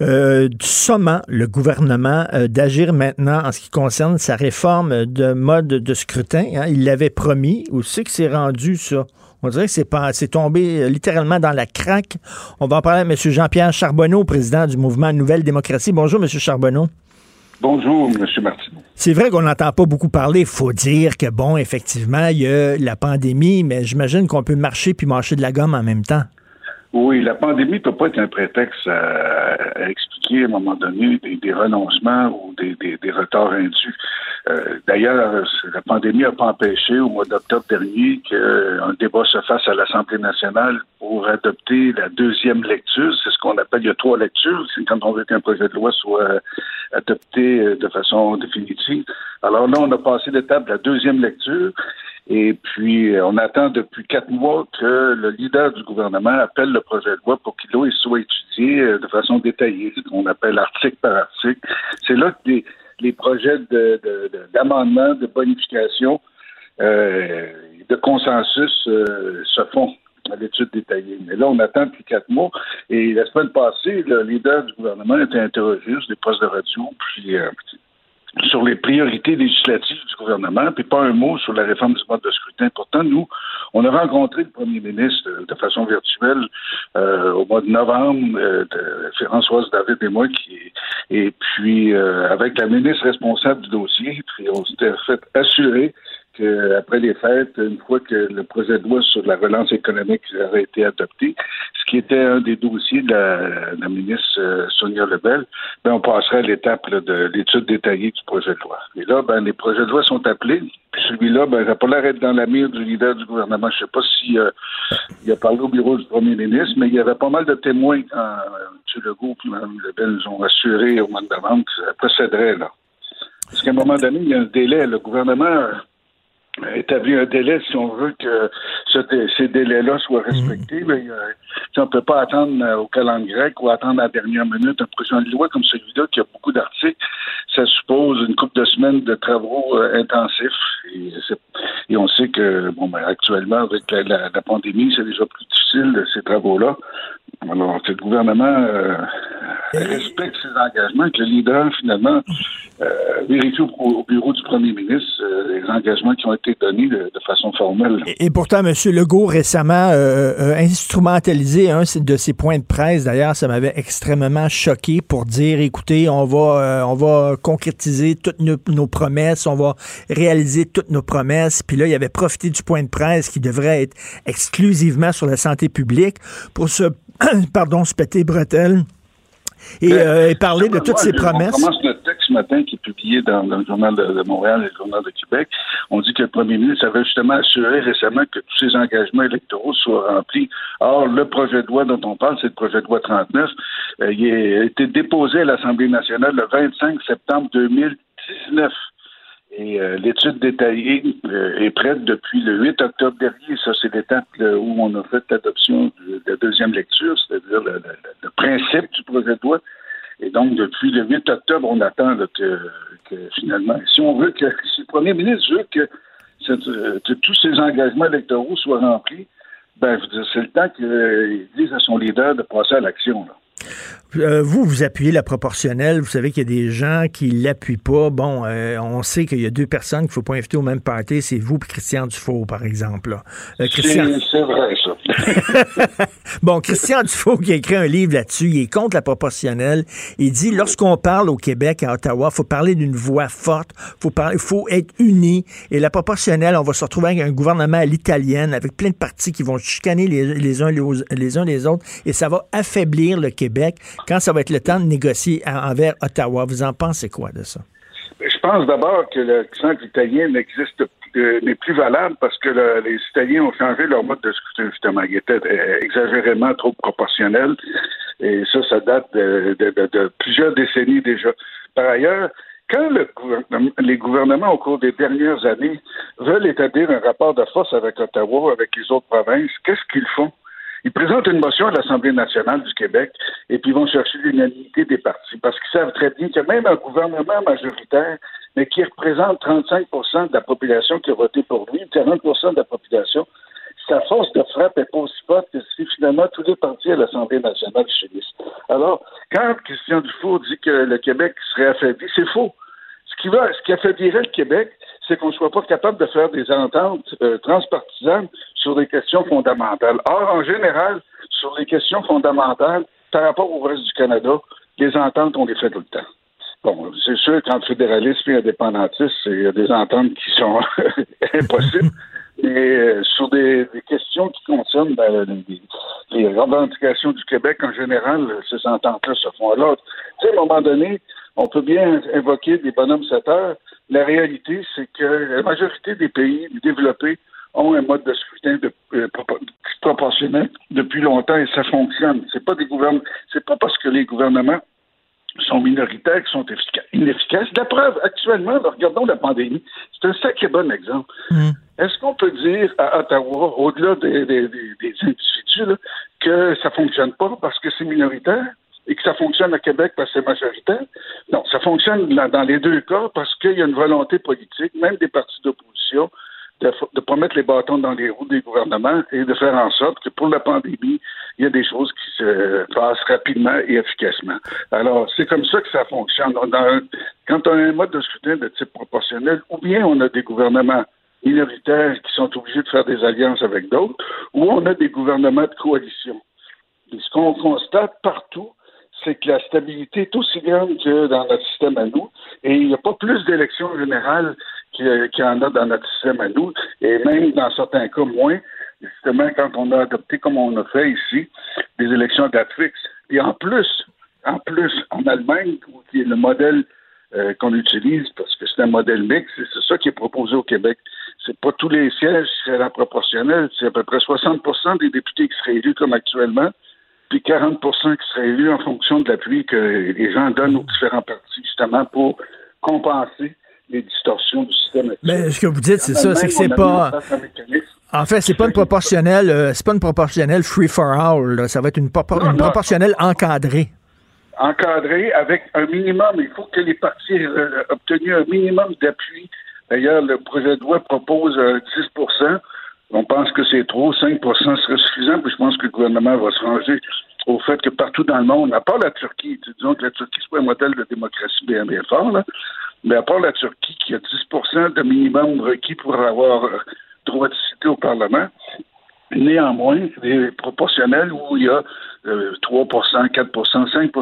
euh, sommant le gouvernement euh, d'agir maintenant en ce qui concerne sa réforme de mode de scrutin. hein. Il l'avait promis. Où c'est que c'est rendu ça? On dirait que c'est pas, c'est tombé littéralement dans la craque. On va en parler avec M. Jean-Pierre Charbonneau, président du mouvement Nouvelle Démocratie. Bonjour, M. Charbonneau. Bonjour, M. Martineau. C'est vrai qu'on n'entend pas beaucoup parler. Il faut dire que, bon, effectivement, il y a la pandémie, mais j'imagine qu'on peut marcher puis mâcher de la gomme en même temps. Oui, la pandémie ne peut pas être un prétexte à, à expliquer à un moment donné des, des renoncements ou des, des- des retards indus. Euh, D'ailleurs, la pandémie n'a pas empêché au mois d'octobre dernier qu'un débat se fasse à l'Assemblée nationale pour adopter la deuxième lecture. C'est ce qu'on appelle, il y a trois lectures. C'est quand on veut qu'un projet de loi soit adopté euh, de façon définitive. Alors là, on a passé l'étape de la deuxième lecture. Et puis, euh, on attend depuis quatre mois que le leader du gouvernement appelle le projet de loi pour qu'il il soit étudié euh, de façon détaillée, ce qu'on appelle article par article. C'est là que les, les projets de- de- de- d'amendement, de, bonification, euh, de consensus euh, se font l'étude détaillée. Mais là, on attend depuis quatre mois. Et la semaine passée, le leader du gouvernement a été interrogé sur des postes de radio, puis euh, sur les priorités législatives du gouvernement, puis pas un mot sur la réforme du mode de scrutin. Pourtant, nous, on a rencontré le premier ministre euh, de façon virtuelle euh, au mois de novembre, euh, Françoise David et moi, qui, et puis euh, avec la ministre responsable du dossier, puis on s'était fait assurer qu'après les fêtes, une fois que le projet de loi sur la relance économique aurait été adopté, ce qui était un des dossiers de la, ministre euh, Sonia Lebel, ben, on passerait à l'étape de l'étude détaillée du projet de loi. Et là, ben, les projets de loi sont appelés. Puis celui-là, ben, il n'a pas l'air d'être dans la mire du leader du gouvernement. Je ne sais pas si euh, a parlé au bureau du premier ministre, mais il y avait pas mal de témoins quand euh, M. Legault et Mme Lebel nous ont assuré au mois de novembre que ça procéderait là. Parce qu'à un moment donné, il y a un délai. Le gouvernement euh, établit un délai si on veut que ce ces délais-là soient respectés. Mais, euh, si on ne peut pas attendre euh, au calendrier grec ou attendre à la dernière minute un projet de loi comme celui-là qui a beaucoup d'articles. Ça suppose une couple de semaines de travaux euh, intensifs. Et, on sait que bon ben, actuellement, avec la, la- la pandémie, c'est déjà plus difficile ces travaux-là. Alors, que le gouvernement respecte ses engagements, que le leader, finalement, vérifie au, au bureau du premier ministre les engagements qui ont été donnés de, de façon formelle. Et pourtant, M. Legault récemment euh, a instrumentalisé un de ses points de presse. D'ailleurs, ça m'avait extrêmement choqué pour dire, écoutez, on va, euh, on va concrétiser toutes nos, nos promesses, on va réaliser toutes nos promesses. Puis là, il avait profité du point de presse qui devrait être exclusivement sur la santé publique pour se, pardon, se péter bretelles et, euh, et parler de toutes ces promesses. On commence notre texte matin qui est publié dans, le journal de, Montréal et le journal de Québec. On dit que le premier ministre avait justement assuré récemment que tous ses engagements électoraux soient remplis. Or, le projet de loi dont on parle, c'est le projet de loi 39. Euh, il a été déposé à l'Assemblée nationale le 25 septembre 2019. Et euh, l'étude détaillée euh, est prête depuis le 8 octobre dernier. Ça, c'est l'étape où on a fait l'adoption de la deuxième lecture, c'est-à-dire le principe du projet de loi. Et donc, depuis le 8 octobre, on attend là, que, finalement, si on veut que, si le premier ministre veut que, euh, que tous ces engagements électoraux soient remplis, ben, c'est le temps qu'il dise à son leader de passer à l'action. là. Euh, vous, vous appuyez la proportionnelle. Vous savez qu'il y a des gens qui l'appuient pas. Bon, euh, on sait qu'il y a deux personnes qu'il faut pas inviter au même party. C'est vous et Christian Dufault, par exemple. là. Euh, Christian... C'est vrai, ça. Bon, Christian Dufault qui a écrit un livre là-dessus, il est contre la proportionnelle. Il dit lorsqu'on parle au Québec, à Ottawa, faut parler d'une voix forte, faut parler, faut être unis. Et la proportionnelle, on va se retrouver avec un gouvernement à l'italienne, avec plein de partis qui vont chicaner les, les uns les, les uns les autres, et ça va affaiblir le Québec quand ça va être le temps de négocier envers Ottawa? Vous en pensez quoi de ça? Je pense d'abord que l'accent italien n'existe euh, n'est plus valable parce que le- les Italiens ont changé leur mode de scrutin, justement. Il était euh, exagérément trop proportionnel. Et ça, ça date de- de plusieurs décennies déjà. Par ailleurs, quand le gouvernement- les gouvernements, au cours des dernières années, veulent établir un rapport de force avec Ottawa, avec les autres provinces, qu'est-ce qu'ils font? Ils présentent une motion à l'Assemblée nationale du Québec et puis ils vont chercher l'unanimité des partis parce qu'ils savent très bien que même un gouvernement majoritaire, mais qui représente 35 de la population qui a voté pour lui, 40 de la population, sa force de frappe est pas aussi forte que si finalement tous les partis à l'Assemblée nationale chérissent. Alors, quand Christian Dufour dit que le Québec serait affaibli, c'est faux. Ce qui, va, ce qui affaiblirait le Québec, c'est qu'on ne soit pas capable de faire des ententes euh, transpartisanes sur des questions fondamentales. Or, en général, sur les questions fondamentales, par rapport au reste du Canada, les ententes, on les fait tout le temps. Bon, c'est sûr, quand fédéralisme et indépendantisme, il y a des ententes qui sont impossibles. Mais euh, sur des, questions qui concernent ben, les, revendications du Québec en général, ces ententes-là se font à. Tu sais, à un moment donné, on peut bien invoquer des bonhommes 7 heures. La réalité, c'est que la majorité des pays développés ont un mode de scrutin de, euh, propo- proportionnel depuis longtemps et ça fonctionne. C'est pas des gouvernements, c'est pas parce que les gouvernements sont minoritaires qui sont effica- inefficaces. La preuve, actuellement, regardons la pandémie, c'est un sacré bon exemple. Est-ce qu'on peut dire à Ottawa, au-delà des, des- des- des individus, là, que ça fonctionne pas parce que c'est minoritaire? Et que ça fonctionne à Québec parce que c'est majoritaire? Non, ça fonctionne dans, les deux cas parce qu'il y a une volonté politique, même des partis d'opposition, de ne pas mettre les bâtons dans les roues des gouvernements et de faire en sorte que pour la pandémie, il y a des choses qui se passent rapidement et efficacement. Alors, c'est comme ça que ça fonctionne. Quand on a un mode de scrutin de type proportionnel, ou bien on a des gouvernements minoritaires qui sont obligés de faire des alliances avec d'autres, ou on a des gouvernements de coalition. Ce qu'on constate partout, c'est que la stabilité est aussi grande que dans notre système à nous. Et il n'y a pas plus d'élections générales qu'il y, en a dans notre système à nous, et même dans certains cas moins. Justement, quand on a adopté, comme on a fait ici, des élections d'Atrix. Et en plus, en plus, en Allemagne, qui le modèle euh, qu'on utilise, parce que c'est un modèle mixte, c'est ça qui est proposé au Québec. C'est pas tous les sièges qui seraient la proportionnelle, c'est à peu près 60% des députés qui seraient élus comme actuellement, puis 40% qui seraient élus en fonction de l'appui que les gens donnent aux différents partis, justement pour compenser les distorsions du système actuel. Mais ce que vous dites, c'est ça, c'est que c'est pas. en fait, c'est pas une proportionnelle, euh, c'est pas une proportionnelle free for all. là. Ça va être une, propor- une proportionnelle encadrée. encadré avec un minimum. Il faut que les partis aient euh, obtenu un minimum d'appui. D'ailleurs, le projet de loi propose euh, 10 On pense que c'est trop. 5% serait suffisant. Puis je pense que le gouvernement va se ranger au fait que partout dans le monde, à part la Turquie, tu- disons que la Turquie, c'est pas un modèle de démocratie bien, bien fort, mais à part la Turquie qui a 10% de minimum requis pour avoir euh, droit de au Parlement, Néanmoins, les proportionnels où il y a euh, 3% 4% 5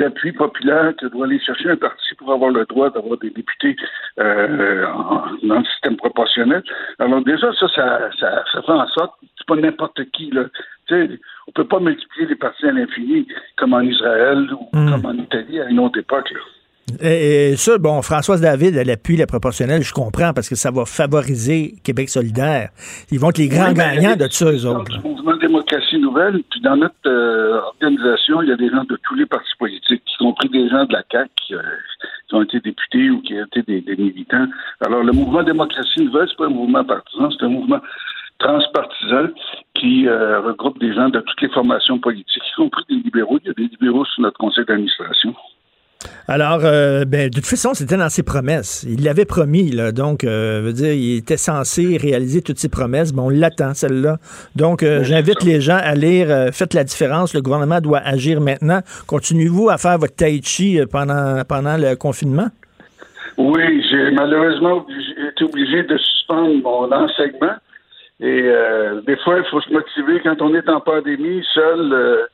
d'appui populaire que doit aller chercher un parti pour avoir le droit d'avoir des députés euh, en- dans le système proportionnel. Alors déjà, ça, ça, ça, ça fait en sorte c'est pas n'importe qui. Là. Tu sais, on peut pas multiplier les partis à l'infini comme en Israël ou comme en Italie à une autre époque. Là. Et, et ça, bon, Françoise David, elle appuie la proportionnelle, je comprends, parce que ça va favoriser Québec solidaire. Ils vont être les grands Oui, ben, gagnants de ça, eux autres. là. Le mouvement Démocratie Nouvelle, puis dans notre euh, organisation, il y a des gens de tous les partis politiques, y compris des gens de la CAQ qui, euh, qui ont été députés ou qui ont été des, des militants. Alors, le mouvement Démocratie Nouvelle, c'est pas un mouvement partisan, c'est un mouvement transpartisan qui euh, regroupe des gens de toutes les formations politiques, y compris des libéraux. Il y a des libéraux sur notre conseil d'administration. Alors, euh, ben, de toute façon, c'était dans ses promesses. Il l'avait promis, là. Donc, euh, veut dire, il était censé réaliser toutes ses promesses. Bon, on l'attend, celle-là. Donc, euh, j'invite les gens à lire euh, Faites la différence. Le gouvernement doit agir maintenant. Continuez-vous à faire votre tai chi pendant, pendant le confinement? Oui, j'ai malheureusement été obligé de suspendre mon enseignement. Et des fois, il faut se motiver quand on est en pandémie, seul,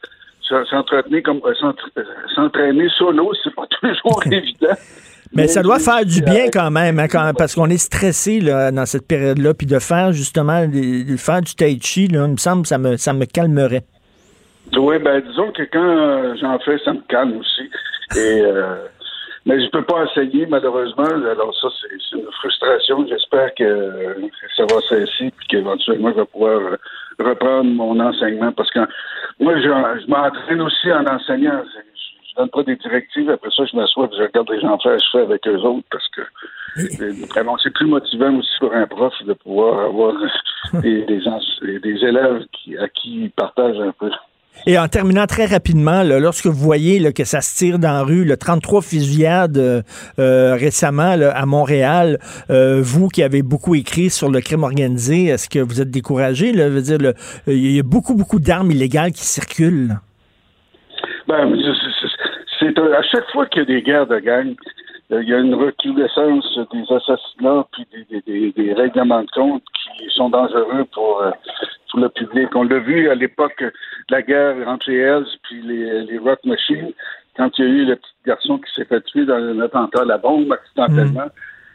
s- s'entretenir comme euh, euh, s'entraîner solo, c'est pas toujours évident. Mais ça doit faire du bien quand même, hein, quand- parce qu'on est stressé là, dans cette période-là, puis de faire justement, de, faire du tai chi, là, il me semble, ça me, ça me calmerait. Oui, ben disons que quand euh, j'en fais, ça me calme aussi. Et euh, mais je peux pas enseigner malheureusement. Alors ça, c'est une frustration. J'espère que ça va cesser puis qu'éventuellement je vais pouvoir reprendre mon enseignement parce que moi, je, je m'entraîne aussi en enseignant. Je, donne pas des directives. Après ça, je m'assois et je regarde les gens faire, je fais avec eux autres parce que bon, c'est plus motivant aussi pour un prof de pouvoir avoir des, des, des élèves qui, à qui il partage un peu. Et en terminant très rapidement, là, lorsque vous voyez là, que ça se tire dans la rue, le 33 fusillades euh, euh, récemment là, à Montréal, euh, vous qui avez beaucoup écrit sur le crime organisé, est-ce que vous êtes découragé? Là? Je veux dire, il y a beaucoup, beaucoup d'armes illégales qui circulent. Ben, c'est- à chaque fois qu'il y a des guerres de gang, euh, il y a une recrudescence des assassinats puis des, des- des- des règlements de compte qui sont dangereux pour, euh, pour le public. On l'a vu à l'époque de la guerre entre les Hells puis les, les Rock Machines, quand il y a eu le petit garçon qui s'est fait tuer dans un attentat à la bombe accidentellement.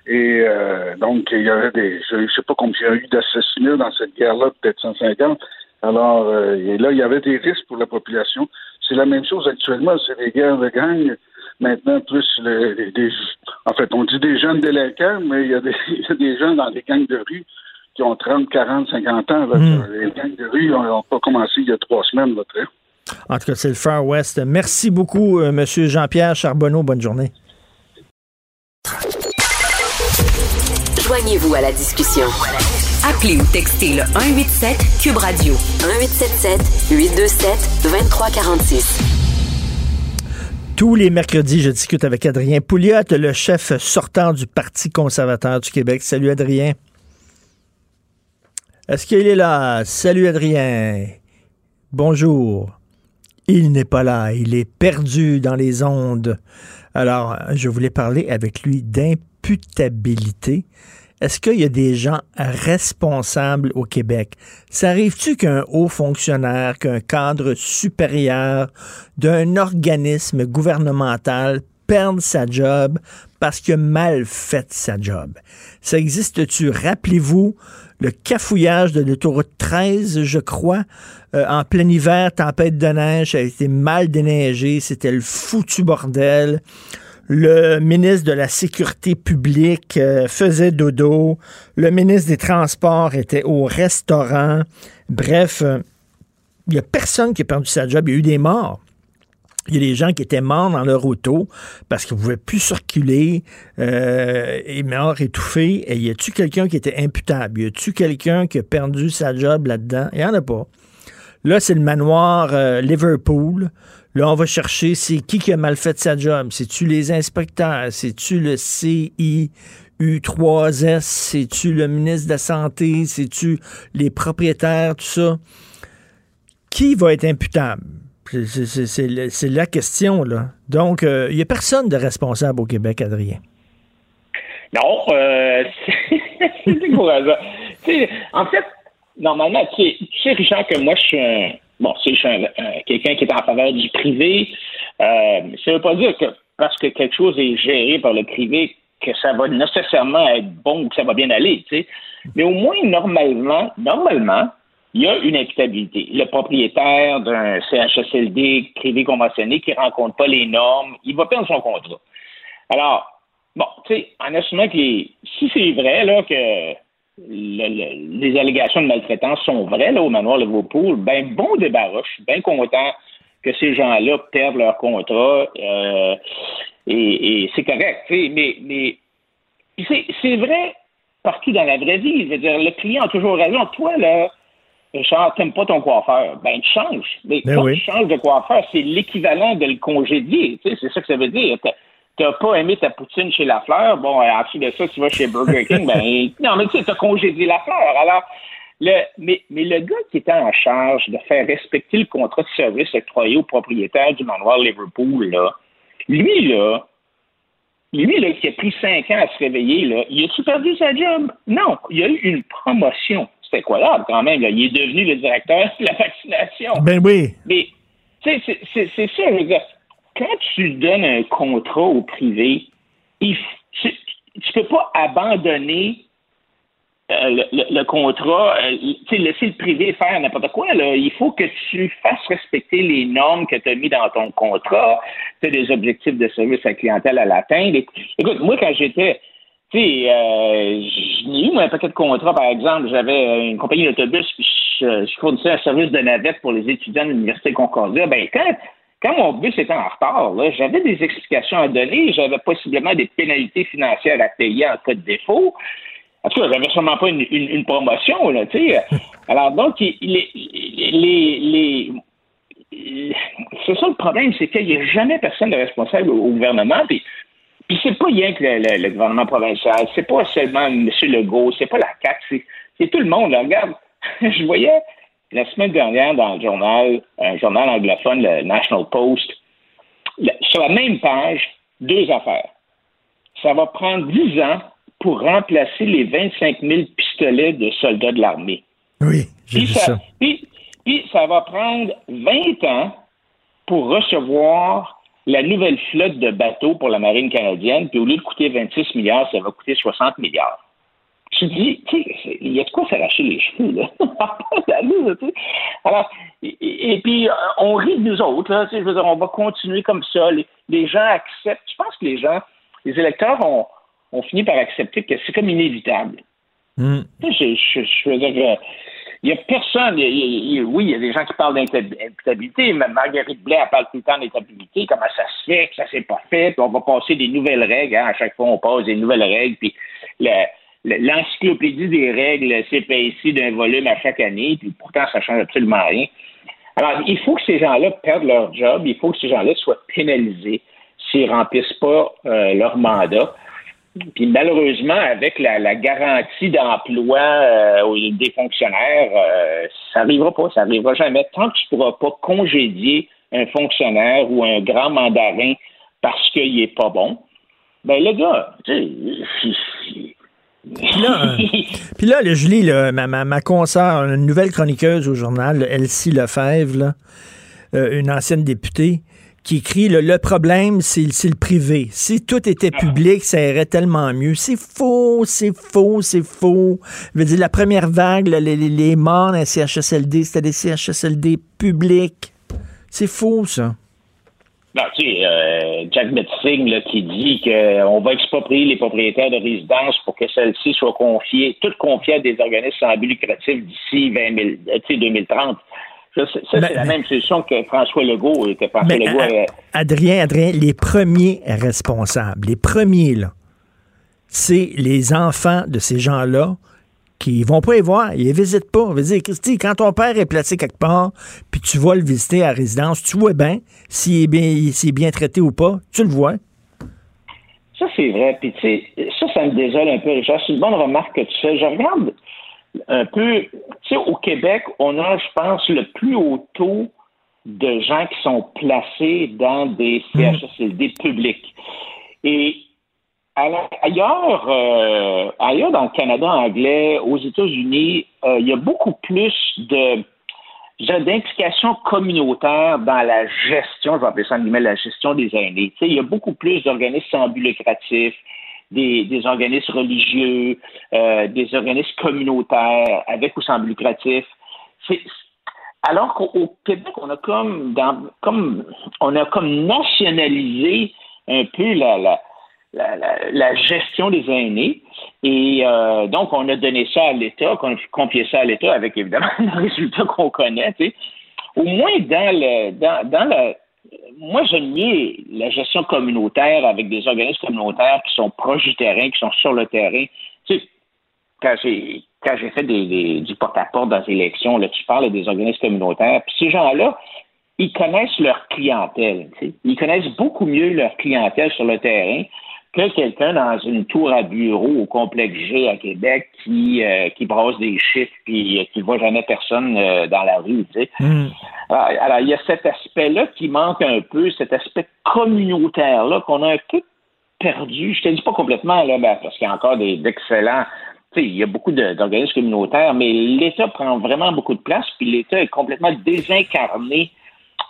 Et euh, donc, il y avait des. Je ne sais pas combien il y a eu d'assassinats dans cette guerre-là, peut-être 150. Alors, euh, et là, il y avait des risques pour la population. C'est la même chose actuellement, c'est des guerres de gang. Maintenant, plus le- les- des, en fait, on dit des jeunes délinquants, mais il y, a des, il y a des gens dans les gangs de rue qui ont 30, 40, 50 ans. là. Les gangs de rue n'ont pas commencé il y a trois semaines. Là, très. En tout cas, c'est le Far West. Merci beaucoup, euh, Monsieur Jean-Pierre Charbonneau. Bonne journée. Joignez-vous à la discussion. Appelez ou textez le 187 Cube Radio 1877 827 2346. Tous les mercredis, je discute avec Adrien Pouliot, le chef sortant du Parti conservateur du Québec. Salut Adrien. Est-ce qu'il est là? Salut Adrien. Bonjour. Il n'est pas là. Il est perdu dans les ondes. Alors, je voulais parler avec lui d'imputabilité. Est-ce qu'il y a des gens responsables au Québec? Ça arrive-tu qu'un haut fonctionnaire, qu'un cadre supérieur d'un organisme gouvernemental perde sa job parce qu'il a mal fait sa job? Ça existe-tu? Rappelez-vous le cafouillage de l'autoroute 13, je crois, euh, en plein hiver, tempête de neige, ça a été mal déneigé, c'était le foutu bordel. Le ministre de la Sécurité publique euh, faisait dodo. Le ministre des Transports était au restaurant. Bref, euh, il n'y a personne qui a perdu sa job. Il y a eu des morts. Il y a des gens qui étaient morts dans leur auto parce qu'ils ne pouvaient plus circuler euh, et morts étouffés. Et y a-tu quelqu'un qui était imputable? Y a-tu quelqu'un qui a perdu sa job là-dedans? Il n'y en a pas. Là, c'est le manoir euh, Liverpool. Là, on va chercher c'est qui qui a mal fait sa job? C'est-tu les inspecteurs? C'est-tu le CIU3S? C'est-tu le ministre de la Santé? C'est-tu les propriétaires? Tout ça. Qui va être imputable? C'est- la question, là. Donc, euh, il n'y a personne de responsable au Québec, Adrien. Non, euh, c'est décourageant. En fait, normalement, tu sais, Richard, que moi, je suis un. Bon, sais, je suis un- un- quelqu'un qui est en faveur du privé. Euh, ça ne veut pas dire que parce que quelque chose est géré par le privé, que ça va nécessairement être bon ou que ça va bien aller, tu sais. Mais au moins, normalement, normalement, il y a une imputabilité. Le propriétaire d'un CHSLD privé conventionné qui ne rencontre pas les normes, il va perdre son contrat. Alors, bon, tu sais, en assumant que si c'est vrai là, que le- le- les allégations de maltraitance sont vraies là, au manoir Liverpool, ben bon débarras. Je suis bien content que ces gens-là perdent leur contrat euh, et, et c'est correct. Mais, mais c'est, vrai partout dans la vraie vie. Je veux dire, le client a toujours raison. Toi, là, Richard, t'aimes pas ton coiffeur. Ben, tu changes. Mais Ben quand oui. tu changes de coiffeur, c'est l'équivalent de le congédier. C'est ça que ça veut dire. T'as- pas aimé ta poutine chez Lafleur, bon, en dessous de ça, tu vas chez Burger King, ben, non, mais tu sais, t'as congédié Lafleur. Alors, le, mais, mais le gars qui était en charge de faire respecter le contrat de service octroyé au propriétaire du manoir Liverpool, là, lui, là, lui, là, qui a pris cinq ans à se réveiller, là, il a-tu perdu sa job? Non, il a eu une promotion. C'est incroyable quand même. Là. Il est devenu le directeur de la vaccination. Ben oui. Mais, tu sais, c'est ça, je veux dire. Quand tu donnes un contrat au privé, tu, tu peux pas abandonner euh, le, contrat, euh, laisser le privé faire n'importe quoi. Il faut que tu fasses respecter les normes que tu as mis dans ton contrat. Tu as des objectifs de service à la clientèle à l'atteindre. Éc- Écoute, moi, quand j'étais tu sais, euh, j'ai eu un paquet de contrats, par exemple. J'avais une compagnie d'autobus, puis je, je fournissais un service de navette pour les étudiants de l'Université Concordia. Ben, quand, quand mon bus était en retard, j'avais des explications à donner, j'avais possiblement des pénalités financières à payer en cas de défaut. En tout cas, j'avais sûrement pas une, une- une promotion, là, tu sais. Alors, donc, les, les, les- c'est ça le problème, c'est qu'il n'y a jamais personne de responsable au, gouvernement, puis puis c'est pas rien que le, le- le gouvernement provincial, c'est pas seulement M. Legault, c'est pas la CAQ, c'est, c'est tout le monde. là. Regarde, je voyais la semaine dernière dans le journal, un journal anglophone, le National Post, sur la même page, deux affaires. Ça va prendre 10 ans pour remplacer les 25 000 pistolets de soldats de l'armée. Oui, j'ai ça, ça. puis- puis ça va prendre 20 ans pour recevoir la nouvelle flotte de bateaux pour la marine canadienne, puis au lieu de coûter 26 milliards, ça va coûter 60 milliards. Me dis, tu sais, il y a de quoi s'arracher les cheveux, là. Tu. Alors, et, puis, euh, on rit de nous autres, là, tu sais, je veux dire, on va continuer comme ça. Les, les gens acceptent. Je pense que les gens, les électeurs ont, ont fini par accepter que c'est comme inévitable. Hmm. Tu sais, Je, je, je veux dire que il n'y a personne. il y a- il y a- oui, il y a des gens qui parlent d'imputabilité, Marguerite Blais, elle parle tout le temps d'imputabilité, comment ça se fait, que ça s'est pas fait, puis on va passer des nouvelles règles. hein. À chaque fois, on passe des nouvelles règles, puis le- l'encyclopédie des règles s'épaissit d'un volume à chaque année, puis pourtant, ça change absolument rien. Alors, il faut que ces gens-là perdent leur job, il faut que ces gens-là soient pénalisés s'ils remplissent pas euh, leur mandat. Puis malheureusement, avec la, la garantie d'emploi euh, des fonctionnaires, euh, ça n'arrivera pas, ça n'arrivera jamais. Tant que tu ne pourras pas congédier un fonctionnaire ou un grand mandarin parce qu'il n'est pas bon, ben le gars, tu sais, Puis là, euh, puis là, là, Julie, là, ma, ma, ma consoeur, une nouvelle chroniqueuse au journal, Elsie Lefebvre, là, euh, une ancienne députée, qui écrit là, le problème, c'est le privé. Si tout était public, ça irait tellement mieux. C'est faux, c'est faux, c'est faux. Je veux dire, la première vague, là, les, les, les morts dans les CHSLD, c'était des CHSLD publics. C'est faux, ça. Non, tu sais, euh, Jack Metzing là, qui dit qu'on va exproprier les propriétaires de résidences pour que celles-ci soient confiées, toutes confiées à des organismes sans but lucratif d'ici 20 000, euh, 2030. Ça, c'est ça, c'est la même solution que François Legault. Que François Mais, Legault avait- Adrien, Adrien, les premiers responsables, les premiers, là, c'est les enfants de ces gens-là qui vont pas y voir, ils les visitent pas. On veut dire, Christy, quand ton père est placé quelque part, puis tu vas le visiter à la résidence, tu vois bien s'il est bien, s'il est bien traité ou pas, tu le vois. Ça, c'est vrai. Puis, tu sais, ça, ça me désole un peu, Richard. C'est une bonne remarque que tu fais. Je regarde un peu, tu sais, au Québec, on a, je pense, le plus haut taux de gens qui sont placés dans des CHSLD publics. Et ailleurs, euh, ailleurs dans le Canada anglais, aux États-Unis, euh, il y a beaucoup plus de d'implication communautaire dans la gestion, je vais appeler ça en guillemets, la gestion des aînés. Tu sais, il y a beaucoup plus d'organismes sans but lucratif, des, des organismes religieux, euh, des organismes communautaires, avec ou sans but lucratif. Alors qu'au au Québec, on a comme, dans, comme on a comme nationalisé un peu la, la, la, gestion des aînés. Et euh, donc, on a donné ça à l'État, qu'on a confié ça à l'État avec évidemment le résultat qu'on connaît. Au moins dans le moi j'aime mieux la gestion communautaire avec des organismes communautaires qui sont proches du terrain, qui sont sur le terrain. Quand j'ai fait du porte-à-porte dans les élections, là, tu parles des organismes communautaires, puis ces gens-là, ils connaissent leur clientèle. Ils connaissent beaucoup mieux leur clientèle sur le terrain que quelqu'un dans une tour à bureau au complexe G à Québec qui, euh, qui brasse des chiffres puis euh, qui voit jamais personne euh, dans la rue. Tu sais. Alors, alors, il y a cet aspect-là qui manque un peu, cet aspect communautaire-là qu'on a un peu perdu. Je te dis pas complètement, là, ben, parce qu'il y a encore des- d'excellents. Tu sais, il y a beaucoup d'organismes communautaires, mais l'État prend vraiment beaucoup de place, puis l'État est complètement désincarné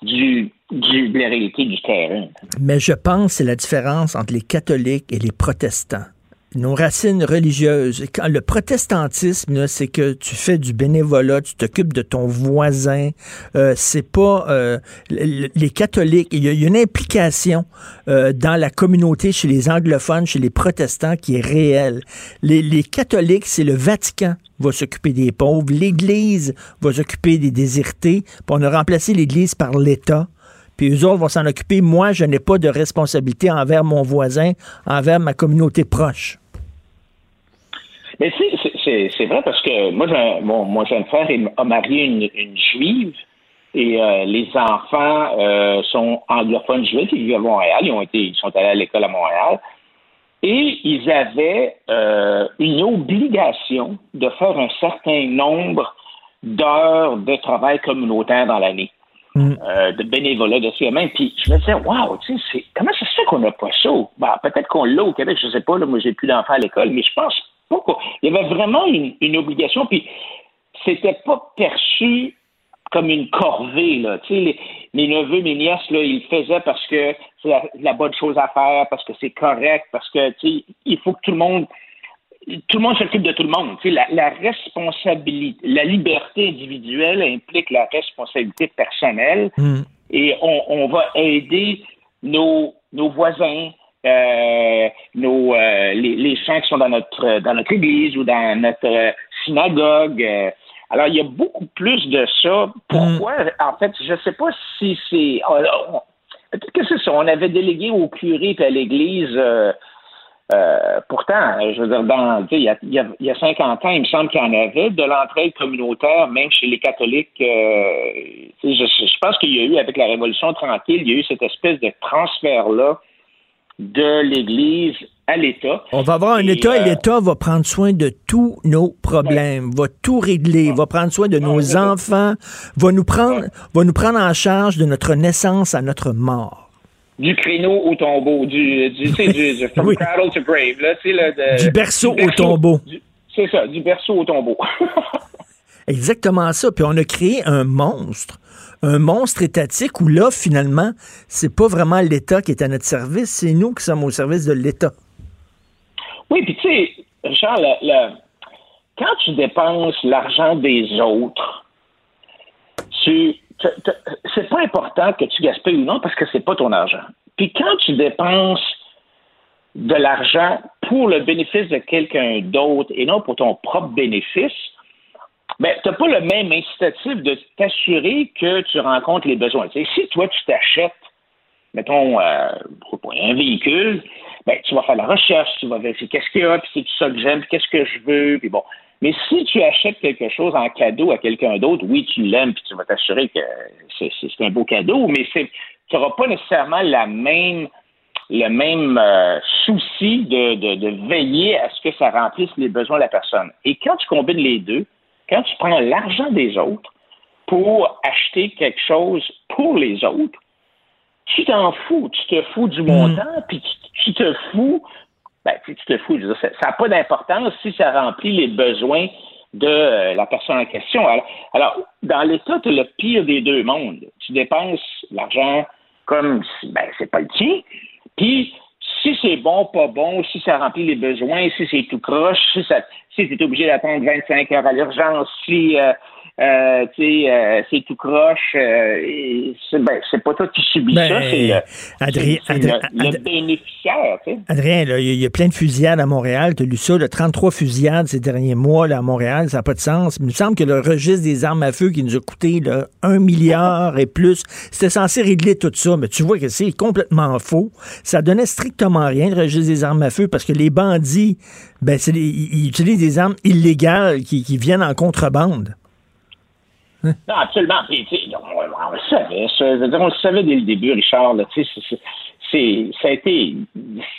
du, du- de la réalité du terrain. Mais je pense que c'est la différence entre les catholiques et les protestants. Nos racines religieuses. Le protestantisme, c'est que tu fais du bénévolat, tu t'occupes de ton voisin. Euh, c'est pas euh, le- le- les catholiques. Il y, a une implication euh, dans la communauté chez les anglophones, chez les protestants, qui est réelle. Les, les catholiques, c'est le Vatican va s'occuper des pauvres, l'Église va s'occuper des désirtés. Puis on a remplacé l'Église par l'État. puis eux autres vont s'en occuper. Moi, je n'ai pas de responsabilité envers mon voisin, envers ma communauté proche. Mais c'est- c'est- c'est c'est vrai parce que moi, j'ai un, mon, mon jeune frère a marié une, une juive et euh, les enfants euh, sont anglophones juifs, ils vivent à Montréal, ils ont été, ils sont allés à l'école à Montréal. Et ils avaient euh, une obligation de faire un certain nombre d'heures de travail communautaire dans l'année, euh, de bénévolat de soi-même. Puis je me disais, waouh, tu sais, c'est- comment ça se fait qu'on n'a pas ça? Ben, peut-être qu'on l'a au Québec, je sais pas, là, moi j'ai plus d'enfants à l'école, mais je pense qu'il y avait vraiment une, une obligation. Puis c'était pas perçu comme une corvée. Là. Tu sais, les, mes neveux, mes nièces, là, ils le faisaient parce que c'est la, la bonne chose à faire, parce que c'est correct, parce que tu sais, il faut que tout le monde tout le monde s'occupe de tout le monde. Tu sais, la, la responsabilité, la liberté individuelle implique la responsabilité personnelle et on, on va aider nos, nos voisins, euh, nos, euh, les, les gens qui sont dans notre, dans notre église ou dans notre euh, synagogue. alors, il y a beaucoup plus de ça. Pourquoi? En fait, je ne sais pas si c'est... Peut-être que c'est ça? On avait délégué au curé et à l'église... euh, pourtant, je veux dire, dans, il, y a, il, y a, il y a 50 ans, il me semble qu'il y en avait de l'entraide communautaire, même chez les catholiques. euh, je, je pense qu'il y a eu, avec la Révolution tranquille, il y a eu cette espèce de transfert-là de l'Église à l'État. On va avoir un Et, État et euh, l'État va prendre soin de tous nos problèmes, va tout régler, va prendre soin de nos enfants, va nous prendre, va nous prendre en charge de notre naissance à notre mort. du créneau au tombeau, du, du, tu sais, du, du from Oui. cradle to grave, là, tu sais, là, de- Du berceau au tombeau. C'est ça, du berceau au tombeau. Exactement ça. Puis on a créé un monstre, un monstre étatique où là, finalement, c'est pas vraiment l'État qui est à notre service, c'est nous qui sommes au service de l'État. Oui, puis tu sais, Richard, le- le- quand tu dépenses l'argent des autres, tu, c'est pas important que tu gaspilles ou non parce que c'est pas ton argent. Puis quand tu dépenses de l'argent pour le bénéfice de quelqu'un d'autre et non pour ton propre bénéfice, ben, tu n'as pas le même incitatif de t'assurer que tu rencontres les besoins. Si toi, tu t'achètes mettons, euh, un véhicule, ben, tu vas faire la recherche, tu vas vérifier qu'est-ce qu'il y a, puis c'est tout ça que j'aime, puis qu'est-ce que je veux, puis bon. Mais si tu achètes quelque chose en cadeau à quelqu'un d'autre, oui, tu l'aimes, puis tu vas t'assurer que c'est, un beau cadeau, mais tu n'auras pas nécessairement la même, le même euh, souci de, de veiller à ce que ça remplisse les besoins de la personne. Et quand tu combines les deux, quand tu prends l'argent des autres pour acheter quelque chose pour les autres, tu t'en fous, tu te fous du montant, puis tu, tu te fous, ben, tu te fous, je veux dire, ça n'a pas d'importance si ça remplit les besoins de euh, la personne en question. Alors, alors, dans l'État, tu as le pire des deux mondes. Tu dépenses l'argent comme si, ben, c'est pas le tien, puis si c'est bon, pas bon, si ça remplit les besoins, si c'est tout croche, si, ça, si tu es obligé d'attendre 25 heures à l'urgence, si euh, euh, euh, c'est tout croche, euh, c'est ben, c'est pas toi qui subis Ben, ça, c'est le, Adrien- c'est- Adrien- le- le bénéficiaire. tu sais. Adrien, il y, a- plein de fusillades à Montréal. Tu as lu ça, là, 33 fusillades ces derniers mois là, à Montréal. Ça n'a pas de sens. Il me semble que le registre des armes à feu qui nous a coûté là, un milliard et plus, c'était censé régler tout ça. Mais tu vois que c'est complètement faux. Ça donnait strictement rien, le registre des armes à feu, parce que les bandits, ben, ils, ils utilisent des armes illégales qui, qui viennent en contrebande. Non, absolument. On, le savait. Je dire, on le savait dès le début, Richard. C'est- ça a été,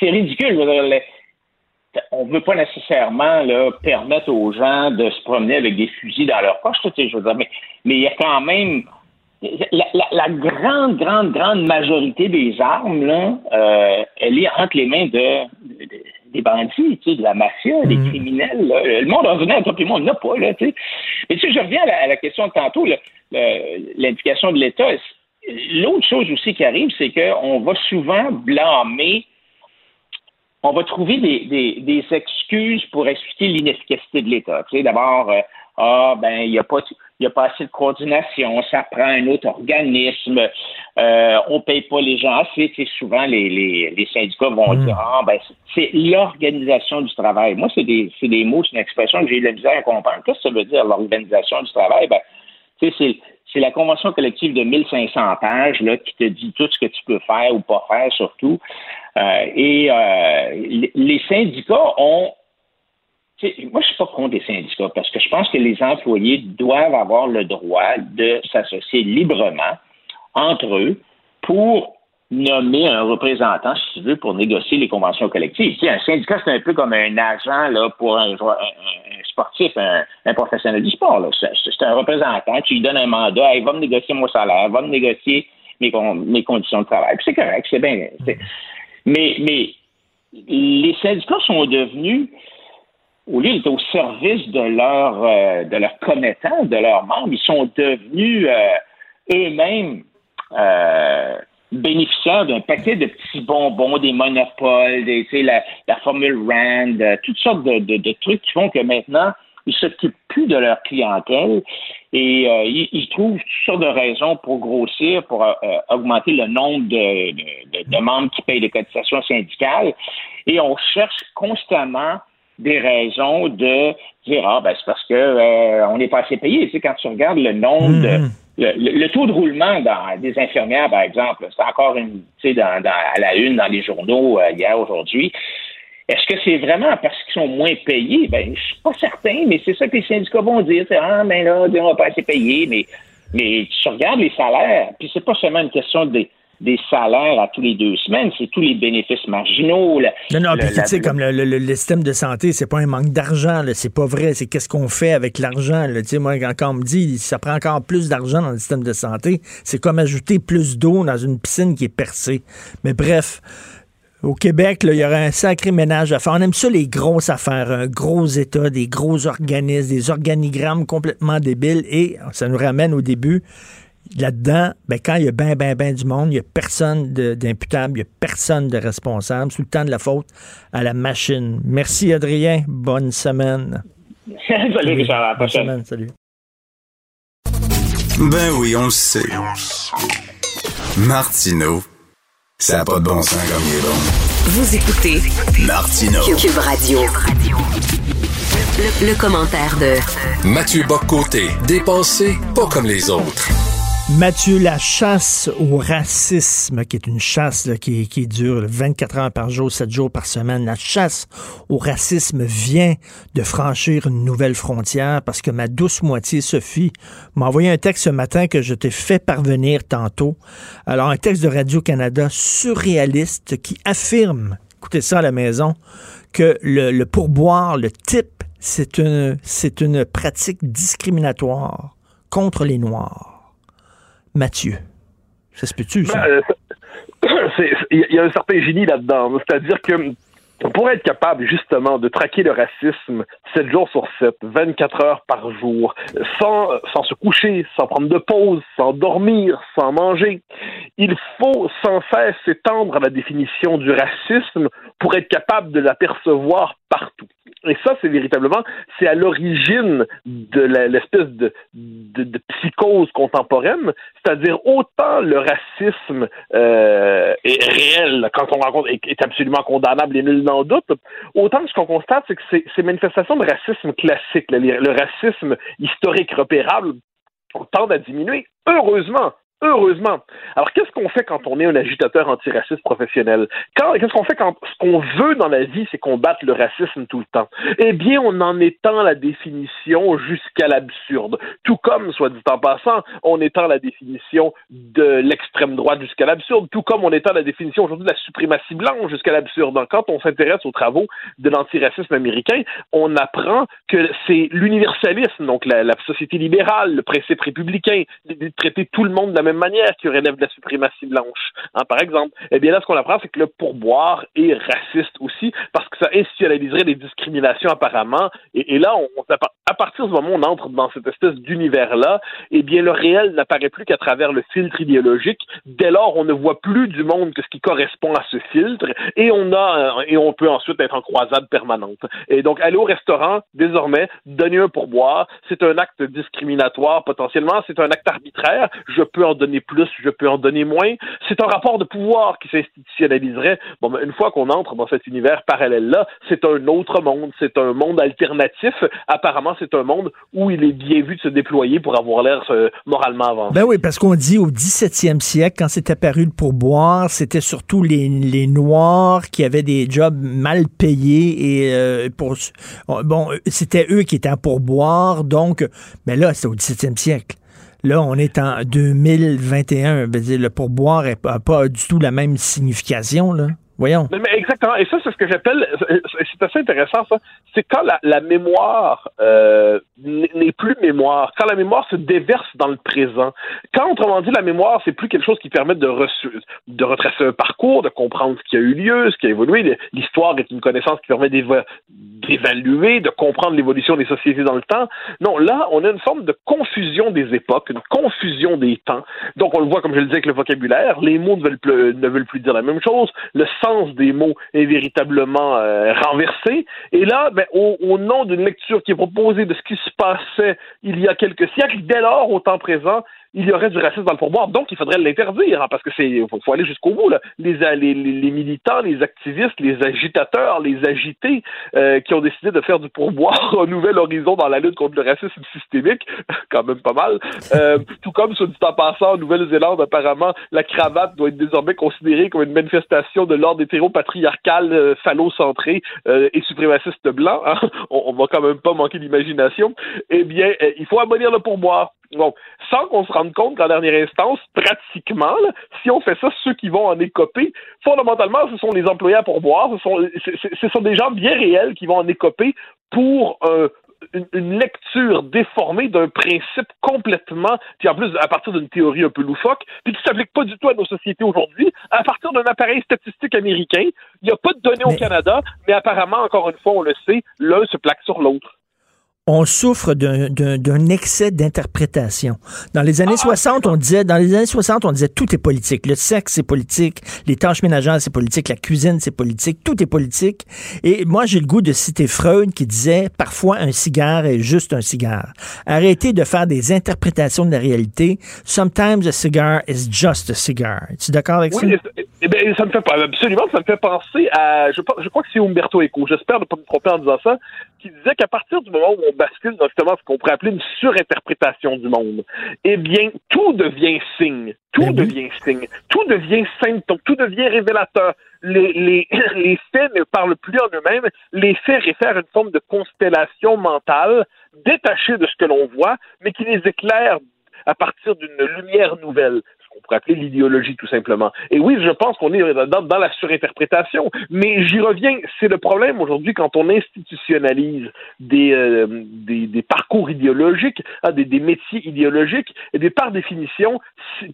c'est ridicule. On veut pas nécessairement permettre aux gens de se promener avec des fusils dans leur poche. mais mais il y a quand même la, grande, grande, grande majorité des armes, là, euh, elle est entre les mains de- des bandits, tu sais, de la mafia, des criminels. là. Le monde ordinaire, et moi, on n'a pas. Là, tu sais. Mais tu sais, je reviens à la, à la question de tantôt, le- l'indication de l'État. L'autre chose aussi qui arrive, c'est qu'on va souvent blâmer on va trouver des, des, des excuses pour expliquer l'inefficacité de l'État. Tu sais, d'abord, euh, ah ben il n'y a pas il y a pas assez de coordination, ça prend un autre organisme, euh, on paye pas les gens assez. Tu sais, souvent les, les, les syndicats vont dire ah ben c'est l'organisation du travail. Moi c'est des c'est des mots, c'est une expression que j'ai eu de la misère à comprendre. Qu'est-ce que ça veut dire l'organisation du travail? Ben tu sais, c'est c'est la convention collective de 1500 pages là, qui te dit tout ce que tu peux faire ou pas faire surtout. Euh, et euh, les- syndicats ont moi, je suis pas contre les syndicats parce que je pense que les employés doivent avoir le droit de s'associer librement entre eux pour nommer un représentant, si tu veux, pour négocier les conventions collectives. Tu sais, un syndicat, c'est un peu comme un agent là, pour un, sportif, un, professionnel du sport. C'est un représentant, tu lui donnes un mandat, il va me négocier mon salaire, va me négocier mes, con- mes conditions de travail. C'est correct, c'est bien. Mais, mais les syndicats sont devenus au lieu d'être au service de leurs euh, de leurs commettants, de leurs membres, ils sont devenus euh, eux-mêmes euh, bénéficiaires d'un paquet de petits bonbons, des monopoles, des, la, la formule RAND, euh, toutes sortes de, de- de trucs qui font que maintenant, ils s'occupent plus de leur clientèle et euh, ils, ils trouvent toutes sortes de raisons pour grossir, pour euh, euh, augmenter le nombre de, de- membres qui payent des cotisations syndicales. Et on cherche constamment des raisons de dire ah ben c'est parce que euh, on n'est pas assez payé. Tu sais, quand tu regardes le nombre de le, le- taux de roulement dans des infirmières, par exemple, c'est encore une, dans, dans- à la une dans les journaux euh, hier, aujourd'hui. Est-ce que c'est vraiment parce qu'ils sont moins payés? Ben, je suis pas certain, mais c'est ça que les syndicats vont dire. Ah, ben là, on va pas assez payer, mais, mais tu regardes les salaires, puis c'est pas seulement une question des, des salaires à tous les deux semaines, c'est tous les bénéfices marginaux. la- Non, non, le- puis tu sais, comme le, le- système de santé, c'est pas un manque d'argent, c'est pas vrai. C'est qu'est-ce qu'on fait avec l'argent. Tu sais, moi, quand, on me dit ça prend encore plus d'argent dans le système de santé, c'est comme ajouter plus d'eau dans une piscine qui est percée. Mais bref. Au Québec, il y aurait un sacré ménage à faire. On aime ça, les grosses affaires, un gros État, des gros organismes, des organigrammes complètement débiles. Et ça nous ramène au début. Là-dedans, ben, quand il y a ben, ben, ben du monde, il n'y a personne de- d'imputable, il n'y a personne de responsable. C'est tout le temps de la faute à la machine. Merci, Adrien. Bonne semaine. Salut, Richard, à la Bonne prochaine. semaine, salut. Ben oui, on le sait. Martineau, ça n'a pas de bon sens comme il est bon. Vous écoutez Martineau. Cube Radio. Le, le commentaire de Mathieu Boccoté, dépensé pas comme les autres. Mathieu, la chasse au racisme, qui est une chasse qui, dure là, 24 heures par jour, 7 jours par semaine, la chasse au racisme vient de franchir une nouvelle frontière parce que ma douce moitié, Sophie, m'a envoyé un texte ce matin que je t'ai fait parvenir tantôt. Alors, un texte de Radio-Canada surréaliste qui affirme, écoutez ça à la maison, que le, pourboire, le type, c'est une pratique discriminatoire contre les Noirs. Mathieu. Ça se peut-tu, ça? Ben, euh, Il y a un certain génie là-dedans. C'est-à-dire que pour être capable justement de traquer le racisme 7 jours sur 7, 24 heures par jour, sans, sans se coucher, sans prendre de pause, sans dormir, sans manger, il faut sans cesse s'étendre à la définition du racisme pour être capable de l'apercevoir partout. Et ça, c'est véritablement, c'est à l'origine de l'espèce de, psychose contemporaine, c'est-à-dire autant le racisme euh, est réel quand on rencontre est, est absolument condamnable et nul n'en doute, autant ce qu'on constate, c'est que ces, ces manifestations de racisme classique, le, le racisme historique repérable, tendent à diminuer. Heureusement, heureusement. Alors, qu'est-ce qu'on fait quand on est un agitateur antiraciste professionnel? Qu'est-ce qu'on fait quand ce qu'on veut dans la vie, c'est combattre le racisme tout le temps? Eh bien, on en étend la définition jusqu'à l'absurde. Tout comme, soit dit en passant, on étend la définition de l'extrême droite jusqu'à l'absurde, tout comme on étend la définition aujourd'hui de la suprématie blanche jusqu'à l'absurde. Quand on s'intéresse aux travaux de l'antiracisme américain, on apprend que c'est l'universalisme, donc la, la société libérale, le principe républicain, de traiter tout le monde de la même manière qui relève de la suprématie blanche, hein, par exemple. Eh bien là, ce qu'on apprend, c'est que le pourboire est raciste aussi, parce que ça institutionnaliserait des discriminations apparemment. Et, là, à partir du moment on entre dans cette espèce d'univers-là, eh bien le réel n'apparaît plus qu'à travers le filtre idéologique. Dès lors, on ne voit plus du monde que ce qui correspond à ce filtre, et on a euh, et on peut ensuite être en croisade permanente. Et donc, aller au restaurant, désormais, donner un pourboire, c'est un acte discriminatoire potentiellement, c'est un acte arbitraire. Je peux en donner plus, je peux en donner moins. C'est un rapport de pouvoir qui s'institutionnaliserait. Bon, ben, une fois qu'on entre dans cet univers parallèle-là, c'est un autre monde, c'est un monde alternatif. Apparemment, c'est un monde où il est bien vu de se déployer pour avoir l'air euh, moralement avancé. Ben oui, parce qu'on dit au 17e siècle, quand c'est apparu le pourboire, c'était surtout les, les Noirs qui avaient des jobs mal payés et euh, pour bon, c'était eux qui étaient en pourboire, donc mais là, c'est au 17e siècle. Là, on est en 2021. Je veux dire, Le pourboire n'a pas du tout la même signification, là. Exactement. Et ça, c'est ce que j'appelle, c'est assez intéressant, ça. C'est quand la, mémoire euh, n'est plus mémoire, quand la mémoire se déverse dans le présent. Quand, autrement dit, la mémoire, c'est plus quelque chose qui permet de, de retracer un parcours, de comprendre ce qui a eu lieu, ce qui a évolué. L'histoire est une connaissance qui permet d'éva- d'évaluer, de comprendre l'évolution des sociétés dans le temps. Non, là, on a une forme de confusion des époques, une confusion des temps. Donc, on le voit, comme je le disais, avec le vocabulaire. Les mots ne veulent plus, ne veulent plus dire la même chose. Le sens des mots est véritablement euh, renversé. Et là, ben, au, au nom d'une lecture qui est proposée de ce qui se passait il y a quelques siècles, dès lors, au temps présent, il y aurait du racisme dans le pourboire, donc il faudrait l'interdire, hein, parce que c'est faut, faut aller jusqu'au bout. Là. Les, les, les, les militants, les activistes, les agitateurs, les agités euh, qui ont décidé de faire du pourboire un nouvel horizon dans la lutte contre le racisme systémique, quand même pas mal. Euh, tout comme, soit dit en passant, en Nouvelle-Zélande, apparemment, la cravate doit être désormais considérée comme une manifestation de l'ordre hétéro-patriarcal, euh, phallocentré euh, et suprémaciste blanc. hein. On, on va quand même pas manquer d'imagination. Eh bien, euh, il faut abolir le pourboire. Bon, sans qu'on se rende compte qu'en dernière instance, pratiquement, là, si on fait ça, ceux qui vont en écoper, fondamentalement, ce sont les employés à pourboire, ce sont, ce sont des gens bien réels qui vont en écoper pour euh, une, une lecture déformée d'un principe complètement, puis en plus à partir d'une théorie un peu loufoque, puis qui s'applique pas du tout à nos sociétés aujourd'hui, à partir d'un appareil statistique américain. Il n'y a pas de données au Canada, mais apparemment, encore une fois, on le sait, l'un se plaque sur l'autre. On souffre d'un- excès d'interprétation. Dans les Ah, années 60, on disait, dans les années 60, on disait tout est politique. Le sexe, c'est politique. Les tâches ménagères, c'est politique. La cuisine, c'est politique. Tout est politique. Et moi, j'ai le goût de citer Freud qui disait parfois un cigare est juste un cigare. Arrêtez de faire des interprétations de la réalité. Sometimes a cigar is just a cigar. Es-tu d'accord avec Oui, ça? Eh- bien, ça me fait absolument, ça me fait penser à, je, je crois que c'est Umberto Eco, j'espère ne pas me tromper en disant ça, qui disait qu'à partir du moment où on bascule dans justement ce qu'on pourrait appeler une surinterprétation du monde, eh bien, tout devient signe, tout devient signe, tout devient symptôme, tout devient révélateur. Les, les, les faits ne parlent plus en eux-mêmes, les faits réfèrent à une forme de constellation mentale détachée de ce que l'on voit, mais qui les éclaire à partir d'une lumière nouvelle, qu'on pourrait appeler l'idéologie tout simplement. Et oui, je pense qu'on est dans, la surinterprétation, mais j'y reviens, c'est le problème aujourd'hui quand on institutionnalise des, euh, des, des parcours idéologiques, hein, des, des métiers idéologiques, et des par définition,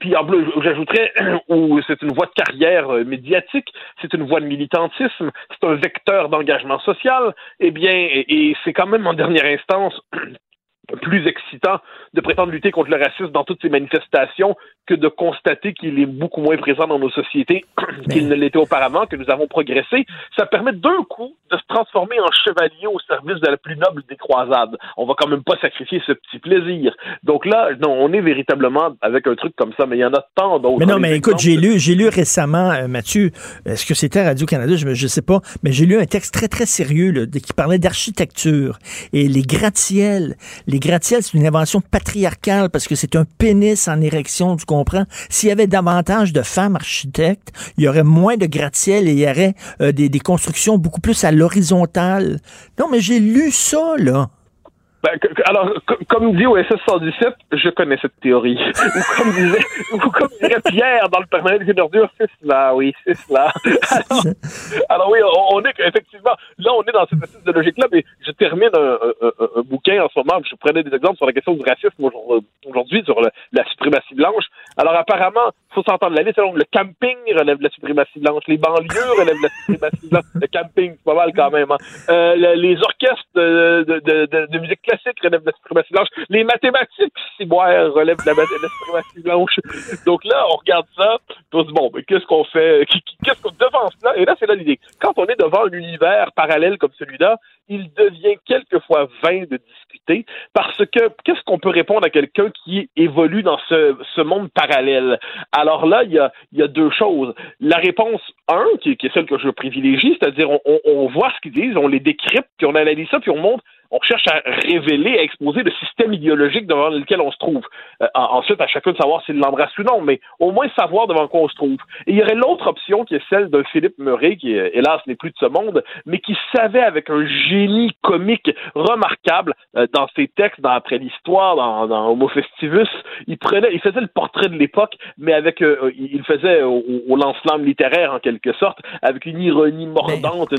puis en plus, j'ajouterais, où c'est une voie de carrière euh, médiatique, c'est une voie de militantisme, c'est un vecteur d'engagement social, eh bien, et c'est quand même en dernière instance plus excitant de prétendre lutter contre le racisme dans toutes ces manifestations que de constater qu'il est beaucoup moins présent dans nos sociétés qu'il ne l'était auparavant, que nous avons progressé. Ça permet d'un coup de se transformer en chevalier au service de la plus noble des croisades. On va quand même pas sacrifier ce petit plaisir. Donc là, non, on est véritablement avec un truc comme ça, mais il y en a tant d'autres. Mais non, mais écoute, j'ai lu, j'ai lu récemment, euh, Mathieu, est-ce que c'était Radio-Canada, je ne sais pas, mais j'ai lu un texte très, très sérieux là, qui parlait d'architecture. Et les gratte-ciels, les gratte-ciels, c'est une invention patriarcale parce que c'est un pénis en érection, tu comprends? S'il y avait davantage de femmes architectes, il y aurait moins de gratte-ciels et il y aurait euh, des, des constructions beaucoup plus à l'horizontale. Non, mais j'ai lu ça, là. Ben, alors, co- comme dit au SS-117, je connais cette théorie. ou comme disait, ou comme dirait Pierre dans le permanent des ordures, c'est cela, oui, c'est cela. alors, alors oui, on, on est effectivement, là, on est dans cette espèce de logique-là, mais je termine un, un- un- un bouquin en ce moment, je prenais des exemples sur la question du racisme aujourd- aujourd'hui, sur le- la suprématie blanche. Alors, apparemment, faut s'entendre la liste, alors, le camping relève de la suprématie blanche, les banlieues relèvent de la suprématie blanche, le camping, c'est pas mal quand même. hein. Euh, le- les orchestres de, de, de- de musique classique relèvent de la suprématie blanche, les mathématiques, si boire, relèvent de la, de suprématie blanche. Donc là, on regarde ça, on se dit, bon, mais qu'est-ce qu'on fait? Qu'est-ce qu'on devant cela? Et là, c'est là l'idée. Quand on est devant un univers parallèle comme celui-là, il devient quelquefois vain de discuter. Parce que qu'est-ce qu'on peut répondre à quelqu'un qui évolue dans ce, ce monde parallèle? Alors là, il y a, y a deux choses. La réponse 1, qui, est celle que je privilégie, c'est-à-dire on voit ce qu'ils disent, on les décrypte, puis on analyse ça, puis on montre on cherche à révéler, à exposer le système idéologique devant lequel on se trouve. Euh, ensuite, à chacun de savoir s'il l'embrasse ou non, mais au moins savoir devant quoi on se trouve. Et il y aurait l'autre option qui est celle d'un Philippe Murray, qui, euh, hélas, n'est plus de ce monde, mais qui savait avec un génie comique remarquable euh, dans ses textes, dans Après l'histoire, dans, dans Homo Festivus, il prenait, il faisait le portrait de l'époque, mais avec, euh, il faisait au, au lance-flamme littéraire, en quelque sorte, avec une ironie mordante,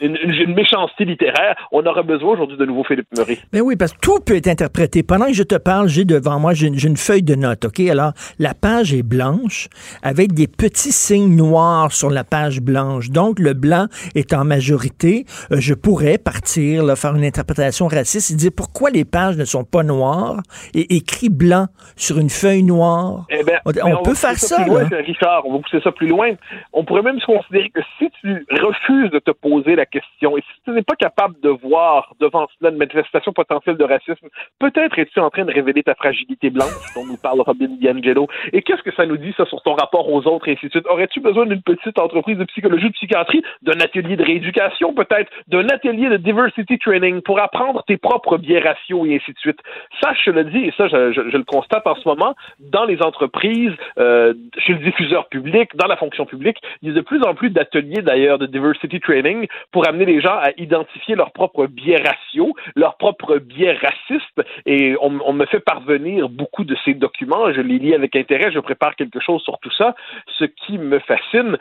une, une- une méchanceté littéraire. On aurait besoin aujourd'hui de nouveau Philippe Murray. Ben oui, parce que tout peut être interprété. Pendant que je te parle, j'ai devant moi, j'ai une, feuille de notes, OK? Alors, la page est blanche avec des petits signes noirs sur la page blanche. Donc, le blanc est en majorité. Euh, je pourrais partir, là, faire une interprétation raciste et dire pourquoi les pages ne sont pas noires et écrit blanc sur une feuille noire. Eh ben, on, peut faire ça, plus loin, là. c'est Richard, on va pousser ça plus loin. On pourrait même se considérer que si tu refuses de te poser la question et si tu n'es pas capable de voir devant cela une manifestation potentielle de racisme, peut-être es-tu en train de révéler ta fragilité blanche dont nous parle Robin DiAngelo. Et qu'est-ce que ça nous dit, ça, sur ton rapport aux autres, et ainsi de suite? Aurais-tu besoin d'une petite entreprise de psychologie, de psychiatrie, d'un atelier de rééducation, peut-être, d'un atelier de diversity training pour apprendre tes propres biais raciaux et ainsi de suite? Ça, je le dis, et ça, je le constate en ce moment, dans les entreprises, euh, chez le diffuseur public, dans la fonction publique, il y a de plus en plus d'ateliers d'ailleurs de diversity training pour amener les gens à identifier leurs propres biais raciaux, leurs propres biais racistes. Et on, on me fait parvenir beaucoup de ces documents. Je les lis avec intérêt. Je prépare quelque chose sur tout ça. Ce qui me fascine,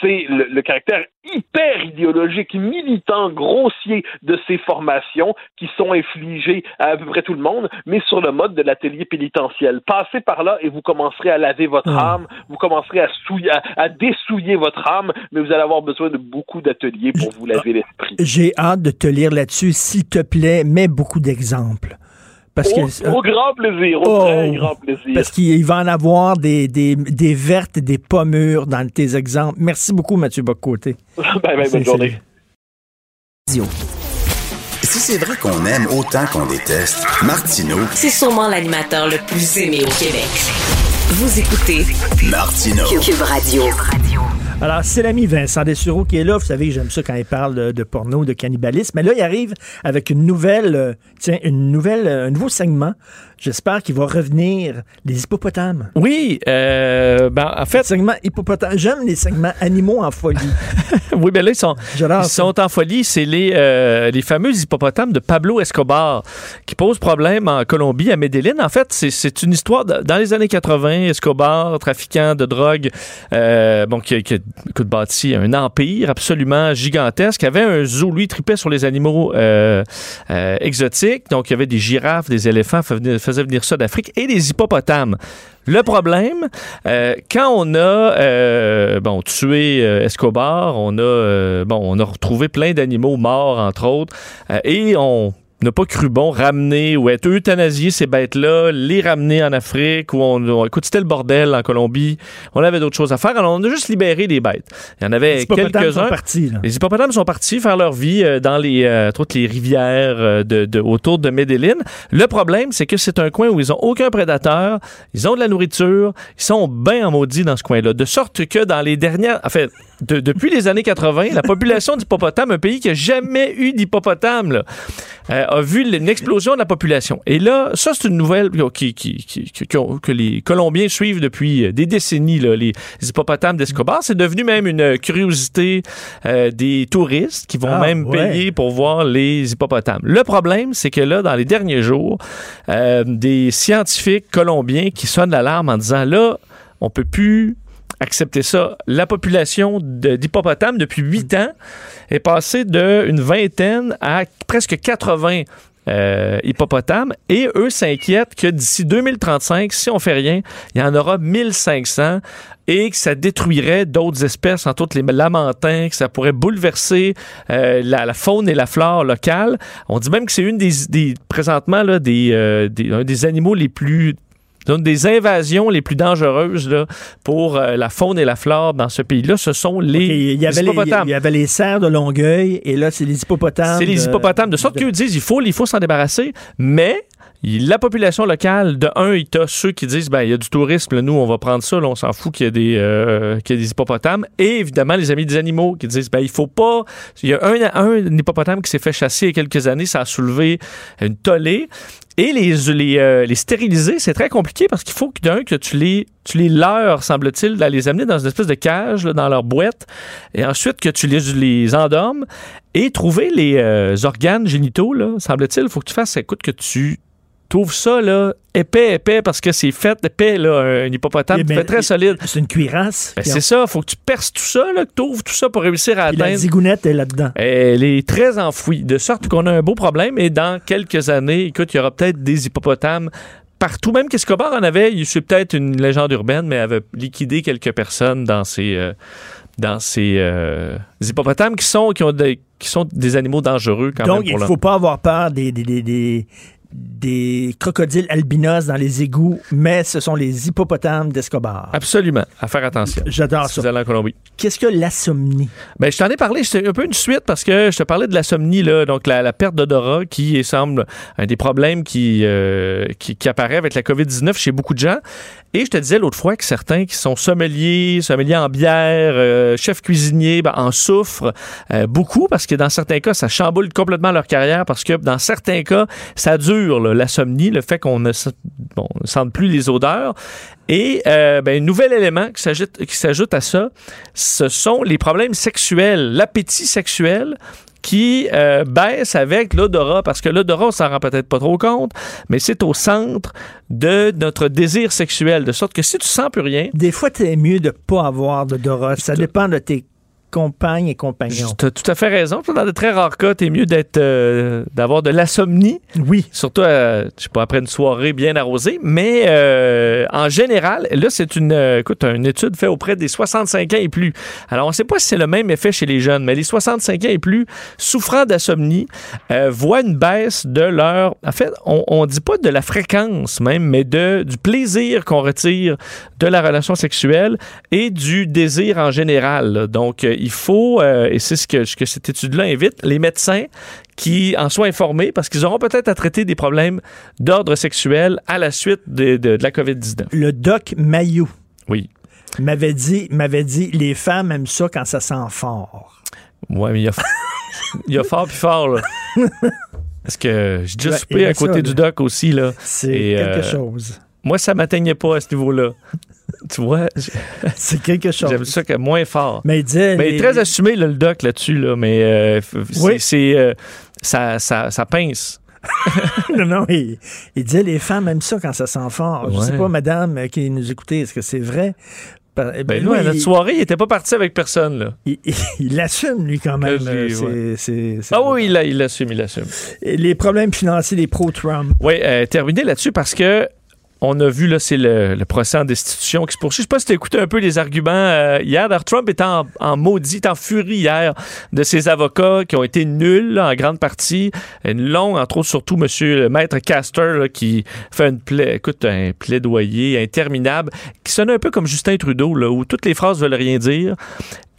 c'est le, le caractère hyper idéologique, militant, grossier de ces formations qui sont infligées à à peu près tout le monde, mais sur le mode de l'atelier pénitentiel. Passez par là et vous commencerez à laver votre Ah. âme, vous commencerez à, souiller, à, à dessouiller votre âme, mais vous allez avoir besoin de beaucoup d'ateliers pour vous laver l'esprit. J'ai hâte de te lire là-dessus. S'il te plaît, mets beaucoup d'exemples. Parce Au, que, au grand plaisir, au Oh, très grand plaisir. Parce qu'il va en avoir des, des, des vertes et des pommures dans tes exemples. Merci beaucoup, Mathieu Bocoté. bye bye, bonne journée. Si c'est vrai qu'on aime autant qu'on déteste, Martineau, C'est sûrement l'animateur le plus aimé au Québec. Vous écoutez Martineau. Cube Radio. Alors, c'est l'ami Vincent Dessureau qui est là. Vous savez que j'aime ça quand il parle de, porno, de cannibalisme. Mais là, il arrive avec une nouvelle, euh, tiens, une nouvelle, euh, un nouveau segment. J'espère qu'il va revenir les hippopotames. Oui, euh, ben, en fait. Segment hippopotame. J'aime les segments animaux en folie. oui, ben là, ils sont, ils sont en folie. C'est les, euh, les fameux hippopotames de Pablo Escobar qui posent problème en Colombie, à Medellín. En fait, c'est- c'est une histoire de- dans les années 80. Escobar, trafiquant de drogue, euh, bon, qui, a- qui écoute, bâti un empire absolument gigantesque. avait un zoo, lui, il tripait sur les animaux euh, exotiques. Donc, il y avait des girafes, des éléphants, faisait faisait venir ça d'Afrique, et des hippopotames. Le problème, euh, quand on a euh, bon tué euh, Escobar, on a bon on a retrouvé plein d'animaux morts entre autres, et on n'a pas cru bon ramener ou être euthanasier ces bêtes-là, les ramener en Afrique où on, on- écoute c'était le bordel en Colombie, on avait d'autres choses à faire, alors on a juste libéré les bêtes. Il y en avait quelques-uns. Les hippopotames sont partis faire leur vie euh, dans les euh, toutes les rivières euh, de, de- autour de Medellín. Le problème, c'est que c'est un coin où ils ont aucun prédateur, ils ont de la nourriture, ils sont bien en maudit dans ce coin-là. De sorte que dans les dernières, en fait, de- depuis les années 80, la population d'hippopotames, un pays qui a jamais eu d'hippopotame, a vu une explosion de la population. Et là, ça, c'est une nouvelle qui, qui- que les Colombiens suivent depuis euh, des décennies, là, les hippopotames d'Escobar. C'est devenu même une curiosité euh, des touristes qui vont Ah, même ouais. payer pour voir les hippopotames. Le problème, c'est que là, dans les derniers jours, euh, des scientifiques colombiens qui sonnent l'alarme en disant, là, on peut plus accepter ça. La population d'hippopotames depuis huit ans est passée d'une vingtaine à presque 80 euh, hippopotames et eux s'inquiètent que d'ici 2035, si on fait rien, il y en aura 1500 et que ça détruirait d'autres espèces, entre autres les lamantins, que ça pourrait bouleverser euh, la, faune et la flore locale. On dit même que c'est une des, des présentement là, des, euh, un des animaux les plus Donc, des invasions les plus dangereuses là, pour euh, la faune et la flore dans ce pays-là, ce sont les, y avait hippopotames. il y avait les cerfs de Longueuil et là, c'est les hippopotames. C'est les de- hippopotames. De sorte qu'ils disent il faut, il faut s'en débarrasser, mais la population locale, de un, il y a ceux qui disent ben il y a du tourisme, là, nous on va prendre ça, là, on s'en fout qu'il y, ait des, euh, qu'il y ait des hippopotames. Et évidemment, les amis des animaux qui disent ben il faut pas. Il y a un, un hippopotame qui s'est fait chasser il y a quelques années, ça a soulevé une tollée. Et les, les, euh, les stériliser, c'est très compliqué parce qu'il faut que d'un, que tu les, tu les leurres, semble-t-il, là, les amener dans une espèce de cage, là, dans leur boîte, et ensuite que tu les, les endormes et trouver les euh, organes génitaux, semble-t-il, il faut que tu fasses, écoute, que tu trouves ça, là, épais, épais, parce que c'est fait épais, là, un hippopotame, Eh ben, fait très solide. C'est une cuirasse. Ben, c'est on- ça, faut que tu perces tout ça, là, que tu ouvres tout ça pour réussir à puis la atteindre. zigounette est là-dedans. Elle est très enfouie, de sorte qu'on a un beau problème. Et dans quelques années, écoute, il y aura peut-être des hippopotames partout. Même qu'Escobar en avait, il- c'est peut-être une légende urbaine, mais avait liquidé quelques personnes dans ces, euh, dans ces euh, hippopotames qui sont, qui, ont des, qui sont des animaux dangereux quand Donc, même. il pour ne faut pas avoir peur des, des, des, des- des crocodiles albinos dans les égouts, mais ce sont les hippopotames d'Escobar. Absolument, à faire attention. J'adore Si ça. vous allez en Colombie. Qu'est-ce que l'insomnie? Ben, je t'en ai parlé, c'est un peu une suite parce que je te parlais de la somnie, là, donc la, la perte d'odorat qui semble un des problèmes qui, euh, qui, qui apparaît avec la COVID-19 chez beaucoup de gens. Et je te disais l'autre fois que certains qui sont sommeliers, sommeliers en bière, euh, chefs cuisiniers, ben, en souffrent euh, beaucoup parce que dans certains cas, ça chamboule complètement leur carrière parce que dans certains cas, ça dure, là, l'insomnie, le fait qu'on ne, sente plus les odeurs. Et euh, ben, un nouvel élément qui s'ajoute, qui s'ajoute à ça, ce sont les problèmes sexuels, l'appétit sexuel qui euh, baisse avec l'odorat, parce que l'odorat, on s'en rend peut-être pas trop compte, mais c'est au centre de notre désir sexuel, de sorte que si tu sens plus rien, Des fois, c'est mieux de pas avoir d'odorat. Ça dépend de tes compagnes et compagnons. Tu as tout à fait raison. Dans de très rares cas, t'es mieux d'être euh, d'avoir de l'insomnie. Oui. Surtout, euh, je sais pas, après une soirée bien arrosée. Mais euh, en général, là, c'est une, écoute, une étude faite auprès des 65 ans et plus. Alors, on ne sait pas si c'est le même effet chez les jeunes, mais les 65 ans et plus souffrant d'insomnie euh, voient une baisse de leur... En fait, on ne dit pas de la fréquence même, mais de, du plaisir qu'on retire de la relation sexuelle et du désir en général. Donc, il faut, euh, et c'est ce que, que cette étude-là invite, les médecins qui en soient informés parce qu'ils auront peut-être à traiter des problèmes d'ordre sexuel à la suite de, de- de la COVID-19. Le doc Mayou Oui. m'avait dit, m'avait dit, les femmes aiment ça quand ça sent fort. Ouais, mais il y a, il y a fort puis fort, là. Parce que j'ai déjà Ouais, soupé à côté ça, du doc aussi, là. C'est Et, quelque euh, chose. Moi, ça m'atteignait pas à ce niveau-là. tu vois? C'est quelque chose. J'aime ça que moins fort. Mais il disait... Mais les- très assumé, là, le doc, là-dessus, là. Mais euh, Oui. c'est... euh, ça, ça, ça pince. non, non, il, il disait les femmes aiment ça quand ça sent fort. Je Ouais. sais pas, madame euh, qui nous écoutait, est-ce que c'est vrai? Eh Ben, lui, nous, à notre il- soirée, il était pas parti avec personne, là. il, il- il l'assume, lui, quand même. Euh, Ah oui, il l'a- il l'assume, il l'assume. Les problèmes financiers des pro-Trump. Oui, euh, terminé là-dessus parce que on a vu, là, c'est le, le procès en destitution qui se poursuit. Je sais pas si tu écouté un peu les arguments euh, hier. Trump est en, maudit, en furie hier de ses avocats qui ont été nuls là, en grande partie. Une longue, entre autres, surtout Monsieur le Maître Castor là, qui fait une pla- écoute, un plaidoyer interminable qui sonne un peu comme Justin Trudeau, là, où toutes les phrases veulent rien dire.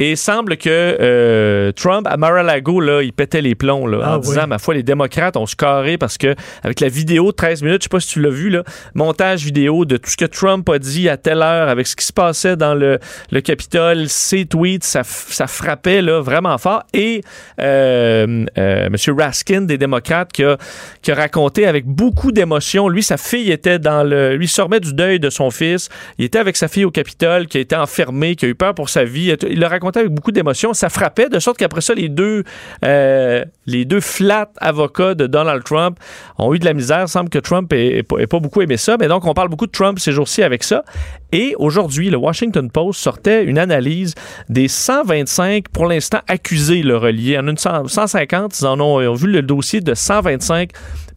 Et il semble que euh, Trump, à Mar-a-Lago, là, il pétait les plombs là, Ah en oui. disant, ma foi, les démocrates ont se carré parce que avec la vidéo de 13 minutes, je sais pas si tu l'as vu, là, montage vidéo de tout ce que Trump a dit à telle heure avec ce qui se passait dans le, le Capitole, ses tweets, ça, ça frappait là, vraiment fort. Et euh, euh, M. Raskin des démocrates qui a, qui a raconté avec beaucoup d'émotion, lui, sa fille était dans le... Lui remet du deuil de son fils. Il était avec sa fille au Capitole, qui a été enfermé, qui a eu peur pour sa vie. Il l'a raconté avec beaucoup d'émotion. Ça frappait, de sorte qu'après ça, les deux, euh, les deux flats avocats de Donald Trump ont eu de la misère. Il semble que Trump n'ait pas, beaucoup aimé ça. Mais donc, on parle beaucoup de Trump ces jours-ci avec ça. Et aujourd'hui, le Washington Post sortait une analyse des 125, pour l'instant, accusés le reliés. En une 100 150, ils en ont, ont vu le dossier de 125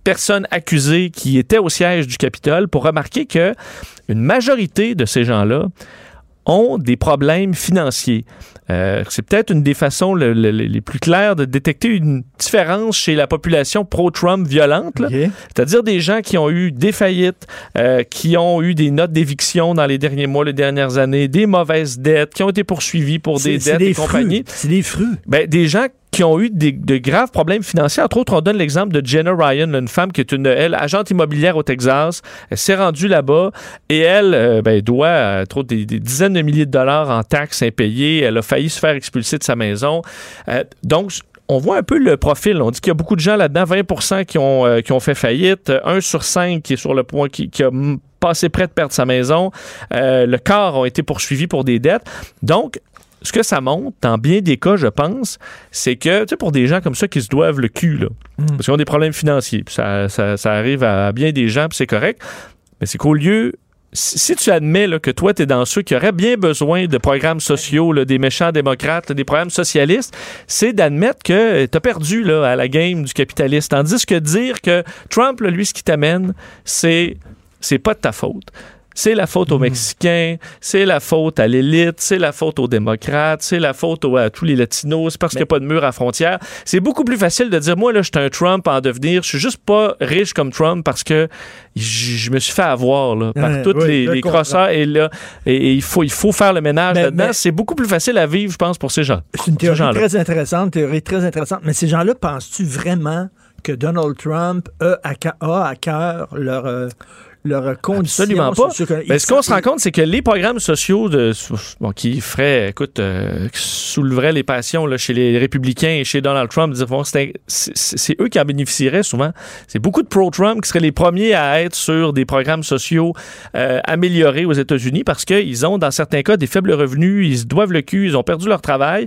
personnes accusées qui étaient au siège du Capitole pour remarquer que une majorité de ces gens-là ont des problèmes financiers. Euh, c'est peut-être une des façons le- le- les plus claires de détecter une différence chez la population pro-Trump violente. C'est-à-dire des gens qui ont eu des faillites, euh, qui ont eu des notes d'éviction dans les derniers mois, les dernières années, des mauvaises dettes, qui ont été poursuivis pour des dettes des et compagnie. C'est des fruits. Ben, des gens qui ont eu des, de graves problèmes financiers. Entre autres, on donne l'exemple de Jenna Ryan, une femme qui est une elle, agente immobilière au Texas. Elle s'est rendue là-bas et elle euh, ben, doit euh, autres, des, dizaines de milliers de dollars en taxes impayées. Elle a failli se faire expulser de sa maison. Euh, donc, on voit un peu le profil. On dit qu'il y a beaucoup de gens là-dedans, 20 qui ont, euh, qui ont fait faillite, 1 sur 5 qui est sur le point, qui, a passé près de perdre sa maison. Le quart ont été poursuivis pour des dettes. Donc, ce que ça montre, dans bien des cas, je pense, c'est que, tu sais, pour des gens comme ça qui se doivent le cul, là, parce qu'ils ont des problèmes financiers, puis ça, ça- ça arrive à bien des gens, puis c'est correct, mais c'est qu'au lieu, si tu admets là, que toi, tu es dans ceux qui auraient bien besoin de programmes sociaux, là, des méchants démocrates, là, des programmes socialistes, c'est d'admettre que tu as perdu là, à la game du capitaliste. Tandis que dire que Trump, là, lui, ce qui t'amène, c'est c'est pas de ta faute. C'est la faute aux Mexicains, c'est la faute à l'élite, c'est la faute aux démocrates, c'est la faute aux- à tous les latinos, c'est parce qu'il n'y a pas de mur à frontières. C'est beaucoup plus facile de dire, moi, là, je suis un Trump en devenir, je suis juste pas riche comme Trump parce que je me suis fait avoir là, par Ouais, tous les, les crosseurs et là, et, et il, faut, il faut faire le ménage là-dedans. C'est beaucoup plus facile à vivre, je pense, pour ces gens. C'est une théorie très intéressante, théorie très intéressante. Mais ces gens-là, penses-tu vraiment que Donald Trump a à, ca- a à cœur leur, euh, leur condition Absolument pas. Mais ce qu'on se rend compte, c'est que les programmes sociaux de, bon, qui feraient, écoute, euh, qui souleveraient les passions là, chez les républicains et chez Donald Trump, c'est eux qui en bénéficieraient souvent. C'est beaucoup de pro-Trump qui seraient les premiers à être sur des programmes sociaux euh, améliorés aux États-Unis parce qu'ils ont, dans certains cas, des faibles revenus, ils se doivent le cul, ils ont perdu leur travail,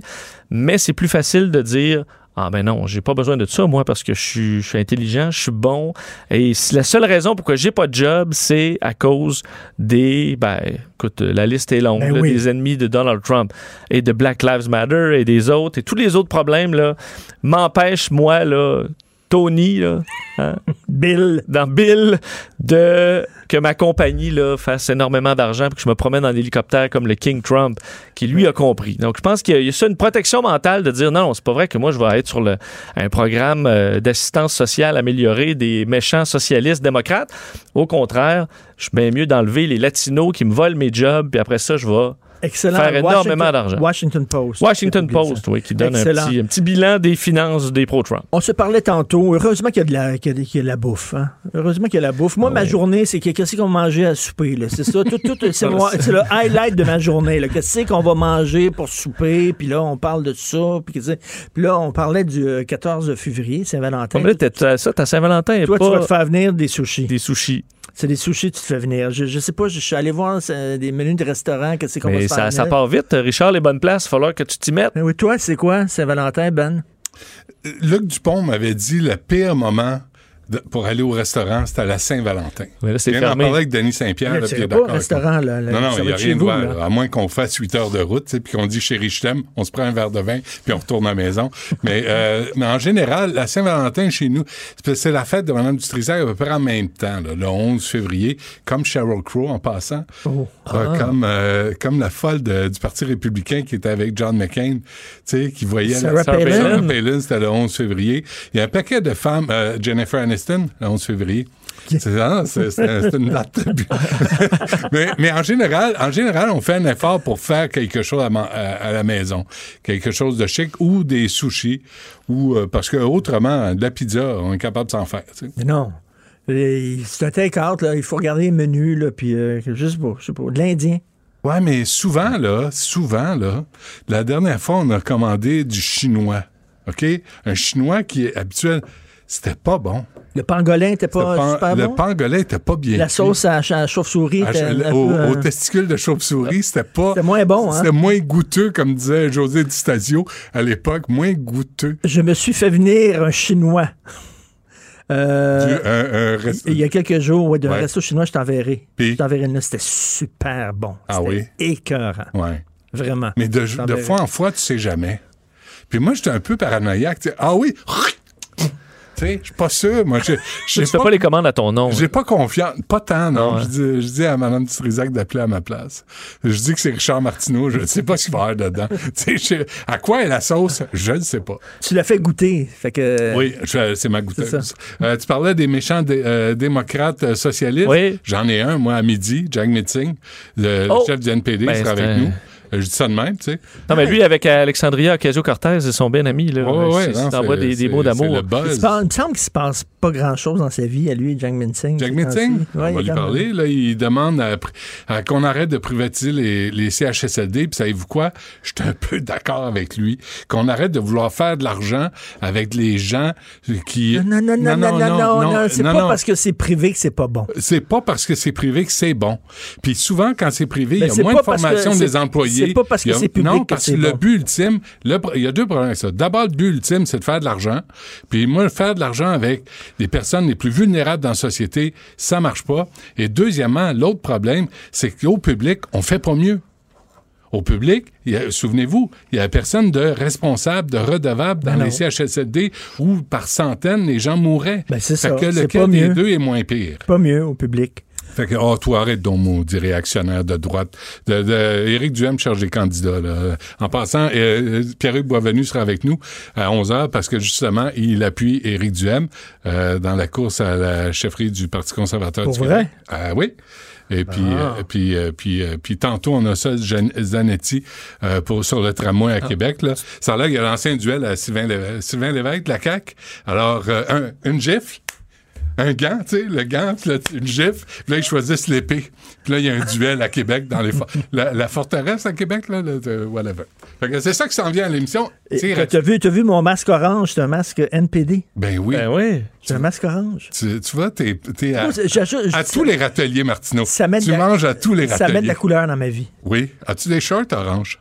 mais c'est plus facile de dire ah ben non, j'ai pas besoin de ça, moi, parce que je suis, je suis intelligent, je suis bon. Et la seule raison pourquoi j'ai pas de job, c'est à cause des... Ben, écoute, la liste est longue, Ben là, oui. des ennemis de Donald Trump et de Black Lives Matter et des autres. Et tous les autres problèmes, là, m'empêchent, moi, là, Tony, là, hein, Bill. dans Bill, de que ma compagnie là, fasse énormément d'argent et que je me promène en hélicoptère comme le King Trump, qui lui a compris. Donc, je pense qu'il y a- il y a ça une protection mentale de dire non, non, c'est pas vrai que moi, je vais être sur le, un programme euh, d'assistance sociale améliorée des méchants socialistes démocrates. Au contraire, je suis bien mieux d'enlever les latinos qui me volent mes jobs, puis après ça, je vais Excellent. faire énormément d'argent. Washington Post. Washington Post, oui, qui donne un petit, un petit bilan des finances des pro-Trump. On se parlait tantôt. Heureusement qu'il y a de la, qu'il y qu'il y a de la bouffe. hein. Heureusement qu'il y a de la bouffe. Moi, ma journée, c'est que- qu'est-ce qu'on va manger à souper. C'est ça. Tout, tout, c'est, c'est le highlight de ma journée. Qu'est-ce qu'on va manger pour souper? Puis là, on parle de ça. Puis, là, on parlait du euh, 14 février, Saint-Valentin. T'as ça, ta Saint-Valentin. Toi, pas... tu vas te faire venir des sushis. Des sushis. C'est des sushis que tu te fais venir. Je, je sais pas, je suis allé voir c'est, des menus de restaurants. Qu'est-ce qu'on va se faire ça, ça part vite. Richard, les bonnes places, il va falloir que tu t'y mettes. Mais oui, toi, c'est quoi, Saint-Valentin, Ben? Luc Dupont m'avait dit le pire moment de- pour aller au restaurant, c'était à la Saint-Valentin. Mais là, c'est fermé. parler avec Denis Saint-Pierre. Il est irais pas avec restaurant, là, là, non, non, il n'y a rien de vous, voir, là. À moins qu'on fasse 8 heures de route, tu sais, puis qu'on dit chérie, je t'aime, on se prend un verre de vin, puis on retourne à la maison. mais, euh, mais en général, la Saint-Valentin chez nous, c'est- la fête de Mme Dutrisac à peu près en même temps, là, le 11 février, comme Sheryl Crow en passant. Euh, Ah. comme, euh, comme la folle de- du Parti républicain qui était avec John McCain, tu sais, qui voyait Sarah la Palin. Sarah Palin, c'était le 11 février. Il y a un paquet de femmes, euh, Jennifer Aniston, le 11 février. C'est ah, c'est- une date. mais, mais en général, en général, on fait un effort pour faire quelque chose à, man- à- à la maison, quelque chose de chic ou des sushis, ou euh, parce que autrement, de la pizza, on est capable de s'en faire. tu sais. Mais non. C'est un take-out. Il faut regarder les menus, là, puis euh, juste je sais pas, de l'Indien. Ouais, mais souvent, là, souvent, là, la dernière fois, on a commandé du chinois. OK? Un chinois qui est habituel. C'était pas bon. Le pangolin était pas Le pan- super le bon? pangolin était pas bien La sauce à, à chauve-souris était un au, peu, euh, au testicule de chauve-souris, c'était pas. C'était moins bon, hein? C'était moins goûteux, comme disait José Di Stasio à l'époque, moins goûteux. Je me suis fait venir un chinois. Euh, Du- un- un resto- Il y a quelques jours, ouais, d'un Ouais. resto chinois, je t'enverrai. Je t'enverrai là, c'était super bon. Ah oui? C'était écœurant. Ouais. Vraiment. Mais de, de fois en fois, tu sais jamais. Puis moi, j'étais un peu paranoïaque. Ah oui! Je suis pas sûr. Moi, je Tu fais pas les commandes à ton nom. J'ai pas confiance. Pas tant, non. Ah. Je, dis, je dis à Mme Dutrisac d'appeler à ma place. Je dis que c'est Richard Martineau. Je ne sais pas ce qu'il va y avoir dedans. Tu sais, je- à quoi est la sauce? Je ne sais pas. Tu l'as fait goûter. Fait que... Oui, c'est ma goûteuse. Euh, tu parlais des méchants dé- euh, démocrates euh, socialistes? Oui. J'en ai un, moi, à midi, Jack Metzing, le, le Oh! chef du NPD, Ben, qui sera c'est avec un- nous. Euh, Je dis ça de même, tu sais. Non, mais lui, avec Alexandria Ocasio-Cortez, ils sont bien amis. Là. Ouais, ouais, Il non, s'envoie c'est- des, des c'est- mots c'est d'amour. Il, se passe- il me semble qu'il se passe pas grand-chose dans sa vie à lui, Jack Minsing. Metzing, temps-ci. on Ouais, va il lui parler. Là, il demande à- à qu'on arrête de privatiser les, les CHSLD. Puis savez-vous quoi? Je suis un peu d'accord avec lui. Qu'on arrête de vouloir faire de l'argent avec les gens qui... Non, non, non, non, non, non, non, c'est non, pas non. parce que c'est privé que c'est pas bon. C'est pas parce que c'est privé que c'est bon. Puis souvent, quand c'est privé, il Ben, y a c'est moins pas de formation c'est- des employés. C'est pas parce que c'est public Non, parce que le bon. but ultime, le- il y a deux problèmes avec ça. D'abord, le but ultime, c'est de faire de l'argent. Puis moi, faire de l'argent avec les personnes les plus vulnérables dans la société, ça marche pas. Et deuxièmement, l'autre problème, c'est qu'au public, on fait pas mieux. Au public, souvenez-vous, il y a personne de responsable, de redevable dans Ben non. les CHSLD où par centaines les gens mouraient. Ben, c'est ça. que lequel pas des mieux. deux est moins pire? Pas mieux au public. Fait que, oh, toi, arrête donc, maudit réactionnaire de droite. De, de- Éric Duhem cherche des candidats, là. En passant, euh, Pierre-Hugues Boisvenu sera avec nous à 11 h parce que, justement, il appuie Éric Duhem euh, dans la course à la chefferie du Parti conservateur Pour du vrai? Ah oui. Et puis, Ah. euh, puis, euh, puis, euh, puis tantôt, on a ça, Zanetti, euh, pour, sur le tramway Ah. à Québec. Là. Ça a l'air qu'il y a lancé un duel à Sylvain, Lévesque, Sylvain Lévesque, la CAQ. Alors, euh, un- une gifle, un gant, tu sais, le gant, puis là, une gifle, puis là, ils choisissent l'épée. Puis là, il y a un duel à Québec dans les... for- la, la forteresse à Québec, là, le- de- whatever. Fait que c'est ça qui s'en vient à l'émission. T'as vu, t'as vu mon masque orange, c'est un masque NPD. Ben oui. Ben oui. C'est un masque orange. Tu, tu vois, t'es, t'es à, tous les râteliers, Martineau. Ça met de tu la- manges à tous les Ça râteliers. met de la couleur dans ma vie. Oui. As-tu des shorts orange?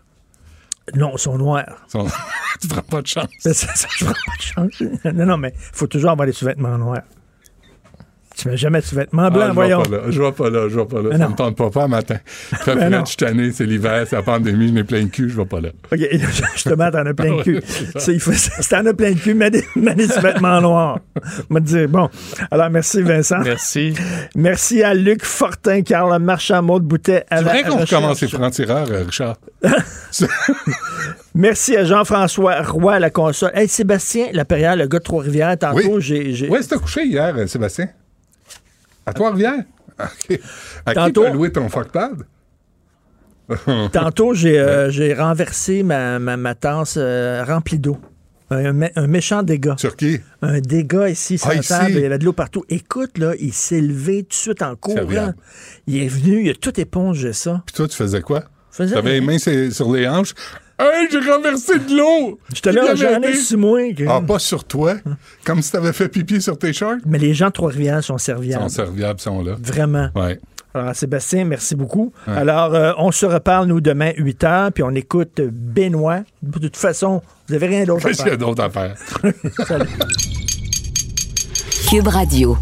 Non, ils sont noirs. Sont- tu prends pas de chance. C'est ça, ça, je prends pas de chance. Non, non, mais il faut toujours avoir des sous-vêtements noirs. Tu mets jamais de sous-vêtements Ah, blancs, je voyons. vais pas là, je vais pas là, je vais pas là. Mais ça non. me tente pas, pas un matin. Fait non. je suis tanné, c'est l'hiver, c'est la pandémie, je n'ai plein de cul, je vais pas là. OK, justement, t'en as plein de cul. Si t'en as plein de cul, mets des, mets des sous-vêtements noirs. On va te dire, bon. Alors, merci Vincent. Merci. Merci à Luc Fortin, Carl Marchand, Maud Boutet. à C'est vrai qu'on recommence les francs-tireurs, euh, Richard. Merci à Jean-François Roy à la console. Hey, Sébastien Lapérière, le gars de Trois-Rivières, tantôt, Oui. j'ai... j'ai- Où est-ce que t'as couché hier, euh, Sébastien? À Trois-Rivières? OK. À Tantôt- qui t'as loué ton fuckpad? Tantôt, j'ai euh, j'ai renversé ma, ma, ma tasse euh, remplie d'eau. Un, mé- un méchant dégât. Sur qui? Un dégât ici sur Ah, la ici? table. Il y avait de l'eau partout. Écoute, là, il s'est levé tout de suite en courant. Il est venu, il a tout épongé ça. Puis toi, tu faisais quoi? Faisais T'avais les mains sur les hanches? Hey, j'ai renversé de l'eau! J'étais là, j'en ai aidé? sur moi. que- Ah, pas sur toi? Comme si t'avais fait pipi sur tes shorts? Mais les gens de Trois-Rivières sont Ils serviables. sont serviables, ils sont là. Vraiment. Ouais. Alors, Sébastien, merci beaucoup. Ouais. Alors, euh, on se reparle, nous, demain, 8 h, puis on écoute Benoît. De toute façon, vous n'avez rien d'autre à Qu'est-ce qu'il y a faire. d'autre à faire? Salut. Cube Radio.